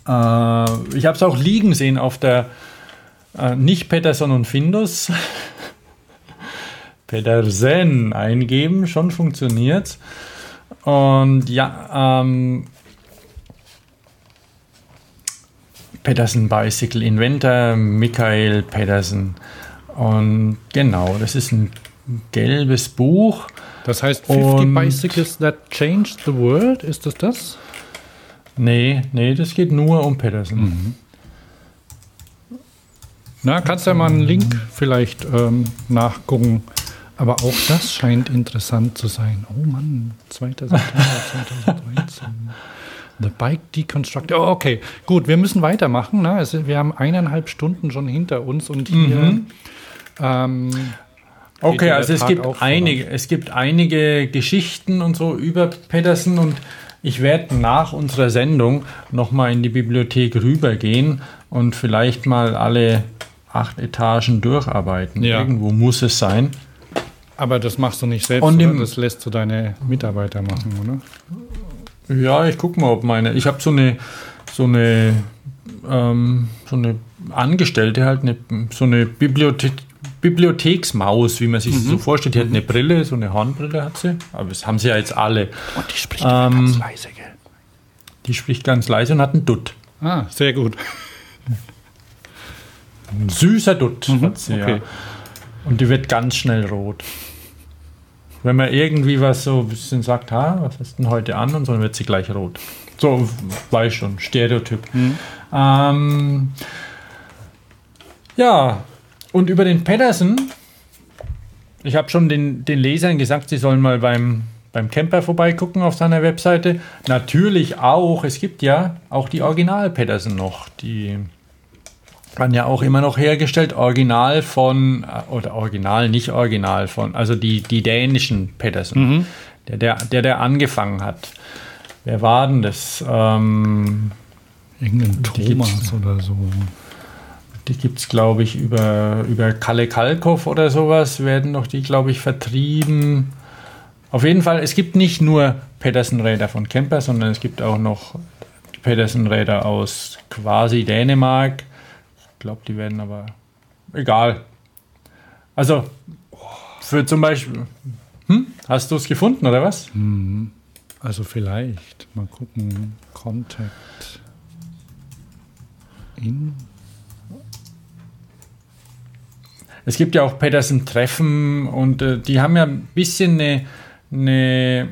[SPEAKER 3] Äh, ich habe es auch liegen sehen auf der äh, nicht Peterson und Findus. Petersen eingeben, schon funktioniert. Und ja, ähm, Peterson Bicycle Inventor, Michael Peterson. Und genau, das ist ein gelbes Buch.
[SPEAKER 1] Das heißt 50
[SPEAKER 3] Und-
[SPEAKER 1] Bicycles that changed the world, ist das das?
[SPEAKER 3] Nee, nee, das geht nur um Peterson.
[SPEAKER 1] Na, kannst ja mal einen Link vielleicht ähm, nachgucken. Aber auch das scheint interessant zu sein. Oh Mann, 2. September 2013. The Bike Deconstructor. Oh, okay, gut, wir müssen weitermachen. Ne? Es, wir haben eineinhalb Stunden schon hinter uns und hier. Ähm,
[SPEAKER 3] Okay, also es gibt einige, es gibt einige Geschichten und so über Peterson und ich werde nach unserer Sendung nochmal in die Bibliothek rübergehen und vielleicht mal alle acht Etagen durcharbeiten.
[SPEAKER 1] Ja.
[SPEAKER 3] Irgendwo muss es sein.
[SPEAKER 1] aber das machst du nicht selbst,
[SPEAKER 3] Und im-
[SPEAKER 1] Das lässt du deine Mitarbeiter machen, oder?
[SPEAKER 3] Ja, ich gucke mal, ob meine. Ich habe so eine, so eine, ähm, so eine Angestellte halt, eine, so eine Bibliothe Bibliotheksmaus, wie man sich das so vorstellt. Die hat eine Brille, so eine Hornbrille hat sie. Aber das haben sie ja jetzt alle.
[SPEAKER 1] Und die spricht
[SPEAKER 3] Ähm,
[SPEAKER 1] ganz leise, gell?
[SPEAKER 3] Die spricht ganz leise und hat einen Dutt.
[SPEAKER 1] Ah, sehr gut.
[SPEAKER 3] Ein süßer Dutt hat sie,
[SPEAKER 1] okay.
[SPEAKER 3] ja. Und die wird ganz schnell rot. Wenn man irgendwie was so ein bisschen sagt, ha, was du denn heute an? Und so, dann wird sie gleich rot. So, weiß schon, Stereotyp. Ähm, ja, und über den Pedersen, ich habe schon den, den Lesern gesagt, sie sollen mal beim, beim Camper vorbeigucken auf seiner Webseite. Natürlich auch, es gibt ja auch die Original-Pedersen noch, die werden ja auch immer noch hergestellt, original von, äh, oder original, nicht original von, also die, die dänischen Pedersen, der, der, der, der angefangen hat. Wer war denn das? Ähm,
[SPEAKER 1] Irgendein. Thomas oder so.
[SPEAKER 3] die gibt es, glaube ich, über, über Kalle Kalkow oder sowas, werden noch die, glaube ich, vertrieben. Auf jeden Fall, es gibt nicht nur Pedersen-Räder von Kemper, sondern es gibt auch noch Pedersen-Räder aus quasi Dänemark. Ich glaube, die werden aber egal. Also, für zum Beispiel. Hm? Hast du es gefunden oder was?
[SPEAKER 1] Also vielleicht. Mal gucken. Contact. In.
[SPEAKER 3] Es gibt ja auch Pedersen-Treffen und äh, die haben ja ein bisschen eine, eine,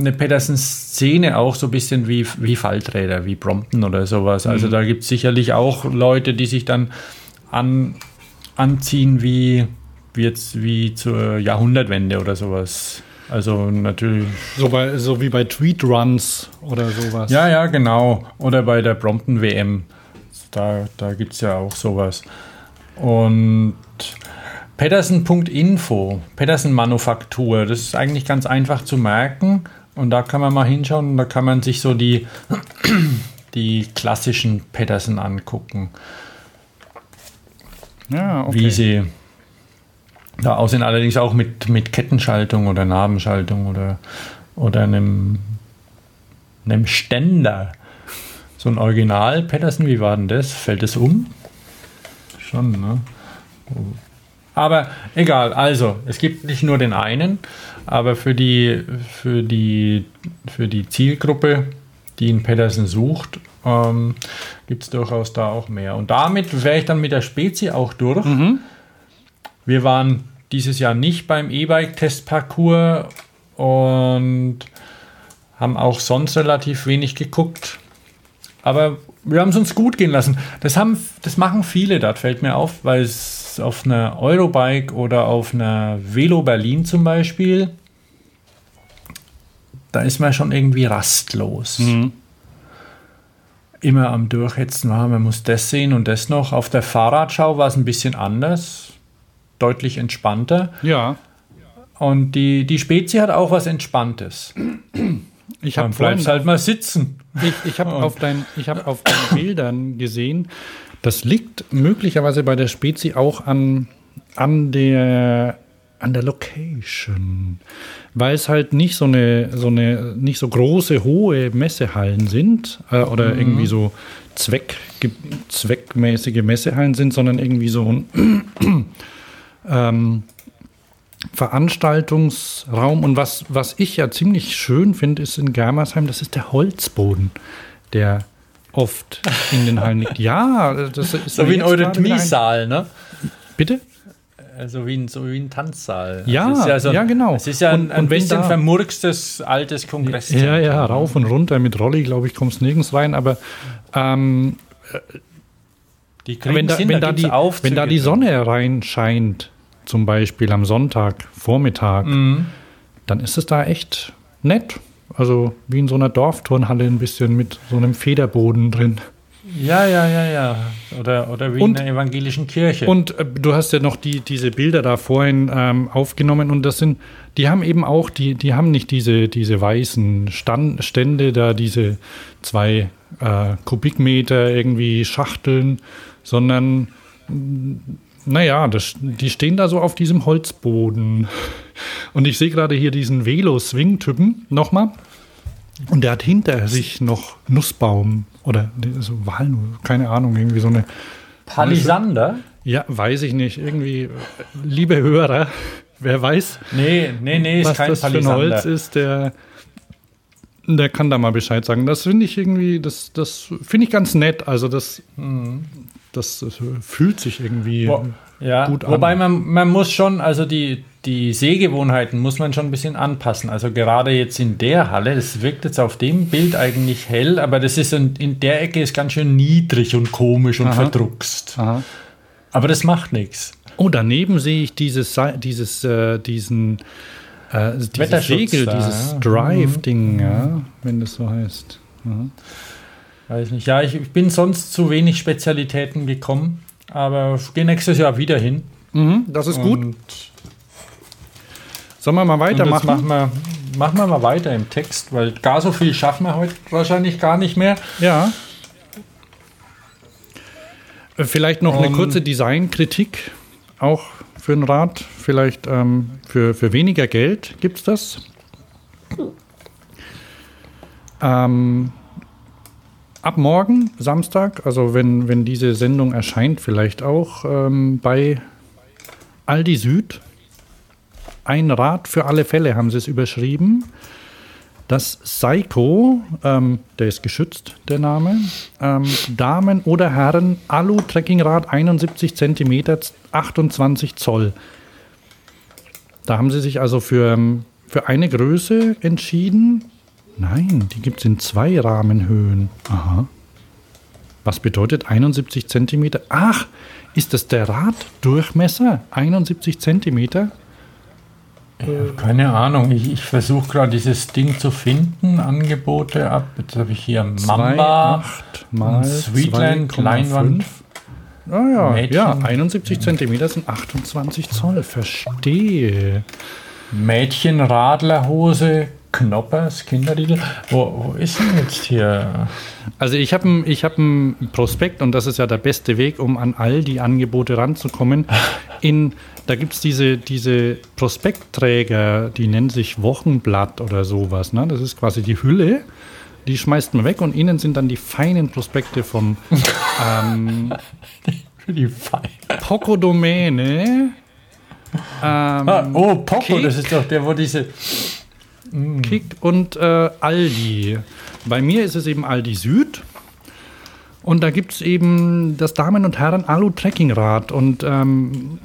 [SPEAKER 3] eine Pedersen-Szene auch so ein bisschen wie, wie Falträder, wie Brompton oder sowas. Also da gibt es sicherlich auch Leute, die sich dann an, anziehen wie, wie jetzt wie zur Jahrhundertwende oder sowas. Also natürlich.
[SPEAKER 1] So, bei, so wie bei Tweet Runs oder sowas.
[SPEAKER 3] Ja, ja, genau. Oder bei der Brompton WM. Da, da gibt es ja auch sowas. Und Pedersen.info, Pedersen Manufaktur, das ist eigentlich ganz einfach zu merken. Und da kann man mal hinschauen und da kann man sich so die, die klassischen Pedersen angucken,
[SPEAKER 1] Ja, okay.
[SPEAKER 3] wie sie da aussehen. Allerdings auch mit, mit Kettenschaltung oder Nabenschaltung oder, oder einem, einem Ständer. So ein Original Pedersen, wie war denn das? Fällt es um? Schon, ne? Aber egal, also es gibt nicht nur den einen, aber für die, für die, für die Zielgruppe, die in Pedersen sucht, ähm, gibt es durchaus da auch mehr. Und damit wäre ich dann mit der Spezi auch durch. Wir waren dieses Jahr nicht beim E-Bike-Testparcours und haben auch sonst relativ wenig geguckt. Aber wir haben es uns gut gehen lassen. Das, haben, das machen viele, das fällt mir auf, weil es auf einer Eurobike oder auf einer Velo Berlin zum Beispiel, da ist man schon irgendwie rastlos. Immer am Durchhetzen, ah, man muss das sehen und das noch. Auf der Fahrradschau war es ein bisschen anders, deutlich entspannter.
[SPEAKER 1] Ja.
[SPEAKER 3] Und die, die Spezi hat auch was Entspanntes.
[SPEAKER 1] Ich
[SPEAKER 3] Dann bleibst halt mal sitzen.
[SPEAKER 1] Ich, ich habe auf, dein, ich hab auf deinen Bildern gesehen, das liegt möglicherweise bei der Spezi auch an, an, der, an der Location. Weil es halt nicht so eine, so eine nicht so große, hohe Messehallen sind äh, oder irgendwie so Zweck, ge- zweckmäßige Messehallen sind, sondern irgendwie so ein ähm, Veranstaltungsraum. Und was, was ich ja ziemlich schön finde, ist in Germersheim, das ist der Holzboden, der oft in den Hallen liegt. Ja, das ist
[SPEAKER 3] So wie ein Eurythmie-Saal, ne?
[SPEAKER 1] Bitte?
[SPEAKER 3] Also wie ein, so wie ein Tanzsaal.
[SPEAKER 1] Ja,
[SPEAKER 3] Es ist
[SPEAKER 1] ja, genau.
[SPEAKER 3] Es ist ja
[SPEAKER 1] Und-
[SPEAKER 3] ein, ein bisschen vermurkstes altes Kongresszentrum.
[SPEAKER 1] Ja, ja, rauf und runter mit Rolli, glaube ich, kommst nirgends rein, aber ähm,
[SPEAKER 3] Die
[SPEAKER 1] wenn, da,
[SPEAKER 3] hin,
[SPEAKER 1] wenn, da die,
[SPEAKER 3] Aufzüge
[SPEAKER 1] wenn da die. Sonne reinscheint, zum Beispiel am Sonntag, Vormittag,
[SPEAKER 3] Mhm.
[SPEAKER 1] dann ist es da echt nett. Also wie in so einer Dorfturnhalle ein bisschen mit so einem Federboden drin.
[SPEAKER 3] Ja, ja, ja, ja. Oder, oder wie
[SPEAKER 1] Und-
[SPEAKER 3] in einer evangelischen Kirche.
[SPEAKER 1] Und äh, du hast ja noch die, diese Bilder da vorhin ähm, aufgenommen und das sind, die haben eben auch, die, die haben nicht diese, diese weißen Stand, Stände da, diese zwei äh, Kubikmeter irgendwie Schachteln, sondern mh, naja, das, die stehen da so auf diesem Holzboden. Und ich sehe gerade hier diesen Velo-Swing-Typen nochmal. Und der hat hinter sich noch Nussbaum oder so Walnuss, keine Ahnung, irgendwie so eine
[SPEAKER 3] Palisander?
[SPEAKER 1] ja, weiß ich nicht. Irgendwie, liebe Hörer, wer weiß,
[SPEAKER 3] Nee, nee, nee, ist
[SPEAKER 1] was
[SPEAKER 3] kein
[SPEAKER 1] das für ein
[SPEAKER 3] Palisander.
[SPEAKER 1] Holz ist, der, der kann da mal Bescheid sagen. Das finde ich irgendwie, das, das finde ich ganz nett. Also das, das, das fühlt sich irgendwie
[SPEAKER 3] Wo- ja,
[SPEAKER 1] gut an.
[SPEAKER 3] wobei man, man muss schon, also die, die Sehgewohnheiten muss man schon ein bisschen anpassen. Also gerade jetzt in der Halle, das wirkt jetzt auf dem Bild eigentlich hell, aber das ist in, in der Ecke ist ganz schön niedrig und komisch und
[SPEAKER 1] Aha.
[SPEAKER 3] verdruckst.
[SPEAKER 1] Aha.
[SPEAKER 3] Aber das macht nichts.
[SPEAKER 1] Oh, daneben sehe ich dieses, dieses, äh, diesen, äh, dieses Segel,
[SPEAKER 3] da,
[SPEAKER 1] dieses
[SPEAKER 3] ja. Mhm.
[SPEAKER 1] Drive-Ding, ja, wenn das so heißt.
[SPEAKER 3] Weiß nicht. Ja, ich, ich bin sonst zu wenig Spezialitäten gekommen, aber ich gehe nächstes Jahr wieder hin.
[SPEAKER 1] Mhm, das ist gut. Sollen wir mal weitermachen?
[SPEAKER 3] machen wir, machen wir mal weiter im Text, weil gar so viel schaffen wir heute wahrscheinlich gar nicht mehr.
[SPEAKER 1] Ja. Äh, Vielleicht noch eine
[SPEAKER 3] Ähm,
[SPEAKER 1] kurze Designkritik, auch für ein Rad. Vielleicht ähm, für, für weniger Geld gibt es das. Ähm, ab morgen, Samstag, also wenn, wenn diese Sendung erscheint, vielleicht auch ähm, bei Aldi Süd. Ein Rad für alle Fälle haben sie es überschrieben. Das Seiko, ähm, der ist geschützt, der Name, ähm, Damen oder Herren Alu-Trekkingrad 71 cm, 28 Zoll. Da haben sie sich also für, ähm, für eine Größe entschieden. Nein, die gibt es in zwei Rahmenhöhen. Aha. Was bedeutet 71 cm? Ach, ist das der Raddurchmesser? 71 cm?
[SPEAKER 3] Keine Ahnung, ich, ich versuche gerade dieses Ding zu finden. Angebote ab. Jetzt habe ich hier Mamba,
[SPEAKER 1] 2,8 mal
[SPEAKER 3] Sweetland,
[SPEAKER 1] 2,5.
[SPEAKER 3] Leinwand.
[SPEAKER 1] Ah ja,
[SPEAKER 3] Mädchen.
[SPEAKER 1] ja, 71 cm sind 28 Zoll. Verstehe.
[SPEAKER 3] Mädchenradlerhose, Knoppers, Kinderriegel. Wo, wo ist denn jetzt hier?
[SPEAKER 1] Also ich habe ein, ich hab Prospekt und das ist ja der beste Weg, um an all die Angebote ranzukommen. In, da gibt es diese, diese Prospektträger, die nennen sich Wochenblatt oder sowas. Ne? Das ist quasi die Hülle. Die schmeißt man weg und innen sind dann die feinen Prospekte vom ähm,
[SPEAKER 3] die Feier.
[SPEAKER 1] Poco Domäne Ähm,
[SPEAKER 3] Ah, oh, Poco,
[SPEAKER 1] Kick.
[SPEAKER 3] das ist doch der, wo diese.
[SPEAKER 1] Kick und äh, Aldi. Bei mir ist es eben Aldi Süd. Und da gibt es eben das Damen- und Herren Alu-Trekkingrad. Und ähm,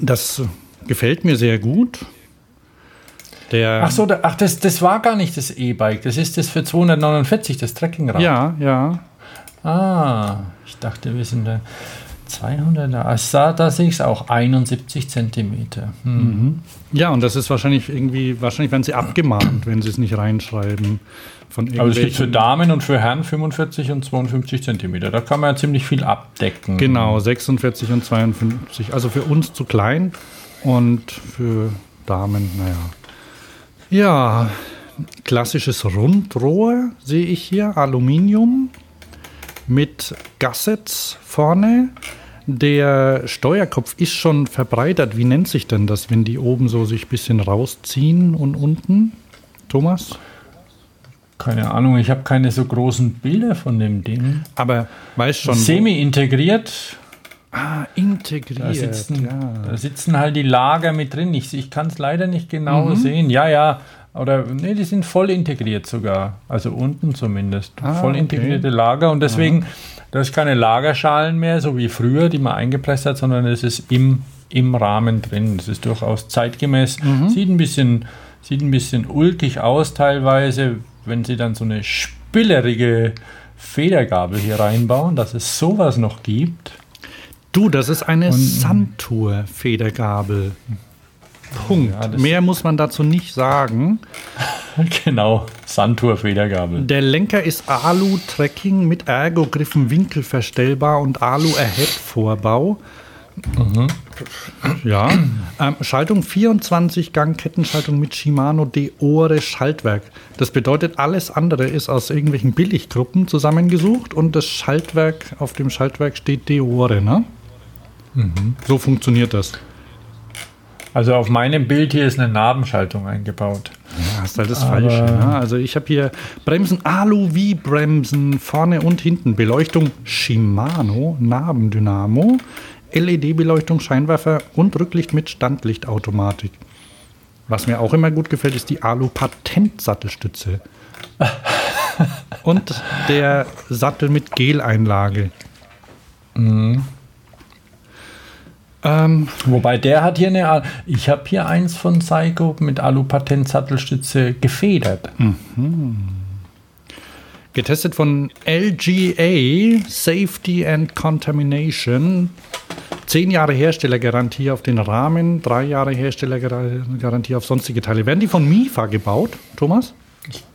[SPEAKER 1] das gefällt mir sehr gut. Der,
[SPEAKER 3] Ach so, da, ach, das, das war gar nicht das E-Bike. Das ist das für 249, das Trekkingrad.
[SPEAKER 1] Ja, ja.
[SPEAKER 3] Ah, ich dachte, wir sind da 200. Ah, da, da sehe ich es auch. 71 Zentimeter. Hm.
[SPEAKER 1] Ja, und das ist wahrscheinlich irgendwie, wahrscheinlich werden sie abgemahnt, wenn sie es nicht reinschreiben. Von
[SPEAKER 3] Aber es gibt für Damen und für Herren 45 und 52 Zentimeter. Da kann man ja ziemlich viel abdecken.
[SPEAKER 1] Genau, 46 und 52. Also für uns zu klein und für Damen, naja. Ja, klassisches Rundrohr sehe ich hier, Aluminium mit Gassets vorne. Der Steuerkopf ist schon verbreitert. Wie nennt sich denn das, wenn die oben so sich ein bisschen rausziehen und unten? Thomas?
[SPEAKER 3] Keine Ahnung, ich habe keine so großen Bilder von dem Ding.
[SPEAKER 1] Aber weißt schon,
[SPEAKER 3] Semi-integriert.
[SPEAKER 1] ah, integriert.
[SPEAKER 3] Da sitzen,
[SPEAKER 1] ja.
[SPEAKER 3] da sitzen halt die Lager mit drin. Ich, ich kann es leider nicht genau
[SPEAKER 1] Mhm.
[SPEAKER 3] sehen. Ja, ja. Oder nee, die sind voll integriert sogar. Also unten zumindest.
[SPEAKER 1] Ah,
[SPEAKER 3] voll
[SPEAKER 1] okay.
[SPEAKER 3] integrierte Lager. Und deswegen, da ist keine Lagerschalen mehr, so wie früher, die man eingepresst hat, sondern es ist im, im Rahmen drin. Das ist durchaus zeitgemäß.
[SPEAKER 1] Mhm.
[SPEAKER 3] Sieht ein bisschen, sieht ein bisschen ulkig aus teilweise, wenn sie dann so eine spillerige Federgabel hier reinbauen, dass es sowas noch gibt.
[SPEAKER 1] Du, das ist eine Santur-Federgabel. Punkt.
[SPEAKER 3] Ja,
[SPEAKER 1] Mehr muss man dazu nicht sagen.
[SPEAKER 3] Genau, Santur-Federgabel.
[SPEAKER 1] Der Lenker ist Alu-Tracking mit Ergo-Griffen winkelverstellbar und Alu-Ahead-Vorbau. Ja. Ähm, Schaltung 24 Gang Kettenschaltung mit Shimano Deore Schaltwerk. Das bedeutet, alles andere ist aus irgendwelchen Billiggruppen zusammengesucht und das Schaltwerk, auf dem Schaltwerk steht Deore, ne? So funktioniert das.
[SPEAKER 3] Also auf meinem Bild hier ist eine Nabenschaltung eingebaut.
[SPEAKER 1] Ja, hast halt das Falsche. Ne? Also ich habe hier Bremsen, Alu-V-Bremsen, vorne und hinten. Beleuchtung Shimano, Nabendynamo, LED-Beleuchtung, Scheinwerfer und Rücklicht mit Standlichtautomatik. Was mir auch immer gut gefällt, ist die Alu-Patent-Sattelstütze. und der Sattel mit Geleinlage. Ähm,
[SPEAKER 3] Wobei der hat hier eine. Ich habe hier eins von Psycho mit Alu-Patent-Sattelstütze gefedert.
[SPEAKER 1] Getestet von LGA Safety and Contamination. Zehn Jahre Herstellergarantie auf den Rahmen, drei Jahre Herstellergarantie auf sonstige Teile. Werden die von MIFA gebaut, Thomas?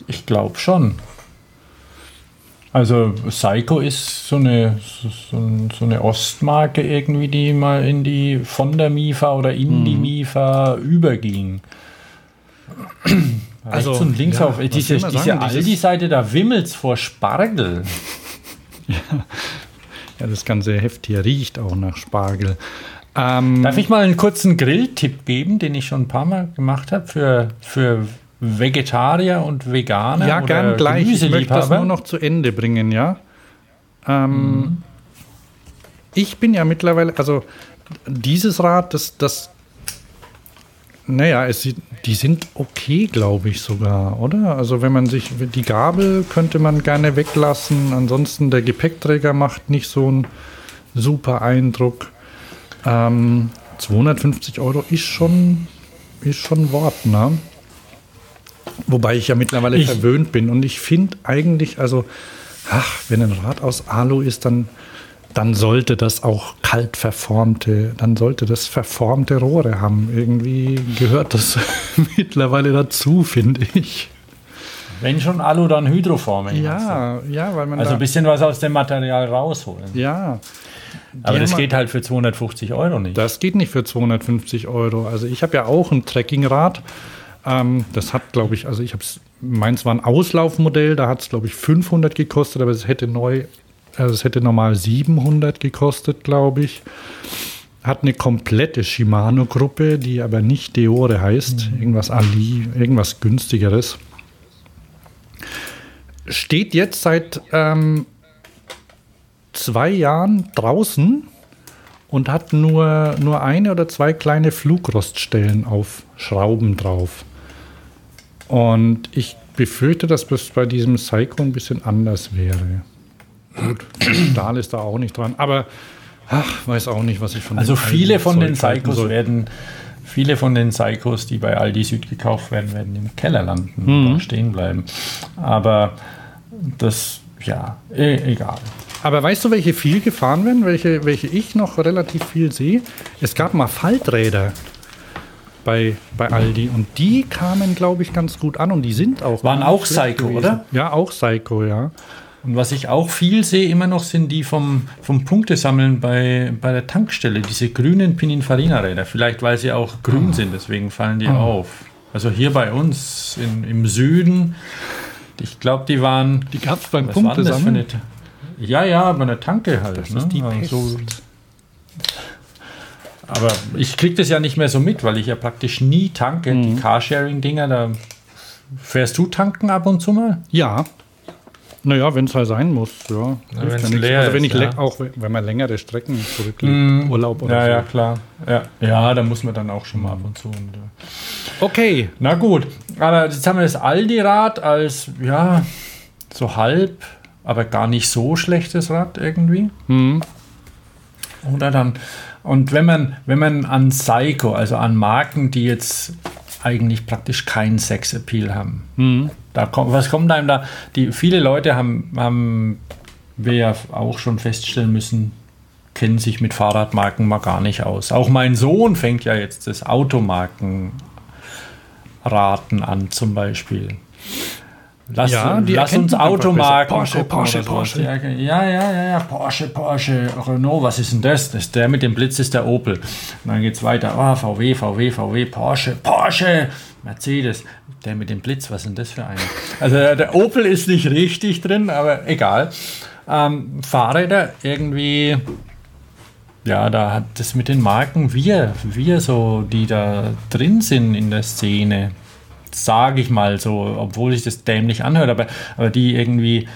[SPEAKER 3] Ich glaube schon. Also Psycho ist so eine, so, so- eine Ostmarke irgendwie, die mal in die von der MIFA oder in die MIFA überging.
[SPEAKER 1] Also,
[SPEAKER 3] Rechts und links
[SPEAKER 1] ja,
[SPEAKER 3] auf diese, diese
[SPEAKER 1] sagen,
[SPEAKER 3] Aldi-Seite, da wimmelt's vor Spargel.
[SPEAKER 1] Ja, das ganze Heft hier riecht auch nach Spargel. Ähm,
[SPEAKER 3] Darf ich mal einen kurzen Grilltipp geben, den ich schon ein paar Mal gemacht habe für, für Vegetarier und Veganer?
[SPEAKER 1] ja,
[SPEAKER 3] oder
[SPEAKER 1] gern gleich. Ich möchte das nur noch zu Ende bringen, ja. Ähm,
[SPEAKER 3] Mhm.
[SPEAKER 1] Ich bin ja mittlerweile, also dieses Rad, das, das naja, es, sieht- die sind okay, glaube ich sogar, oder? Also wenn man sich, die Gabel könnte man gerne weglassen, ansonsten der Gepäckträger macht nicht so einen super Eindruck. Ähm, 250 Euro ist schon, ist schon Wort, ne? Wobei ich ja mittlerweile
[SPEAKER 3] Ich-
[SPEAKER 1] verwöhnt bin und ich finde eigentlich, also, ach, wenn ein Rad aus Alu ist, dann, dann sollte das auch kalt verformte, dann sollte das verformte Rohre haben. Irgendwie gehört das mittlerweile dazu, finde ich.
[SPEAKER 3] Wenn schon Alu, dann Hydroforming.
[SPEAKER 1] Ja, ja, weil man
[SPEAKER 3] Also ein bisschen was aus dem Material rausholen.
[SPEAKER 1] ja.
[SPEAKER 3] Aber das geht halt für 250 Euro nicht.
[SPEAKER 1] Das geht nicht für 250 Euro. Also ich habe ja auch ein Trekkingrad. Ähm, das hat, glaube ich, also ich habe es, meins war ein Auslaufmodell, da hat es, glaube ich, 500 gekostet, aber es hätte neu, also es hätte normal 700 gekostet, glaube ich. Hat eine komplette Shimano-Gruppe, die aber nicht Deore heißt, irgendwas Ali, irgendwas günstigeres. Steht jetzt seit ähm, zwei Jahren draußen und hat nur, nur eine oder zwei kleine Flugroststellen auf Schrauben drauf. Und ich befürchte, dass das bei diesem Psycho ein bisschen anders wäre. Gut, Stahl ist da auch nicht dran, aber ach, weiß auch nicht, was ich von
[SPEAKER 3] Also viele von den
[SPEAKER 1] Zeug halten
[SPEAKER 3] Psychos werden, viele von den Psychos, die bei Aldi Süd gekauft werden, werden im Keller landen
[SPEAKER 1] Mhm.
[SPEAKER 3] und stehen bleiben. Aber das, ja, eh, egal.
[SPEAKER 1] Aber weißt du, welche viel gefahren werden, welche, welche ich noch relativ viel sehe? Es gab mal Falträder bei, bei Aldi und die kamen, glaube ich, ganz gut an und die sind auch.
[SPEAKER 3] Waren auch Psycho,
[SPEAKER 1] gewesen.
[SPEAKER 3] oder?
[SPEAKER 1] Ja, auch Psycho, ja.
[SPEAKER 3] Und was ich auch viel sehe immer noch, sind die vom, vom Punktesammeln bei, bei der Tankstelle, diese grünen Pininfarina-Räder. Vielleicht, weil sie auch grün sind, deswegen fallen die auf. Also hier bei uns in, im Süden, ich glaube, die waren.
[SPEAKER 1] Die gab es beim. Punktesammeln.
[SPEAKER 3] Ja, ja, bei einer Tanke halt.
[SPEAKER 1] Das
[SPEAKER 3] ne?
[SPEAKER 1] ist die
[SPEAKER 3] Also,
[SPEAKER 1] Pest.
[SPEAKER 3] Aber ich kriege das ja nicht mehr so mit, weil ich ja praktisch nie tanke.
[SPEAKER 1] Mhm.
[SPEAKER 3] Die Carsharing-Dinger, da fährst du tanken ab und zu mal?
[SPEAKER 1] Ja. Naja, wenn es halt sein muss, ja.
[SPEAKER 3] Ja, wenn's
[SPEAKER 1] nichts.
[SPEAKER 3] leer
[SPEAKER 1] also wenn
[SPEAKER 3] ist,
[SPEAKER 1] ich
[SPEAKER 3] ja.
[SPEAKER 1] auch wenn man längere Strecken zurücklegt, Urlaub oder
[SPEAKER 3] ja,
[SPEAKER 1] so.
[SPEAKER 3] ja, klar. Ja. ja, da muss man dann auch schon mal ab und zu. Und, äh,
[SPEAKER 1] Okay.
[SPEAKER 3] Na gut, aber jetzt haben wir das Aldi-Rad als, ja, so halb, aber gar nicht so schlechtes Rad irgendwie.
[SPEAKER 1] Hm.
[SPEAKER 3] Oder dann, und wenn man, wenn man an Psycho, also an Marken, die jetzt eigentlich praktisch keinen Sex-Appeal haben,
[SPEAKER 1] Hm.
[SPEAKER 3] da kommt, was kommt einem da? Die, viele Leute haben, haben wir ja auch schon feststellen müssen, kennen sich mit Fahrradmarken mal gar nicht aus. Auch mein Sohn fängt ja jetzt das Automarkenraten an, zum Beispiel. Lass,
[SPEAKER 1] Ja,
[SPEAKER 3] lass uns Automarken.
[SPEAKER 1] Porsche, Porsche. Porsche.
[SPEAKER 3] Ja, ja, ja, ja, Porsche, Porsche, Renault, was ist denn das? das ist der mit dem Blitz ist der Opel. Und dann geht es weiter. Ah, VW, VW, VW, Porsche, Porsche, Mercedes. Der mit dem Blitz, was ist denn das für eine? Also der Opel ist nicht richtig drin, aber egal. Ähm, Fahrräder irgendwie, ja, da hat das mit den Marken, wir, wir so, die da drin sind in der Szene, sage ich mal so, obwohl sich das dämlich anhört, aber, aber die irgendwie,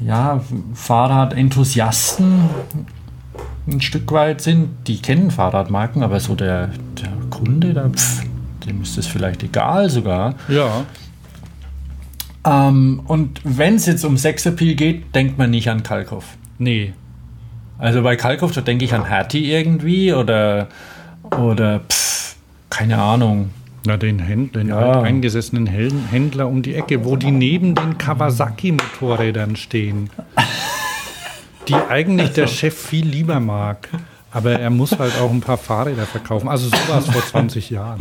[SPEAKER 3] ja, Fahrradenthusiasten ein Stück weit sind, die kennen Fahrradmarken, aber so der, der Kunde, da, pff, dem ist das vielleicht egal sogar.
[SPEAKER 1] Ja.
[SPEAKER 3] Ähm, und wenn es jetzt um Sexappeal geht, denkt man nicht an Kalkoff.
[SPEAKER 1] Nee.
[SPEAKER 3] Also bei Kalkoff, da denke ich an Hattie irgendwie oder, oder pff, keine Ahnung.
[SPEAKER 1] Na, den Händler, den
[SPEAKER 3] Ja.
[SPEAKER 1] eingesessenen Hel- Händler um die Ecke, wo die neben den Kawasaki-Motorrädern stehen. Die eigentlich der Chef viel lieber mag. Aber er muss halt auch ein paar Fahrräder verkaufen. Also sowas vor 20 Jahren.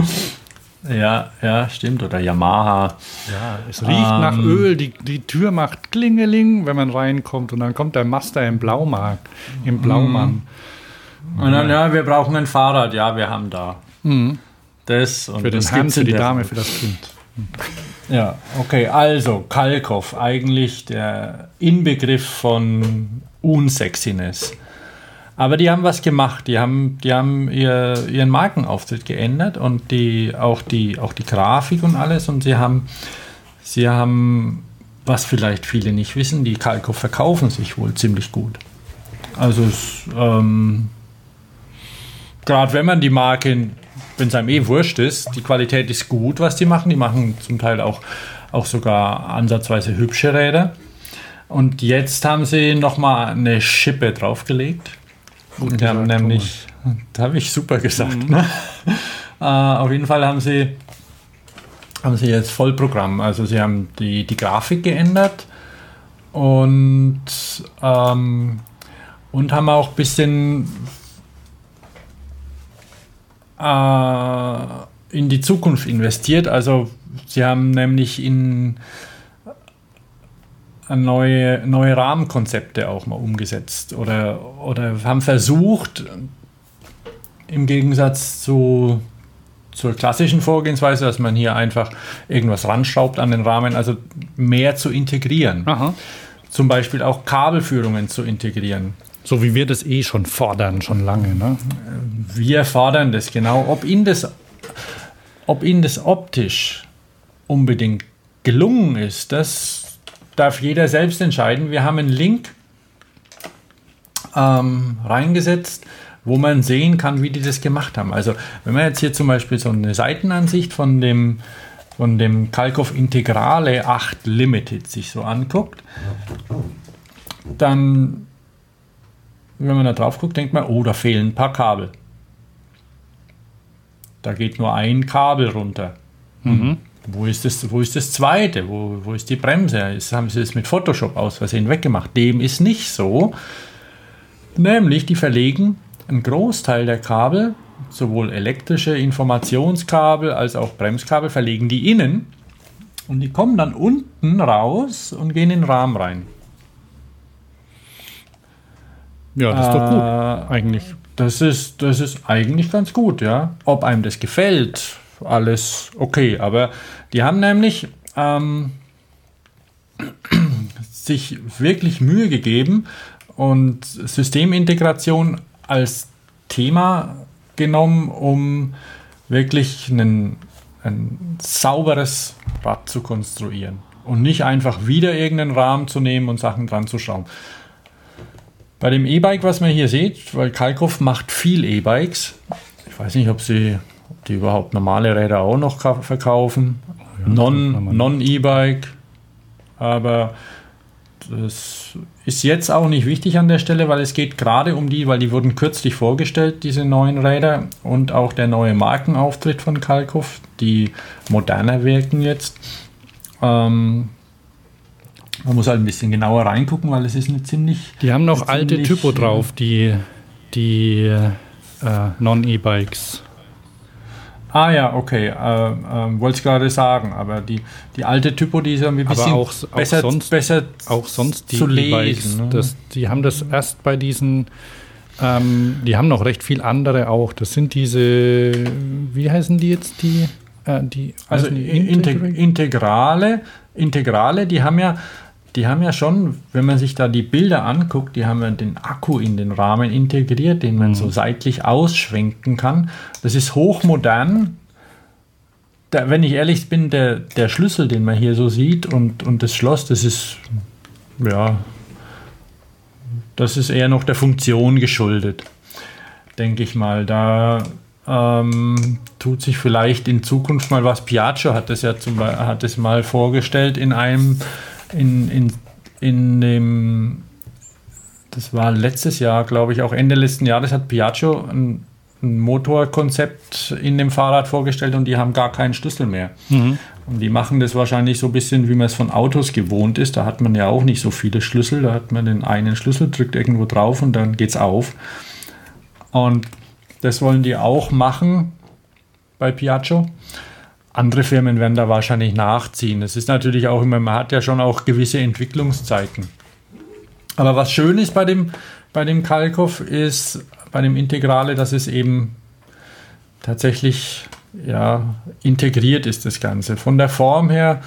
[SPEAKER 3] Ja, ja, stimmt. Oder Yamaha.
[SPEAKER 1] Ja, es riecht nach Öl, die, die Tür macht Klingeling, wenn man reinkommt und dann kommt der Master im Blaumarkt, im Blaumann.
[SPEAKER 3] Und dann, ja, wir brauchen ein Fahrrad. Ja, wir haben da. Das und
[SPEAKER 1] Für den
[SPEAKER 3] das
[SPEAKER 1] Herrn, für die Dame, für das Kind.
[SPEAKER 3] Ja, okay, also Kalkoff, eigentlich der Inbegriff von Unsexiness. Aber die haben was gemacht, die haben, die haben ihr, ihren Markenauftritt geändert und die, auch, die, auch die Grafik und alles und sie haben, sie haben, was vielleicht viele nicht wissen, die Kalkoff verkaufen sich wohl ziemlich gut. Also ähm, gerade wenn man die Marke, wenn es einem eh wurscht ist, die Qualität ist gut, was die machen. Die machen zum Teil auch, auch sogar ansatzweise hübsche Räder. Und jetzt haben sie nochmal eine Schippe draufgelegt. die haben nämlich, da habe ich super gesagt, ne? äh, auf jeden Fall haben sie, haben sie jetzt Vollprogramm. Also sie haben die, die Grafik geändert und, ähm, und haben auch ein bisschen äh, in die Zukunft investiert. Also sie haben nämlich in äh, neue, neue Rahmenkonzepte auch mal umgesetzt oder, oder haben versucht, im Gegensatz zu, zur klassischen Vorgehensweise, dass man hier einfach irgendwas ranschraubt an den Rahmen, also mehr zu integrieren.
[SPEAKER 1] Aha.
[SPEAKER 3] Zum Beispiel auch Kabelführungen zu integrieren.
[SPEAKER 1] So wie wir das eh schon fordern, schon lange. Ne?
[SPEAKER 3] Wir fordern das genau. Ob Ihnen das, ob Ihnen das optisch unbedingt gelungen ist, das darf jeder selbst entscheiden. Wir haben einen Link ähm, reingesetzt, wo man sehen kann, wie die das gemacht haben. Also wenn man jetzt hier zum Beispiel so eine Seitenansicht von dem, von dem Kalkow Integrale 8 Limited sich so anguckt, dann, wenn man da drauf guckt, denkt man, oh, da fehlen ein paar Kabel. Da geht nur ein Kabel runter. Wo ist das, wo ist das zweite? Wo, wo ist die Bremse? Jetzt haben sie es mit Photoshop aus Versehen weggemacht. Dem ist nicht so. Nämlich, die verlegen einen Großteil der Kabel, sowohl elektrische Informationskabel als auch Bremskabel, verlegen die innen und die kommen dann unten raus und gehen in den Rahmen rein.
[SPEAKER 1] Ja, das ist doch
[SPEAKER 3] Äh,
[SPEAKER 1] gut, eigentlich.
[SPEAKER 3] Das ist, das ist eigentlich ganz gut, ja. Ob einem das gefällt, alles okay. Aber die haben nämlich ähm, sich wirklich Mühe gegeben und Systemintegration als Thema genommen, um wirklich einen, ein sauberes Rad zu konstruieren. Und nicht einfach wieder irgendeinen Rahmen zu nehmen und Sachen dran zu schrauben. Bei dem E-Bike, was man hier sieht, weil Kalkow macht viel E-Bikes. Ich weiß nicht, ob sie ob die überhaupt normale Räder auch noch ka- verkaufen. Non- Non-E-Bike. Aber das ist jetzt auch nicht wichtig an der Stelle, weil es geht gerade um die, weil die wurden kürzlich vorgestellt, diese neuen Räder und auch der neue Markenauftritt von Kalkow, die moderner wirken jetzt. Ähm, man muss halt ein bisschen genauer reingucken, weil es ist eine ziemlich
[SPEAKER 1] Die haben noch alte Typo
[SPEAKER 3] äh,
[SPEAKER 1] drauf, die, die äh, Non-E-Bikes.
[SPEAKER 3] Ah ja, okay. Äh, äh, Wollte ich gerade sagen, aber die, die alte Typo, die ist irgendwie ein
[SPEAKER 1] Aber
[SPEAKER 3] bisschen
[SPEAKER 1] auch, auch,
[SPEAKER 3] besser,
[SPEAKER 1] sonst,
[SPEAKER 3] besser
[SPEAKER 1] auch sonst die
[SPEAKER 3] zu lesen. Ne?
[SPEAKER 1] Das, die haben das erst bei diesen, ähm, die haben noch recht viel andere auch. Das sind diese, wie heißen die jetzt, die, äh, die
[SPEAKER 3] also
[SPEAKER 1] die
[SPEAKER 3] Integ
[SPEAKER 1] Integra-
[SPEAKER 3] Integrale, Integrale, die haben ja, die haben ja schon, wenn man sich da die Bilder anguckt, die haben ja den Akku in den Rahmen integriert, den man so seitlich ausschwenken kann. Das ist hochmodern. Da, wenn ich ehrlich bin, der, der Schlüssel, den man hier so sieht und, und das Schloss, das ist, ja, das ist eher noch der Funktion geschuldet, denke ich mal. Da ähm, tut sich vielleicht in Zukunft mal was. Piaggio hat das ja zum Beispiel, hat es mal vorgestellt in einem, in, in, in dem, das war letztes Jahr, glaube ich, auch Ende letzten Jahres hat Piaggio ein, ein Motorkonzept in dem Fahrrad vorgestellt und die haben gar keinen Schlüssel mehr. Und die machen das wahrscheinlich so ein bisschen, wie man es von Autos gewohnt ist. Da hat man ja auch nicht so viele Schlüssel. Da hat man den einen Schlüssel, drückt irgendwo drauf und dann geht's auf. Und das wollen die auch machen bei Piaggio. Andere Firmen werden da wahrscheinlich nachziehen. Es ist natürlich auch immer, man hat ja schon auch gewisse Entwicklungszeiten. Aber was schön ist bei dem, bei dem Kalkow ist, bei dem Integrale, dass es eben tatsächlich ja, integriert ist, das Ganze. Von der Form her,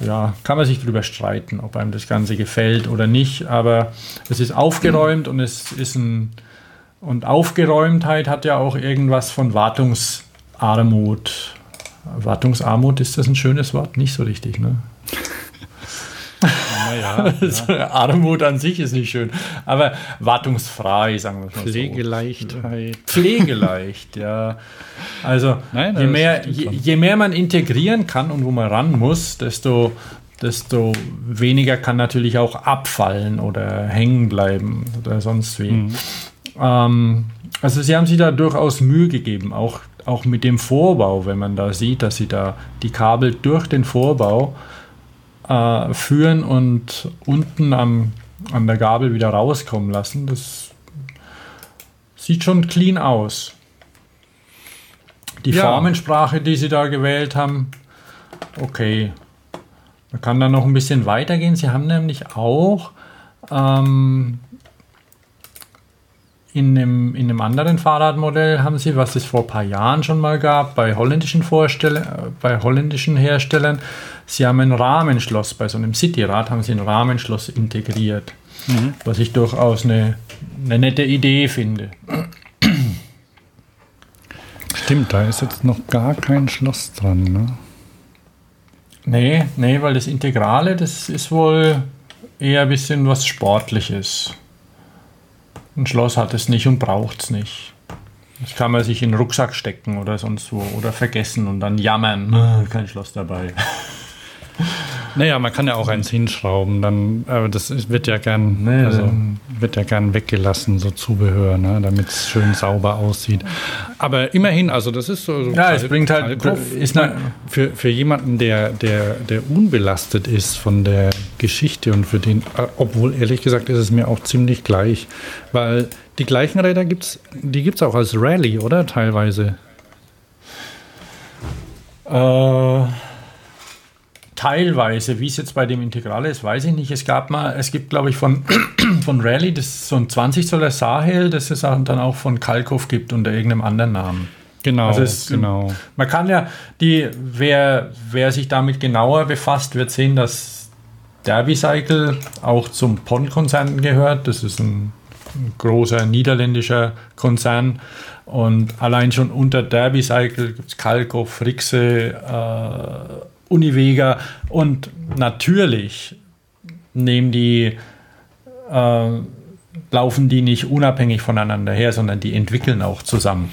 [SPEAKER 3] ja, kann man sich darüber streiten, ob einem das Ganze gefällt oder nicht, aber es ist aufgeräumt und es ist ein, und Aufgeräumtheit hat ja auch irgendwas von Wartungsarmut. Wartungsarmut, ist das ein schönes Wort? Nicht so richtig, ne?
[SPEAKER 1] Naja,
[SPEAKER 3] Also, Armut an sich ist nicht schön, aber wartungsfrei, sagen wir mal so.
[SPEAKER 1] Pflegeleichtheit.
[SPEAKER 3] Pflegeleicht, ja. Also
[SPEAKER 1] Nein,
[SPEAKER 3] je, mehr, je, je mehr man integrieren kann und wo man ran muss, desto, desto weniger kann natürlich auch abfallen oder hängen bleiben oder sonst wie.
[SPEAKER 1] Mhm.
[SPEAKER 3] Ähm, also sie haben sich da durchaus Mühe gegeben, auch, auch mit dem Vorbau, wenn man da sieht, dass sie da die Kabel durch den Vorbau äh, führen und unten am, an der Gabel wieder rauskommen lassen. Das sieht schon clean aus. Die
[SPEAKER 1] Ja.
[SPEAKER 3] Formensprache, die sie da gewählt haben, okay. Man kann dann noch ein bisschen weitergehen. Sie haben nämlich auch ähm, in, einem, in einem anderen Fahrradmodell haben sie, was es vor ein paar Jahren schon mal gab, bei holländischen, Vorstell äh, bei holländischen Herstellern, sie haben ein Rahmenschloss, bei so einem Cityrad haben sie ein Rahmenschloss integriert, was ich durchaus eine, eine nette Idee finde.
[SPEAKER 1] Stimmt, da ist jetzt noch gar kein Schloss dran. Ne?
[SPEAKER 3] Nee, nee, weil das Integrale, das ist wohl eher ein bisschen was Sportliches. Ein Schloss hat es nicht und braucht es nicht. Das kann man sich in den Rucksack stecken oder sonst wo oder vergessen und dann jammern. "Ah, Kein Schloss dabei.
[SPEAKER 1] Naja, man kann ja auch eins hinschrauben, dann, aber das wird ja gern,
[SPEAKER 3] Nee,
[SPEAKER 1] also, wird ja gern weggelassen, so Zubehör, ne, damit es schön sauber aussieht. Aber immerhin, also das ist so. so
[SPEAKER 3] Ja, es bringt halt-
[SPEAKER 1] Ich mein,
[SPEAKER 3] ne-
[SPEAKER 1] für, für jemanden, der, der, der unbelastet ist von der Geschichte und für den, äh, obwohl ehrlich gesagt ist es mir auch ziemlich gleich, weil die gleichen Räder gibt's, die gibt's auch als Rallye, oder teilweise?
[SPEAKER 3] Äh, teilweise, wie es jetzt bei dem Integral ist, weiß ich nicht. Es gab mal, es gibt, glaube ich, von, von Rally, das ist so ein 20 Zoller Sahel, das es dann auch von Kalkow gibt unter irgendeinem anderen Namen.
[SPEAKER 1] Genau,
[SPEAKER 3] Also es-
[SPEAKER 1] genau.
[SPEAKER 3] Man kann ja, die, wer, wer sich damit genauer befasst, wird sehen, dass Derby Cycle auch zum PON-Konzern gehört. Das ist ein, ein großer niederländischer Konzern. Und allein schon unter Derby Cycle gibt es Kalkow, Rixe, äh, Univega und natürlich nehmen die, äh, laufen die nicht unabhängig voneinander her, sondern die entwickeln auch zusammen.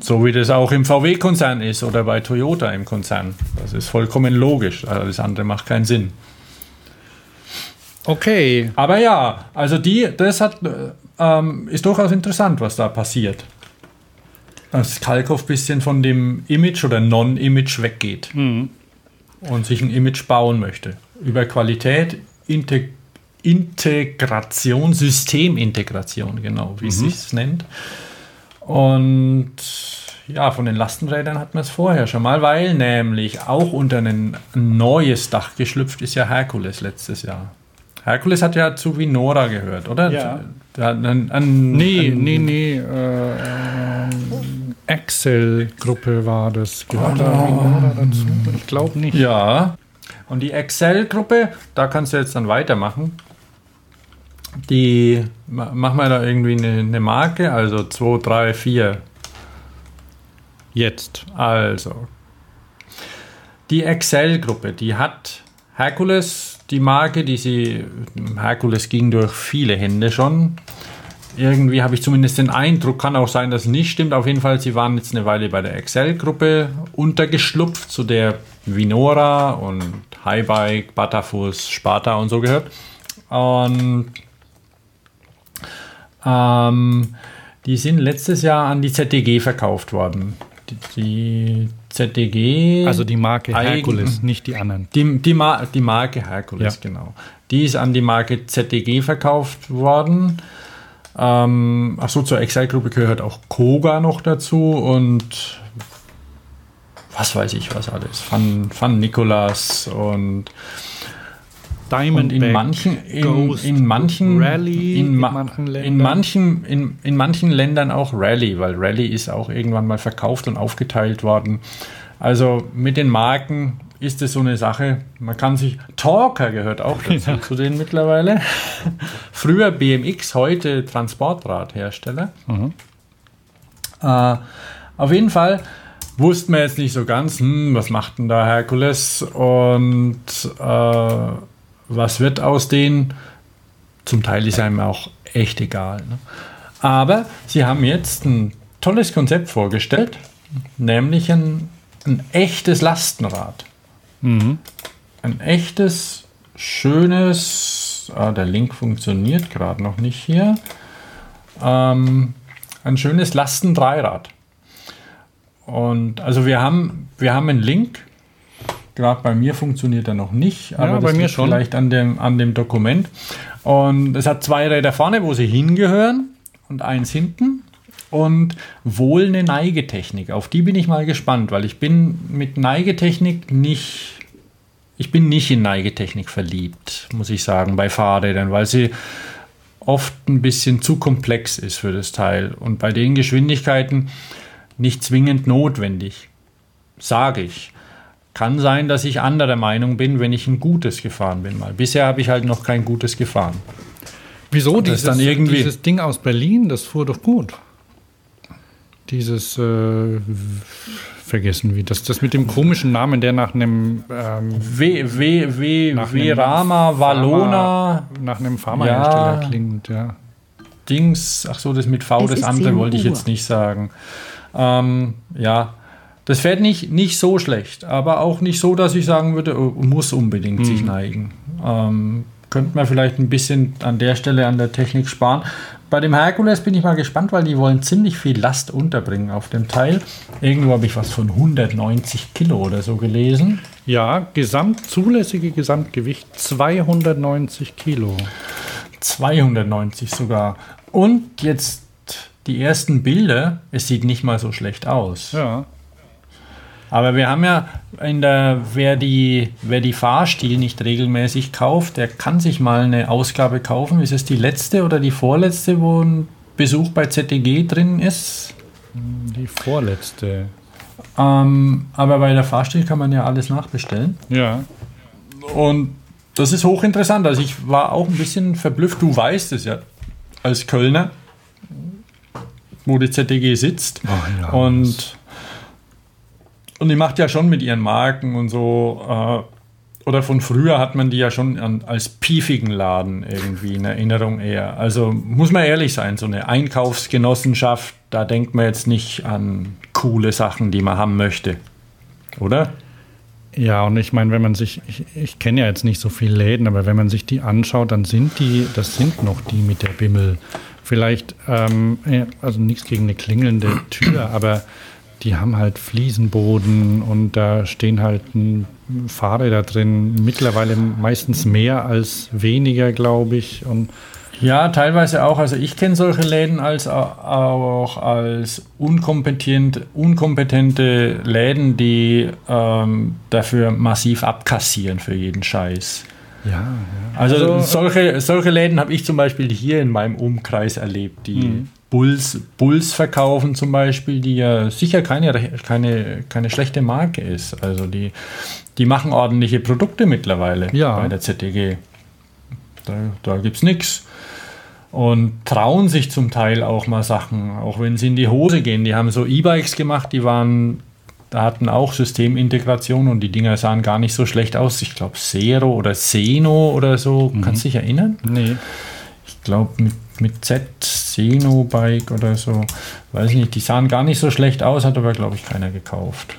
[SPEAKER 3] So wie das auch im VW-Konzern ist oder bei Toyota im Konzern. Das ist vollkommen logisch. Alles andere macht keinen Sinn.
[SPEAKER 1] Okay,
[SPEAKER 3] Aber ja, also die, das hat, äh, ähm, ist durchaus interessant, was da passiert. Dass Kalkow ein bisschen von dem Image oder Non-Image weggeht und sich ein Image bauen möchte. Über Qualität, Integ Integration, Systemintegration, genau, wie es sich nennt. Und ja, von den Lastenrädern hat man es vorher schon mal, weil nämlich auch unter ein neues Dach geschlüpft ist ja Herkules letztes Jahr. Herkules hat ja zu Vinora gehört, oder?
[SPEAKER 1] Ja.
[SPEAKER 3] Der hat einen, einen,
[SPEAKER 1] Nee, nee, nee. Äh, Excel-Gruppe war das. Gehört da Vinora dazu? Ich glaube nicht.
[SPEAKER 3] Ja. Und die Excel-Gruppe, da kannst du jetzt dann weitermachen. Die ma- machen wir da irgendwie eine, eine Marke, also 2, 3, 4.
[SPEAKER 1] Jetzt.
[SPEAKER 3] Also, die Excel-Gruppe, die hat Herkules, die Marke, die sie, Herkules ging durch viele Hände schon. Irgendwie habe ich zumindest den Eindruck, kann auch sein, dass es nicht stimmt. Auf jeden Fall, sie waren jetzt eine Weile bei der Excel-Gruppe untergeschlupft, zu der Vinora und Highbike, Butterfuss, Sparta und so gehört. Und ähm, die sind letztes Jahr an die ZDG verkauft worden. Die, die ZDG.
[SPEAKER 1] Also die Marke
[SPEAKER 3] Eigen-
[SPEAKER 1] Herkules, nicht die anderen.
[SPEAKER 3] Die, die, Mar die Marke Herkules,
[SPEAKER 1] Ja.
[SPEAKER 3] genau. Die ist an die Marke ZDG verkauft worden. Ähm, ach so, zur Excel-Gruppe gehört auch Koga noch dazu und was weiß ich was alles. Van, Van Nicolas und
[SPEAKER 1] Diamond
[SPEAKER 3] in manchen, in,
[SPEAKER 1] Ghost,
[SPEAKER 3] in manchen,
[SPEAKER 1] Rally,
[SPEAKER 3] in, ma
[SPEAKER 1] in manchen
[SPEAKER 3] in
[SPEAKER 1] Ländern.
[SPEAKER 3] manchen, in, in manchen Ländern auch Rally, weil Rally ist auch irgendwann mal verkauft und aufgeteilt worden. Also mit den Marken ist es so eine Sache. Man kann sich Talker gehört auch dazu zu denen mittlerweile. Früher BMX, heute Transportradhersteller. Äh, auf jeden Fall wussten wir jetzt nicht so ganz, hm, was macht denn da Herkules und äh, was wird aus denen? Zum Teil ist einem auch echt egal. Ne? Aber sie haben jetzt ein tolles Konzept vorgestellt, nämlich ein, ein echtes Lastenrad. Ein echtes, schönes, ah, der Link funktioniert gerade noch nicht hier, ähm, ein schönes Lasten-Dreirad. Und also wir haben, wir haben einen Link. Gerade bei mir funktioniert er noch nicht, aber
[SPEAKER 1] bei
[SPEAKER 3] das
[SPEAKER 1] mir
[SPEAKER 3] liegt
[SPEAKER 1] schon.
[SPEAKER 3] vielleicht an dem, an dem Dokument. Und es hat zwei Räder vorne, wo sie hingehören und eins hinten. Und wohl eine Neigetechnik. Auf die bin ich mal gespannt, weil ich bin mit Neigetechnik nicht. Ich bin nicht in Neigetechnik verliebt, muss ich sagen, bei Fahrrädern, weil sie oft ein bisschen zu komplex ist für das Teil und bei den Geschwindigkeiten nicht zwingend notwendig, sage ich. Kann sein, dass ich anderer Meinung bin, wenn ich ein gutes gefahren bin mal. Bisher habe ich halt noch kein gutes gefahren.
[SPEAKER 1] Wieso? Dieses, dieses Ding aus Berlin, das fuhr doch gut. Dieses, äh, vergessen wie, das, das mit dem komischen Namen, der nach einem, ähm,
[SPEAKER 3] W, W, W,
[SPEAKER 1] Nach
[SPEAKER 3] W, Rama, Valona,
[SPEAKER 1] nach einem Pharmahersteller
[SPEAKER 3] Ja.
[SPEAKER 1] klingt, ja.
[SPEAKER 3] Dings, ach so, das mit V,
[SPEAKER 5] Es
[SPEAKER 3] das andere
[SPEAKER 5] 10
[SPEAKER 3] wollte ich jetzt nicht sagen. Ähm, ja, das fährt nicht, nicht so schlecht, aber auch nicht so, dass ich sagen würde, oh, muss unbedingt sich neigen. Ähm, könnte man vielleicht ein bisschen an der Stelle an der Technik sparen. Bei dem Herkules bin ich mal gespannt, weil die wollen ziemlich viel Last unterbringen auf dem Teil. Irgendwo habe ich was von 190 Kilo oder so gelesen.
[SPEAKER 1] Ja, Gesamt, zulässige Gesamtgewicht 290 Kilo.
[SPEAKER 3] 290 sogar. Und jetzt die ersten Bilder, es sieht nicht mal so schlecht aus.
[SPEAKER 1] Ja.
[SPEAKER 3] Aber wir haben ja in der, wer die, wer die Fahrstil nicht regelmäßig kauft, der kann sich mal eine Ausgabe kaufen. Ist es die letzte oder die vorletzte, wo ein Besuch bei ZDG drin ist?
[SPEAKER 1] Die vorletzte.
[SPEAKER 3] Ähm, aber bei der Fahrstil kann man ja alles nachbestellen.
[SPEAKER 1] Ja.
[SPEAKER 3] Und das ist hochinteressant. Also ich war auch ein bisschen verblüfft. Du weißt es ja als Kölner, wo die ZDG sitzt.
[SPEAKER 1] ja,
[SPEAKER 3] und, und die macht ja schon mit ihren Marken und so. Äh, oder von früher hat man die ja schon an, als piefigen Laden irgendwie in Erinnerung eher. Also muss man ehrlich sein, so eine Einkaufsgenossenschaft, da denkt man jetzt nicht an coole Sachen, die man haben möchte. Oder?
[SPEAKER 1] Ja, und ich meine, wenn man sich, ich, ich kenne ja jetzt nicht so viele Läden, aber wenn man sich die anschaut, dann sind die, das sind noch die mit der Bimmel. Vielleicht, ähm, also nichts gegen eine klingelnde Tür, aber die haben halt Fliesenboden und da stehen halt Fahrräder drin. Mittlerweile meistens mehr als weniger, glaube ich. Und
[SPEAKER 3] Ja, teilweise auch. Also ich kenne solche Läden als au- auch als unkompetent, unkompetente Läden, die ähm, dafür massiv abkassieren für jeden Scheiß.
[SPEAKER 1] ja, ja.
[SPEAKER 3] Also, solche, solche Läden habe ich zum Beispiel hier in meinem Umkreis erlebt, die Bulls, Bulls verkaufen zum Beispiel, die ja sicher keine, keine, keine schlechte Marke ist. Also die, die machen ordentliche Produkte mittlerweile
[SPEAKER 1] Ja.
[SPEAKER 3] bei der ZDG. Da, da gibt es nichts. Und trauen sich zum Teil auch mal Sachen, auch wenn sie in die Hose gehen. Die haben so E-Bikes gemacht, die waren, da hatten auch Systemintegration und die Dinger sahen gar nicht so schlecht aus. Ich glaube Zero oder Seno oder so. Kannst du dich erinnern?
[SPEAKER 1] Nee.
[SPEAKER 3] Ich glaube mit, mit Z, Xenobike oder so. Weiß ich nicht, die sahen gar nicht so schlecht aus, hat aber glaube ich keiner gekauft.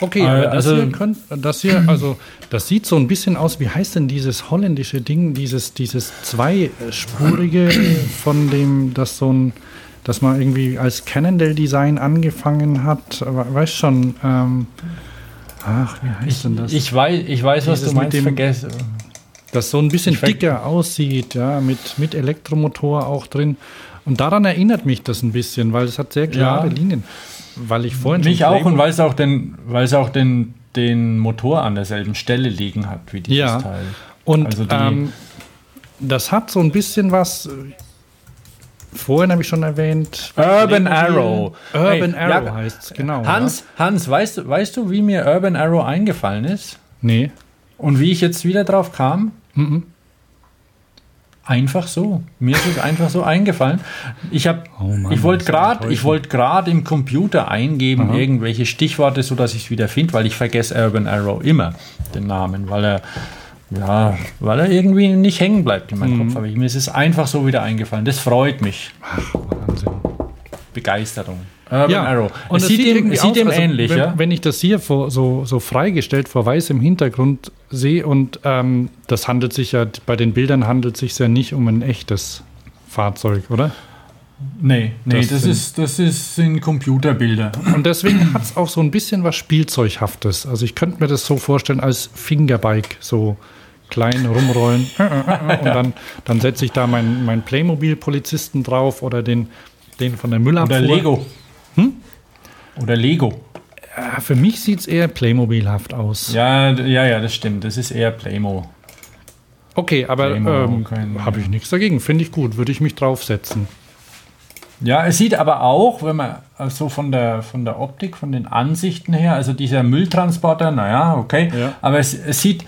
[SPEAKER 1] Okay,
[SPEAKER 3] Äh,
[SPEAKER 1] aber das,
[SPEAKER 3] also-
[SPEAKER 1] hier könnt, das hier, also das sieht so ein bisschen aus, wie heißt denn dieses holländische Ding, dieses, dieses zweispurige von dem, das so ein, das mal irgendwie als Cannondale-Design angefangen hat, aber weißt schon, ähm, ach, wie heißt denn das?
[SPEAKER 3] Ich weiß, ich weiß was
[SPEAKER 1] Dieses
[SPEAKER 3] du
[SPEAKER 1] mit
[SPEAKER 3] meinst,
[SPEAKER 1] dem-
[SPEAKER 3] vergessen.
[SPEAKER 1] Das so ein bisschen
[SPEAKER 3] Ich
[SPEAKER 1] dicker aussieht, ja, mit, mit Elektromotor auch drin. Und daran erinnert mich das ein bisschen, weil es hat sehr klare
[SPEAKER 3] Ja.
[SPEAKER 1] Linien. Weil ich vorhin
[SPEAKER 3] Mich auch und weil es auch den, weil es auch den, den Motor an derselben Stelle liegen hat wie dieses
[SPEAKER 1] Ja.
[SPEAKER 3] Teil.
[SPEAKER 1] Und
[SPEAKER 3] Also
[SPEAKER 1] ähm, das hat so ein bisschen was. äh, Vorhin habe ich schon erwähnt.
[SPEAKER 3] Urban. Arrow.
[SPEAKER 1] Urban
[SPEAKER 3] Hey,
[SPEAKER 1] Arrow
[SPEAKER 3] ja,
[SPEAKER 1] heißt es, genau.
[SPEAKER 3] Hans, Hans, weißt, du- weißt du, wie mir Urban Arrow eingefallen ist?
[SPEAKER 1] Ja? Nee.
[SPEAKER 3] Und wie ich jetzt wieder drauf kam?
[SPEAKER 1] Mhm.
[SPEAKER 3] Einfach so. Mir ist es einfach so eingefallen. Ich habe,
[SPEAKER 1] Oh
[SPEAKER 3] ich wollte gerade, ich wollte gerade im Computer eingeben
[SPEAKER 1] Aha.
[SPEAKER 3] irgendwelche Stichworte, so dass ich es wieder finde, weil ich vergesse Urban Arrow immer den Namen, weil er ja, weil er irgendwie nicht hängen bleibt in meinem
[SPEAKER 1] Mhm.
[SPEAKER 3] Kopf. Aber mir ist es einfach so wieder eingefallen. Das freut mich.
[SPEAKER 1] Ach, Wahnsinn.
[SPEAKER 3] Begeisterung. Urban
[SPEAKER 1] Ja,
[SPEAKER 3] Arrow.
[SPEAKER 1] und
[SPEAKER 3] es
[SPEAKER 1] es
[SPEAKER 3] sieht, ihm, es sieht
[SPEAKER 1] aus,
[SPEAKER 3] ihm
[SPEAKER 1] also
[SPEAKER 3] ähnlich,
[SPEAKER 1] wenn,
[SPEAKER 3] ja?
[SPEAKER 1] Wenn ich das hier vor, so, so freigestellt vor weißem Hintergrund sehe und ähm, das handelt sich ja, bei den Bildern handelt es sich ja nicht um ein echtes Fahrzeug, oder?
[SPEAKER 3] Nee, nee,
[SPEAKER 1] Das
[SPEAKER 3] das,
[SPEAKER 1] sind-
[SPEAKER 3] ist, das ist, sind Computerbilder.
[SPEAKER 1] Und deswegen hat es auch so ein bisschen was Spielzeughaftes. Also ich könnte mir das so vorstellen als Fingerbike, so klein rumrollen. Und dann, dann setze ich da meinen mein Playmobil-Polizisten drauf oder den, den von der Müllabfuhr.
[SPEAKER 3] Oder Lego. Oder Lego.
[SPEAKER 1] Für mich sieht es eher Playmobilhaft aus.
[SPEAKER 3] Ja, ja, ja, das stimmt. Das ist eher Playmo.
[SPEAKER 1] Okay, aber ähm, habe ich nichts dagegen. Finde ich gut. Würde ich mich draufsetzen.
[SPEAKER 3] Ja, es sieht aber auch, wenn man so von der, von der Optik, von den Ansichten her, also dieser Mülltransporter, naja, okay,
[SPEAKER 1] Ja.
[SPEAKER 3] aber es, es sieht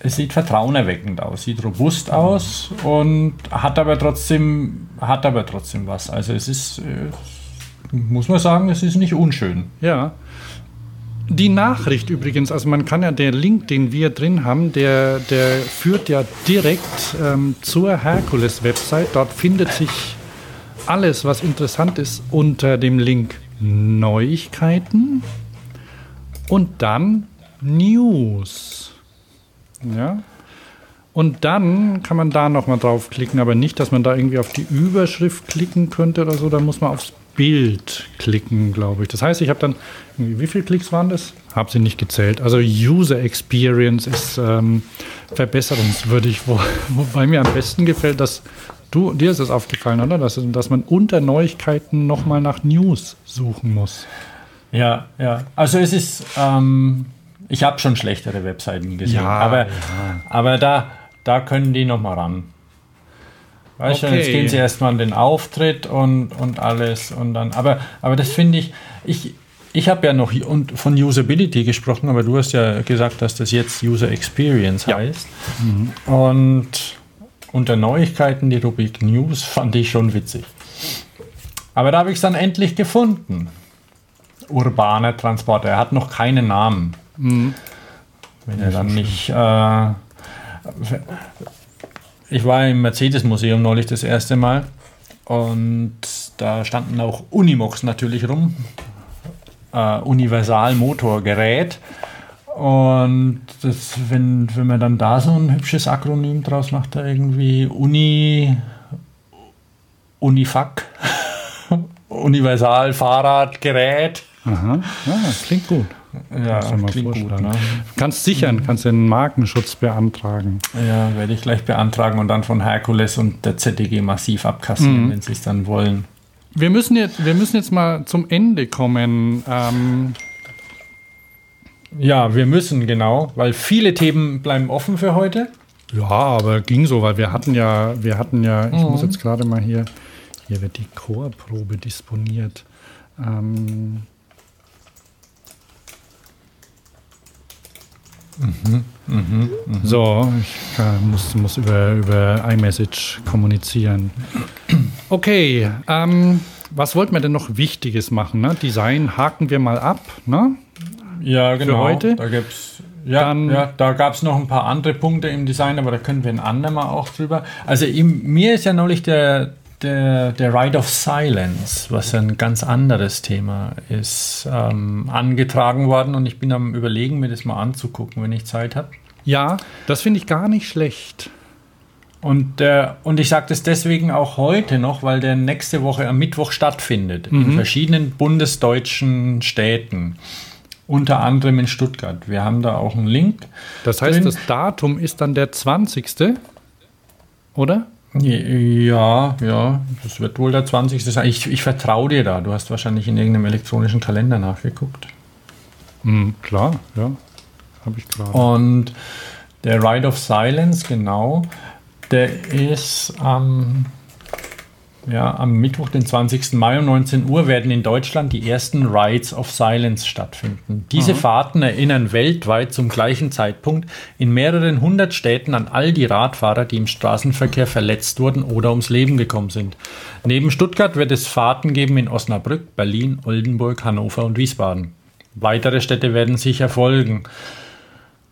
[SPEAKER 3] es sieht vertrauenerweckend aus, sieht robust aus und hat aber trotzdem hat aber trotzdem was. Also es ist äh, muss man sagen, es ist nicht unschön.
[SPEAKER 1] Ja. Die Nachricht übrigens, also man kann ja, der Link, den wir drin haben, der, der führt ja direkt ähm, zur Herkules-Website. Dort findet sich alles, was interessant ist, unter dem Link Neuigkeiten und dann News. Ja. Und dann kann man da nochmal draufklicken, aber nicht, dass man da irgendwie auf die Überschrift klicken könnte oder so. Da muss man aufs Bild klicken, glaube ich. Das heißt, ich habe dann, wie viele Klicks waren das? Habe sie nicht gezählt. Also User Experience ist ähm, verbesserungswürdig, wo, wobei mir am besten gefällt, dass du, dir ist es aufgefallen, oder? Dass, dass man unter Neuigkeiten nochmal nach News suchen muss.
[SPEAKER 3] Ja, ja. Also es ist, ähm, ich habe schon schlechtere Webseiten gesehen,
[SPEAKER 1] Ja,
[SPEAKER 3] aber,
[SPEAKER 1] ja.
[SPEAKER 3] aber da, da können die noch mal ran. Weißt du,
[SPEAKER 1] Okay.
[SPEAKER 3] jetzt gehen sie erstmal an den Auftritt und, und alles und dann, aber, aber das finde ich, ich, ich habe ja noch von Usability gesprochen, aber du hast ja gesagt, dass das jetzt User Experience heißt. Und unter Neuigkeiten die Rubrik News fand ich schon witzig. Aber da habe ich es dann endlich gefunden. Urbaner Transporter. Er hat noch keinen Namen. Wenn er dann nicht. Äh, ich war im Mercedes-Museum neulich das erste Mal und da standen auch Unimox natürlich rum. Äh, Universal-Motorgerät. Und das, wenn, wenn man dann da so ein hübsches Akronym draus macht, da irgendwie Uni, Unifac, Universal Fahrradgerät.
[SPEAKER 1] Aha, ja, klingt gut.
[SPEAKER 3] Ja,
[SPEAKER 1] Kannst
[SPEAKER 3] klingt gut, ne?
[SPEAKER 1] Kannst sichern, kannst den Markenschutz beantragen.
[SPEAKER 3] Ja, werde ich gleich beantragen und dann von Herkules und der ZDG massiv abkassieren, wenn sie es dann wollen.
[SPEAKER 1] Wir müssen jetzt, wir müssen jetzt mal zum Ende kommen. Ähm,
[SPEAKER 3] Ja, wir müssen genau, weil viele Themen bleiben offen für heute.
[SPEAKER 1] ja, aber ging so, weil wir hatten ja, wir hatten ja, ich muss jetzt gerade mal hier, hier wird die Chorprobe disponiert. Ähm, So, ich äh, muss, muss über, über iMessage kommunizieren. Okay, ähm, was wollten wir denn noch Wichtiges machen? Ne? Design haken wir mal ab. Ne?
[SPEAKER 3] Ja, genau.
[SPEAKER 1] heute?
[SPEAKER 3] Da gibt's ja,
[SPEAKER 1] Dann-
[SPEAKER 3] ja, da gab es noch ein paar andere Punkte im Design, aber da können wir ein andermal auch drüber. Also ihm, mir ist ja neulich der, der, der Ride of Silence, was ein ganz anderes Thema ist, ähm, angetragen worden und ich bin am überlegen, mir das mal anzugucken, wenn ich Zeit habe.
[SPEAKER 1] Ja, das finde ich gar nicht schlecht.
[SPEAKER 3] Und, der, und ich sage das deswegen auch heute noch, weil der nächste Woche am Mittwoch stattfindet. In verschiedenen bundesdeutschen Städten. Unter anderem in Stuttgart. Wir haben da auch einen Link.
[SPEAKER 1] Das heißt,
[SPEAKER 3] drin.
[SPEAKER 1] das Datum ist dann der 20. Oder?
[SPEAKER 3] Ja, ja, das wird wohl der 20. sein. Ich, ich vertraue dir da. Du hast wahrscheinlich in irgendeinem elektronischen Kalender nachgeguckt.
[SPEAKER 1] Hm, klar, ja. Habe ich gerade.
[SPEAKER 3] Und der Ride of Silence, genau, der ist am, ja, am Mittwoch, den 20. Mai um 19 Uhr, werden in Deutschland die ersten Rides of Silence stattfinden. Diese Fahrten erinnern weltweit zum gleichen Zeitpunkt in mehreren hundert Städten an all die Radfahrer, die im Straßenverkehr verletzt wurden oder ums Leben gekommen sind. Neben Stuttgart wird es Fahrten geben in Osnabrück, Berlin, Oldenburg, Hannover und Wiesbaden. Weitere Städte werden sicher folgen.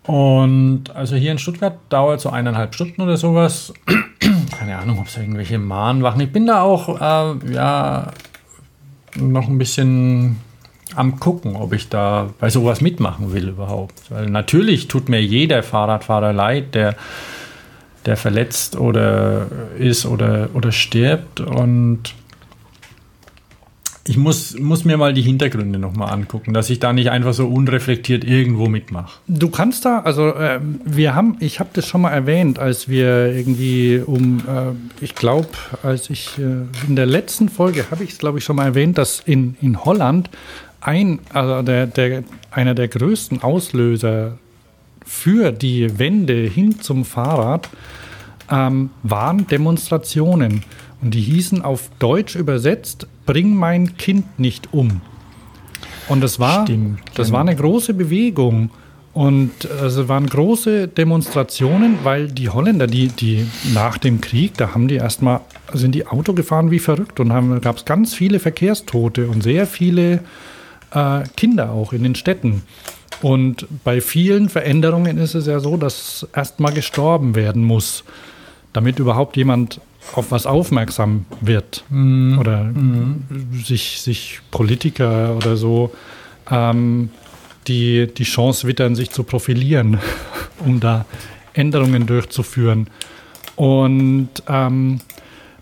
[SPEAKER 3] Und also hier in Stuttgart dauert so eineinhalb Stunden oder sowas. Keine Ahnung, ob es irgendwelche Mahnwachen. Ich bin da auch äh, ja noch ein bisschen am gucken, ob ich da bei sowas mitmachen will überhaupt. Weil natürlich tut mir jeder Fahrradfahrer leid, der der verletzt oder ist oder, oder stirbt. Und ich muss, muss mir mal die Hintergründe nochmal angucken, dass ich da nicht einfach so unreflektiert irgendwo mitmache.
[SPEAKER 1] Du kannst da, also ähm, wir haben, ich habe das schon mal erwähnt, als wir irgendwie um, äh, ich glaube, als ich äh, in der letzten Folge habe ich es, glaube ich, schon mal erwähnt, dass in, in Holland ein, also der, der, einer der größten Auslöser für die Wende hin zum Fahrrad ähm, waren Demonstrationen. Und die hießen auf Deutsch übersetzt, bring mein Kind nicht um. Und das war,
[SPEAKER 3] Stimmt,
[SPEAKER 1] das
[SPEAKER 3] genau.
[SPEAKER 1] war eine große Bewegung. Und also waren große Demonstrationen, weil die Holländer, die, die nach dem Krieg, da haben die erstmal, sind die Auto gefahren wie verrückt und haben, gab es ganz viele Verkehrstote und sehr viele äh, Kinder auch in den Städten. Und bei vielen Veränderungen ist es ja so, dass erstmal gestorben werden muss, damit überhaupt jemand auf was aufmerksam wird. Oder sich, sich Politiker oder so ähm, die, die Chance wittern, sich zu profilieren, um da Änderungen durchzuführen. Und ähm,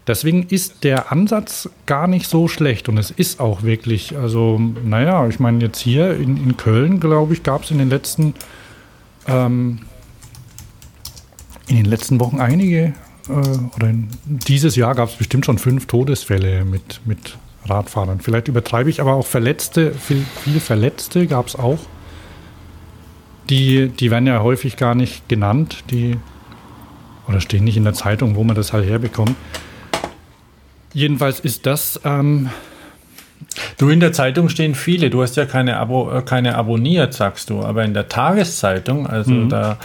[SPEAKER 1] deswegen ist der Ansatz gar nicht so schlecht. Und es ist auch wirklich, also, naja, ich meine, jetzt hier in, in Köln, glaube ich, gab es in den letzten ähm, in den letzten Wochen einige, äh, oder in, dieses Jahr gab es bestimmt schon fünf Todesfälle mit, mit Radfahrern. Vielleicht übertreibe ich, aber auch Verletzte, viel, viele Verletzte gab es auch. Die, die werden ja häufig gar nicht genannt, die oder stehen nicht in der Zeitung, wo man das halt herbekommt. Jedenfalls ist das, ähm,
[SPEAKER 3] Du, in der Zeitung stehen viele. Du hast ja keine, Abo, äh, keine abonniert, sagst du. Aber in der Tageszeitung, also
[SPEAKER 1] Mhm.
[SPEAKER 3] da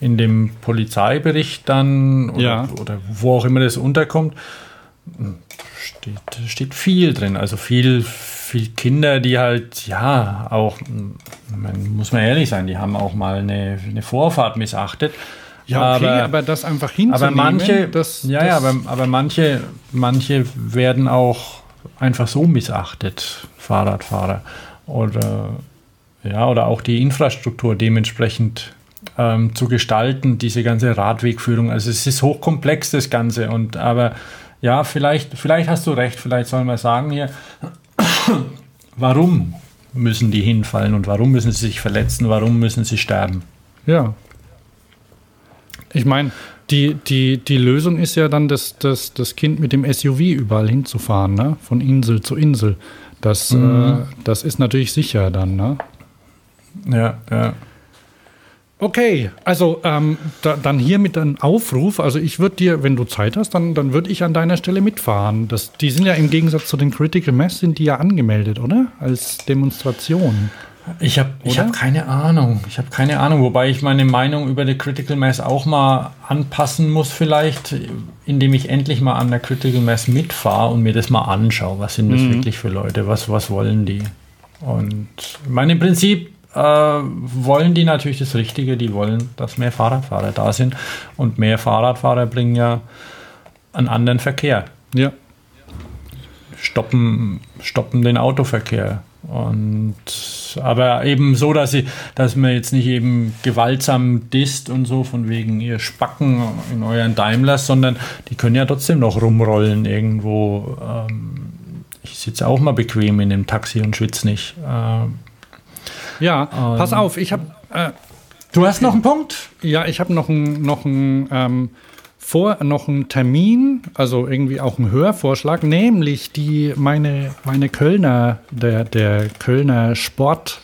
[SPEAKER 3] in dem Polizeibericht dann oder,
[SPEAKER 1] Ja.
[SPEAKER 3] oder wo auch immer das unterkommt, steht, steht viel drin. Also viel, viel Kinder, die halt, ja, auch, man, muss man ehrlich sein, die haben auch mal eine, eine Vorfahrt missachtet.
[SPEAKER 1] ja, okay, aber, das einfach hinzunehmen,
[SPEAKER 3] aber manche,
[SPEAKER 1] das,
[SPEAKER 3] ja,
[SPEAKER 1] das,
[SPEAKER 3] ja, aber, aber manche, manche werden auch einfach so missachtet, Fahrradfahrer. Oder, ja, oder auch die Infrastruktur dementsprechend ähm, zu gestalten, diese ganze Radwegführung. Also es ist hochkomplex, das Ganze. Und aber ja, vielleicht, vielleicht hast du recht, vielleicht sollen wir sagen hier, warum müssen die hinfallen und warum müssen sie sich verletzen, warum müssen sie sterben?
[SPEAKER 1] Ja. Ich meine, die, die, die Lösung ist ja dann, das, das, das Kind mit dem SUV überall hinzufahren, ne? von Insel zu Insel. Das, äh, das ist natürlich sicher dann. Ne?
[SPEAKER 3] Ja, ja.
[SPEAKER 1] Okay, also ähm, da, dann hier mit einem Aufruf. Also ich würde dir, wenn du Zeit hast, dann, dann würde ich an deiner Stelle mitfahren. Das, die sind ja im Gegensatz zu den Critical Mass, sind die ja angemeldet, oder? Als Demonstration.
[SPEAKER 3] Ich habe hab keine Ahnung. Ich habe keine Ahnung, wobei ich meine Meinung über die Critical Mass auch mal anpassen muss vielleicht, indem ich endlich mal an der Critical Mass mitfahre und mir das mal anschaue. Was sind das wirklich für Leute? Was, was wollen die? Und ich meine, im Prinzip äh, wollen die natürlich das Richtige. Die wollen, dass mehr Fahrradfahrer da sind. Und mehr Fahrradfahrer bringen ja einen anderen Verkehr
[SPEAKER 1] Ja.
[SPEAKER 3] stoppen, stoppen den Autoverkehr. Und aber eben so, dass sie, dass man jetzt nicht eben gewaltsam disst und so von wegen ihr Spacken in euren Daimlers, sondern die können ja trotzdem noch rumrollen irgendwo. Ähm, ich sitze auch mal bequem in dem Taxi und schwitze nicht. Ähm,
[SPEAKER 1] Ja, pass auf, ich habe äh,
[SPEAKER 3] du hast noch einen Punkt?
[SPEAKER 1] ja, ich habe noch einen noch einen, ähm, vor noch einen Termin, also irgendwie auch einen Hörvorschlag, nämlich die meine meine Kölner der der Kölner Sport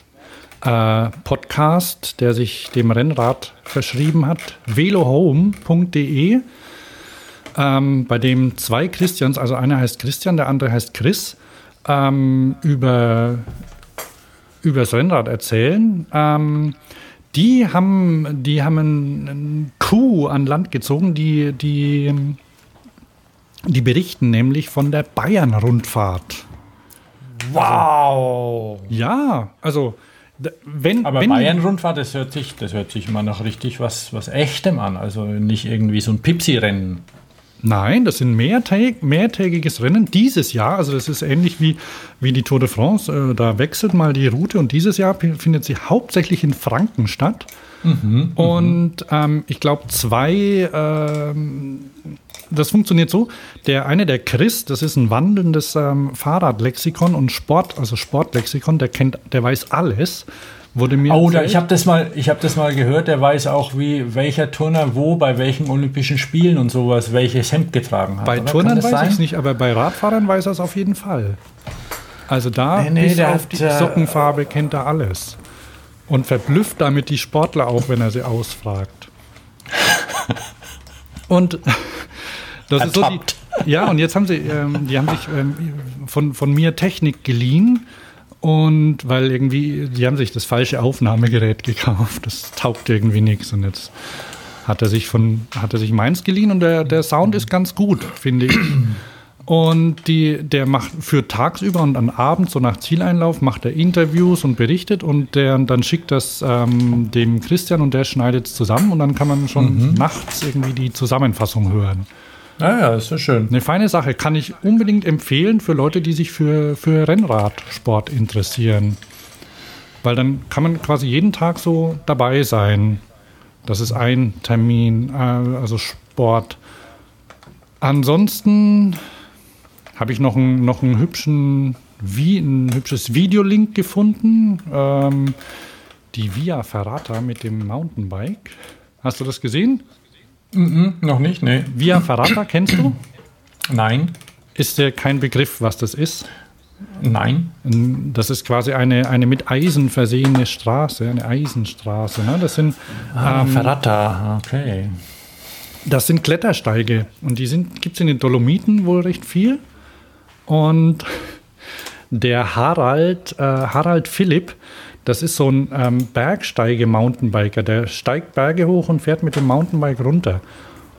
[SPEAKER 1] äh, Podcast, der sich dem Rennrad verschrieben hat, velohome.de, ähm, bei dem zwei Christians, also einer heißt Christian, der andere heißt Chris, ähm, über über das Rennrad erzählen. Ähm, die haben, die haben einen, einen Coup an Land gezogen, die, die, die berichten nämlich von der Bayern-Rundfahrt.
[SPEAKER 3] Wow!
[SPEAKER 1] Ja, also wenn,
[SPEAKER 3] Aber Bayern-Rundfahrt, das hört sich, das hört sich immer noch richtig was, was Echtem an. Also nicht irgendwie so ein Pipsi-Rennen.
[SPEAKER 1] Nein, das sind mehrtäg, mehrtägiges Rennen dieses Jahr. Also das ist ähnlich wie, wie die Tour de France. Äh, da wechselt mal die Route und dieses Jahr findet sie hauptsächlich in Franken statt. Und ähm, ich glaube, zwei, ähm, das funktioniert so. Der eine, der Chris, das ist ein wandelndes ähm, Fahrradlexikon und Sport, also Sportlexikon, der kennt, der weiß alles. Wurde mir
[SPEAKER 3] Oh, da, ich habe das mal, ich habe das mal gehört. Der weiß auch, wie welcher Turner wo bei welchen Olympischen Spielen und sowas welches Hemd getragen hat.
[SPEAKER 1] Bei
[SPEAKER 3] oder?
[SPEAKER 1] Turnern weiß ich es nicht, aber bei Radfahrern weiß er es auf jeden Fall. Also da
[SPEAKER 3] Nee, nee,
[SPEAKER 1] bis auf die
[SPEAKER 3] äh,
[SPEAKER 1] Sockenfarbe kennt er alles. Und verblüfft damit die Sportler auch, wenn er sie ausfragt. Und das ist so die. Ja, und jetzt haben sie, ähm, die haben sich ähm, von, von mir Technik geliehen. Und weil irgendwie, die haben sich das falsche Aufnahmegerät gekauft. Das taugt irgendwie nichts. Und jetzt hat er sich von, hat er sich meins geliehen und der, der Sound ist ganz gut, finde ich. Und die, der macht für tagsüber und am Abend, so nach Zieleinlauf, macht er Interviews und berichtet und der, dann schickt das ähm, dem Christian und der schneidet es zusammen und dann kann man schon nachts irgendwie die Zusammenfassung hören.
[SPEAKER 3] Ja, ja, ist ja schön.
[SPEAKER 1] Eine feine Sache, kann ich unbedingt empfehlen für Leute, die sich für, für Rennradsport interessieren. Weil dann kann man quasi jeden Tag so dabei sein. Das ist ein Termin, äh, also Sport. Ansonsten habe ich noch, einen, noch einen hübschen, wie, ein hübsches Videolink gefunden. Ähm, die Via Ferrata mit dem Mountainbike. Hast du das gesehen?
[SPEAKER 3] Noch nicht? Nee.
[SPEAKER 1] Via Ferrata kennst du?
[SPEAKER 3] Nein.
[SPEAKER 1] Ist dir kein Begriff, was das ist?
[SPEAKER 3] Nein.
[SPEAKER 1] Das ist quasi eine, eine mit Eisen versehene Straße, eine Eisenstraße. Ne? Das, sind,
[SPEAKER 3] Ah,
[SPEAKER 1] ähm,
[SPEAKER 3] Ferrata, okay.
[SPEAKER 1] das sind Klettersteige und die gibt es in den Dolomiten wohl recht viel. Und der Harald, äh, Harald Philipp, das ist so ein ähm, Bergsteige-Mountainbiker, der steigt Berge hoch und fährt mit dem Mountainbike runter.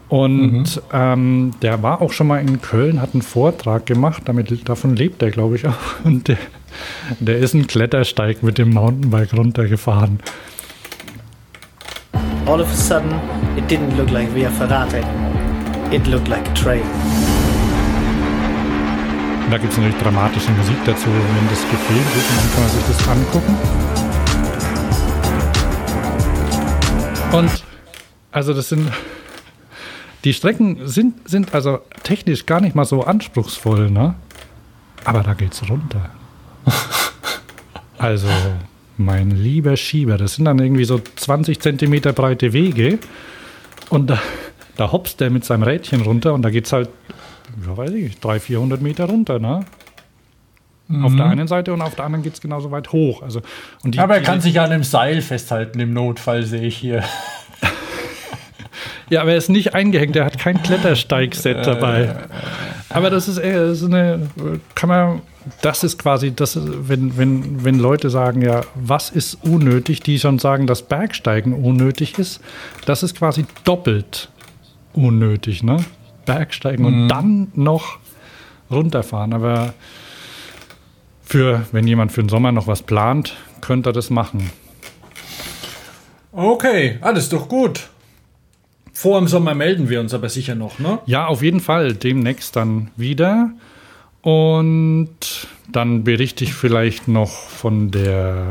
[SPEAKER 1] Und ähm, der war auch schon mal in Köln, hat einen Vortrag gemacht, damit, davon lebt er, glaube ich, auch. Und der, der ist einen Klettersteig mit dem Mountainbike runtergefahren.
[SPEAKER 6] All of a sudden, it didn't look like Via Ferrata anymore. It looked like a trail.
[SPEAKER 1] Und da gibt es natürlich dramatische Musik dazu, wenn das gefilmt wird, dann kann man sich das angucken. Und also das sind die Strecken sind, sind also technisch gar nicht mal so anspruchsvoll, ne? Aber da geht's runter. also, mein lieber Schieber, das sind dann irgendwie so 20 Zentimeter breite Wege. Und da, da hopst der mit seinem Rädchen runter und da geht's halt, ja weiß ich, 300, 400 Meter runter, ne? Auf der einen Seite und auf der anderen geht's genauso weit hoch. Also, und die,
[SPEAKER 3] Aber er kann sich an einem Seil festhalten im Notfall, sehe ich hier.
[SPEAKER 1] Ja, aber er ist nicht eingehängt, er hat kein Klettersteigset dabei. Aber das ist, eher so eine, kann man, das ist quasi, das ist, wenn, wenn, wenn Leute sagen, ja, was ist unnötig, die schon sagen, dass Bergsteigen unnötig ist, das ist quasi doppelt unnötig, ne? Bergsteigen und dann noch runterfahren. Aber für, wenn jemand für den Sommer noch was plant, könnte er das machen.
[SPEAKER 3] Okay, alles doch gut. Vor dem Sommer melden wir uns aber sicher noch, ne?
[SPEAKER 1] Ja, auf jeden Fall. Demnächst dann wieder. Und dann berichte ich vielleicht noch von der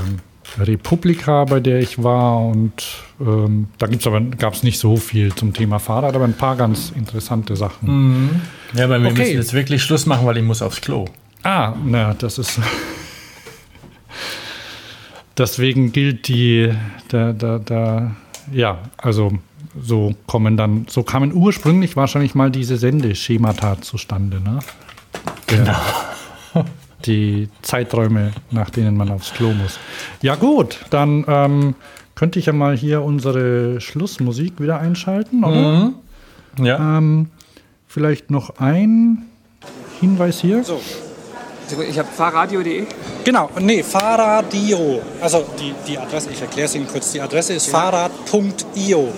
[SPEAKER 1] Republika, bei der ich war. Und ähm, da gibt's aber gab es nicht so viel zum Thema Fahrrad, aber ein paar ganz interessante Sachen.
[SPEAKER 3] Ja, aber wir
[SPEAKER 1] Okay.
[SPEAKER 3] müssen jetzt wirklich Schluss machen, weil ich muss aufs Klo.
[SPEAKER 1] Ah, na, das ist. Deswegen gilt die, da, da, da, ja, also so kommen dann, so kamen ursprünglich wahrscheinlich mal diese Sendeschemata zustande, ne? Der, Die Zeiträume, nach denen man aufs Klo muss. Ja, gut, dann ähm, könnte ich ja mal hier unsere Schlussmusik wieder einschalten, oder?
[SPEAKER 3] Ja.
[SPEAKER 1] Ähm, vielleicht noch ein Hinweis hier.
[SPEAKER 7] So. Ich habe fahrradio.de.
[SPEAKER 8] Genau, nee, Fahrradio. Also die, die Adresse, ich erkläre es Ihnen kurz. Die Adresse ist fahrrad.io.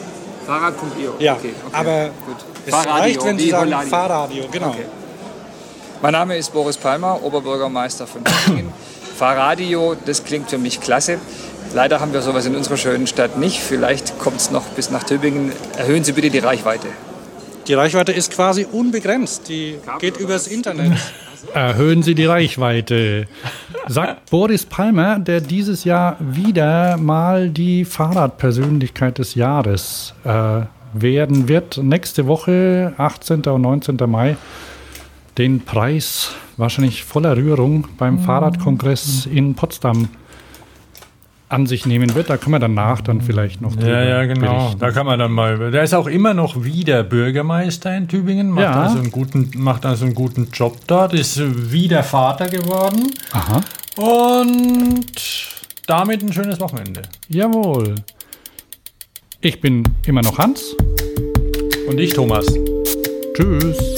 [SPEAKER 7] Fahrrad.io.
[SPEAKER 8] Ja,
[SPEAKER 7] okay, okay.
[SPEAKER 8] aber
[SPEAKER 7] gut.
[SPEAKER 8] es reicht, wenn Sie sagen. Fahrradio, genau.
[SPEAKER 7] Okay. Mein Name ist Boris Palmer, Oberbürgermeister von Tübingen. Fahrradio, das klingt für mich klasse. Leider haben wir sowas in unserer schönen Stadt nicht. Vielleicht kommt es noch bis nach Tübingen. Erhöhen Sie bitte die Reichweite.
[SPEAKER 8] Die Reichweite ist quasi unbegrenzt. Die geht übers Internet.
[SPEAKER 1] Erhöhen Sie die Reichweite. Sagt Boris Palmer, der dieses Jahr wieder mal die Fahrradpersönlichkeit des Jahres äh, werden wird. Nächste Woche, 18. und 19. Mai, den Preis wahrscheinlich voller Rührung beim Fahrradkongress in Potsdam an sich nehmen wird. Da können wir danach dann vielleicht noch
[SPEAKER 3] Ja, ja, genau.
[SPEAKER 1] berichten.
[SPEAKER 3] Da kann man dann mal. Der ist auch immer noch wieder Bürgermeister in Tübingen, macht,
[SPEAKER 1] Ja.
[SPEAKER 3] also, einen guten, macht also einen guten Job dort, ist wieder Vater geworden
[SPEAKER 1] Aha.
[SPEAKER 3] und damit ein schönes Wochenende.
[SPEAKER 1] Jawohl. Ich bin immer noch Hans.
[SPEAKER 3] Und ich, Thomas.
[SPEAKER 1] Tschüss.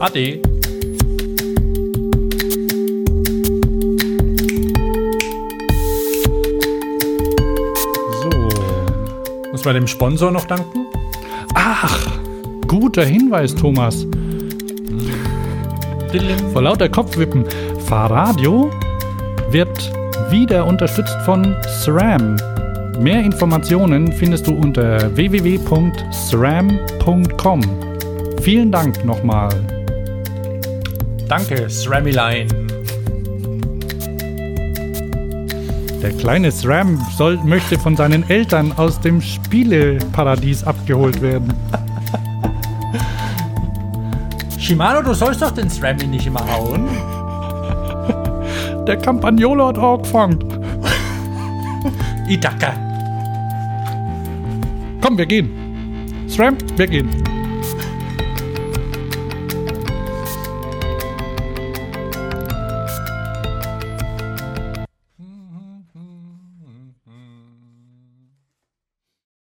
[SPEAKER 3] Ade.
[SPEAKER 1] So.
[SPEAKER 3] Muss man dem Sponsor noch danken?
[SPEAKER 1] Ach, guter Hinweis, Thomas. Vor lauter Kopfwippen. Fahrradio wird wieder unterstützt von SRAM. Mehr Informationen findest du unter www.sram.com. Vielen Dank nochmal.
[SPEAKER 3] Danke, Sramiline.
[SPEAKER 1] Der kleine SRAM soll, möchte von seinen Eltern aus dem Spieleparadies abgeholt werden.
[SPEAKER 3] Shimano, du sollst doch den Srami nicht immer hauen.
[SPEAKER 1] Der Campagnolo hat angefangen.
[SPEAKER 3] Itaka.
[SPEAKER 1] Komm, wir gehen. SRAM, wir gehen.